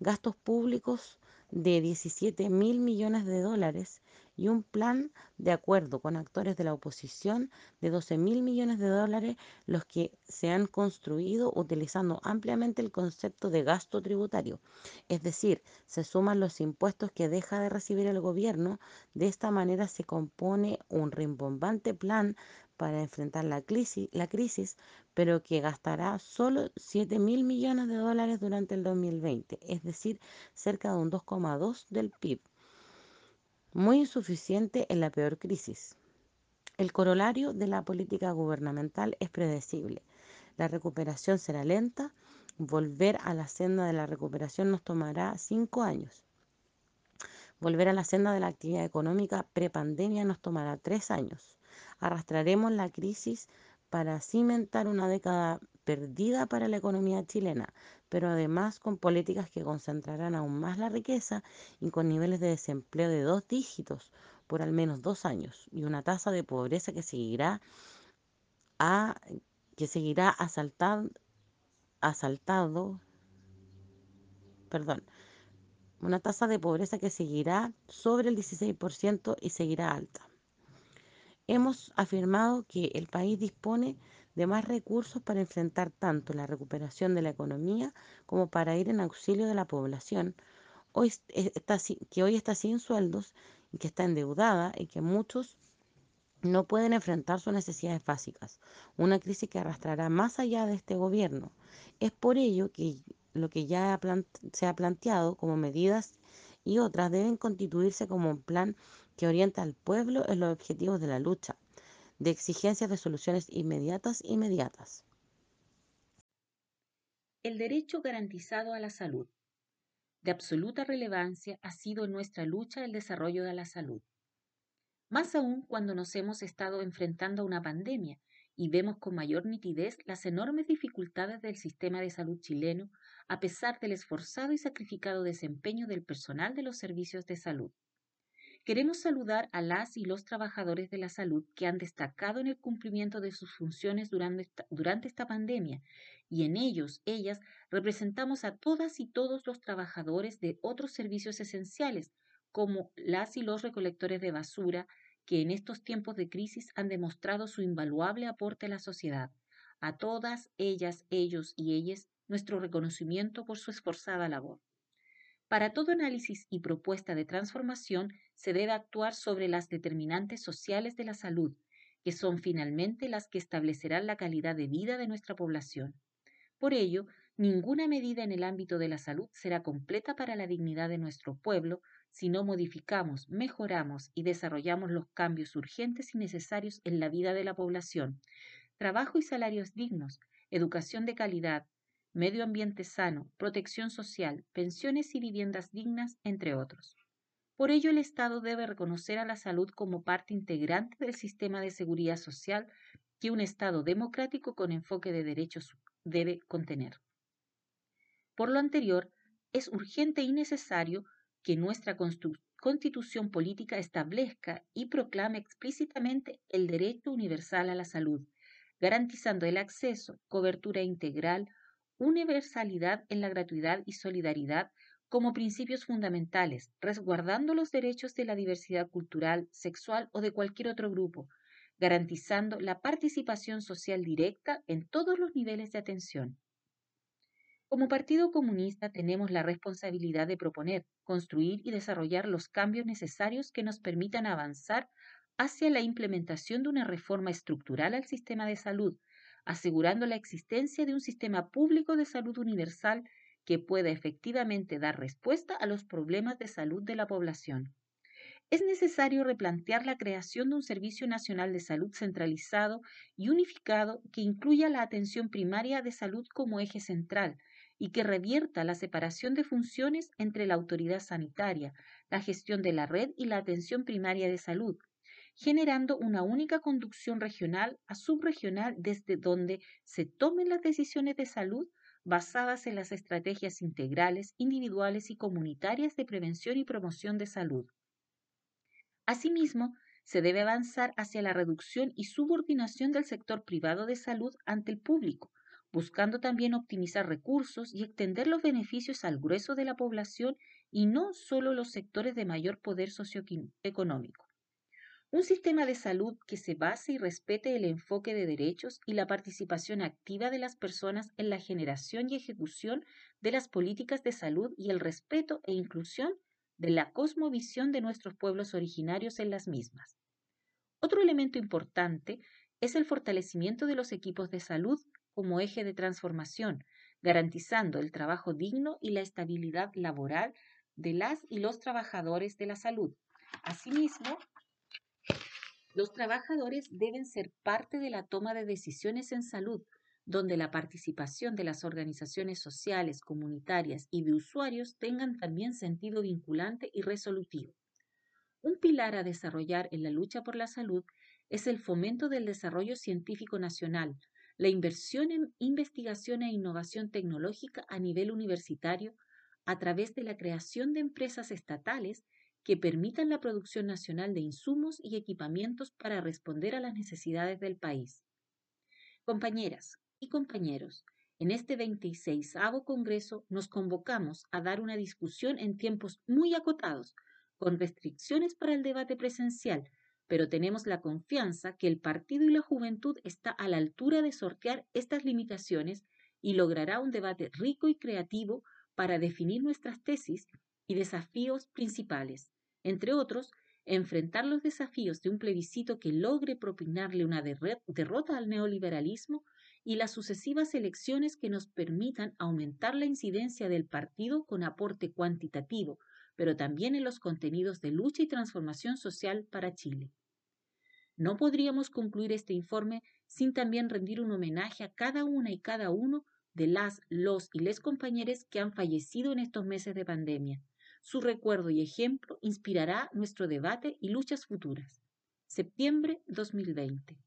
gastos públicos de 17 mil millones de dólares y un plan de acuerdo con actores de la oposición de 12 mil millones de dólares, los que se han construido utilizando ampliamente el concepto de gasto tributario. Es decir, se suman los impuestos que deja de recibir el gobierno. De esta manera se compone un rimbombante plan para enfrentar la crisis, la crisis, pero que gastará solo 7 mil millones de dólares durante el 2020, es decir, cerca de un 2,2 del PIB, muy insuficiente en la peor crisis. El corolario de la política gubernamental es predecible. La recuperación será lenta, volver a la senda de la recuperación nos tomará cinco años. Volver a la senda de la actividad económica prepandemia nos tomará tres años. Arrastraremos la crisis para cimentar una década perdida para la economía chilena, pero además con políticas que concentrarán aún más la riqueza y con niveles de desempleo de dos dígitos por al menos dos años y una tasa de pobreza que seguirá a, que seguirá asaltado, perdón, una tasa de pobreza que seguirá sobre el 16% y seguirá alta. Hemos afirmado que el país dispone de más recursos para enfrentar tanto la recuperación de la economía como para ir en auxilio de la población hoy está, que hoy está sin sueldos y que está endeudada y que muchos no pueden enfrentar sus necesidades básicas, una crisis que arrastrará más allá de este gobierno. Es por ello que lo que ya se ha planteado como medidas y otras deben constituirse como un plan que orienta al pueblo en los objetivos de la lucha, de exigencias de soluciones inmediatas inmediatas. El derecho garantizado a la salud. De absoluta relevancia ha sido en nuestra lucha el desarrollo de la salud. Más aún cuando nos hemos estado enfrentando a una pandemia y vemos con mayor nitidez las enormes dificultades del sistema de salud chileno a pesar del esforzado y sacrificado desempeño del personal de los servicios de salud. Queremos saludar a las y los trabajadores de la salud que han destacado en el cumplimiento de sus funciones durante esta, durante esta pandemia y en ellos, ellas, representamos a todas y todos los trabajadores de otros servicios esenciales, como las y los recolectores de basura, que en estos tiempos de crisis han demostrado su invaluable aporte a la sociedad. A todas ellas, ellos y ellas, nuestro reconocimiento por su esforzada labor. Para todo análisis y propuesta de transformación se debe actuar sobre las determinantes sociales de la salud, que son finalmente las que establecerán la calidad de vida de nuestra población. Por ello, ninguna medida en el ámbito de la salud será completa para la dignidad de nuestro pueblo si no modificamos, mejoramos y desarrollamos los cambios urgentes y necesarios en la vida de la población. Trabajo y salarios dignos, educación de calidad, medio ambiente sano, protección social, pensiones y viviendas dignas, entre otros. Por ello, el Estado debe reconocer a la salud como parte integrante del sistema de seguridad social que un Estado democrático con enfoque de derechos debe contener. Por lo anterior, es urgente y necesario que nuestra constitución política establezca y proclame explícitamente el derecho universal a la salud, garantizando el acceso, cobertura integral, universalidad en la gratuidad y solidaridad como principios fundamentales, resguardando los derechos de la diversidad cultural, sexual o de cualquier otro grupo, garantizando la participación social directa en todos los niveles de atención. Como Partido Comunista tenemos la responsabilidad de proponer, construir y desarrollar los cambios necesarios que nos permitan avanzar hacia la implementación de una reforma estructural al sistema de salud, asegurando la existencia de un sistema público de salud universal que pueda efectivamente dar respuesta a los problemas de salud de la población. Es necesario replantear la creación de un Servicio Nacional de Salud centralizado y unificado que incluya la atención primaria de salud como eje central y que revierta la separación de funciones entre la autoridad sanitaria, la gestión de la red y la atención primaria de salud, generando una única conducción regional a subregional desde donde se tomen las decisiones de salud basadas en las estrategias integrales, individuales y comunitarias de prevención y promoción de salud. Asimismo, se debe avanzar hacia la reducción y subordinación del sector privado de salud ante el público, buscando también optimizar recursos y extender los beneficios al grueso de la población y no solo los sectores de mayor poder socioeconómico. Un sistema de salud que se base y respete el enfoque de derechos y la participación activa de las personas en la generación y ejecución de las políticas de salud y el respeto e inclusión de la cosmovisión de nuestros pueblos originarios en las mismas. Otro elemento importante es el fortalecimiento de los equipos de salud como eje de transformación, garantizando el trabajo digno y la estabilidad laboral de las y los trabajadores de la salud. Asimismo, los trabajadores deben ser parte de la toma de decisiones en salud, donde la participación de las organizaciones sociales, comunitarias y de usuarios tengan también sentido vinculante y resolutivo. Un pilar a desarrollar en la lucha por la salud es el fomento del desarrollo científico nacional, la inversión en investigación e innovación tecnológica a nivel universitario a través de la creación de empresas estatales que permitan la producción nacional de insumos y equipamientos para responder a las necesidades del país. Compañeras y compañeros, en este 26 Congreso nos convocamos a dar una discusión en tiempos muy acotados, con restricciones para el debate presencial, pero tenemos la confianza que el partido y la juventud está a la altura de sortear estas limitaciones y logrará un debate rico y creativo para definir nuestras tesis y desafíos principales entre otros, enfrentar los desafíos de un plebiscito que logre propinarle una derrota al neoliberalismo y las sucesivas elecciones que nos permitan aumentar la incidencia del partido con aporte cuantitativo, pero también en los contenidos de lucha y transformación social para Chile. No podríamos concluir este informe sin también rendir un homenaje a cada una y cada uno de las, los y les compañeros que han fallecido en estos meses de pandemia su recuerdo y ejemplo inspirará nuestro debate y luchas futuras. Septiembre 2020.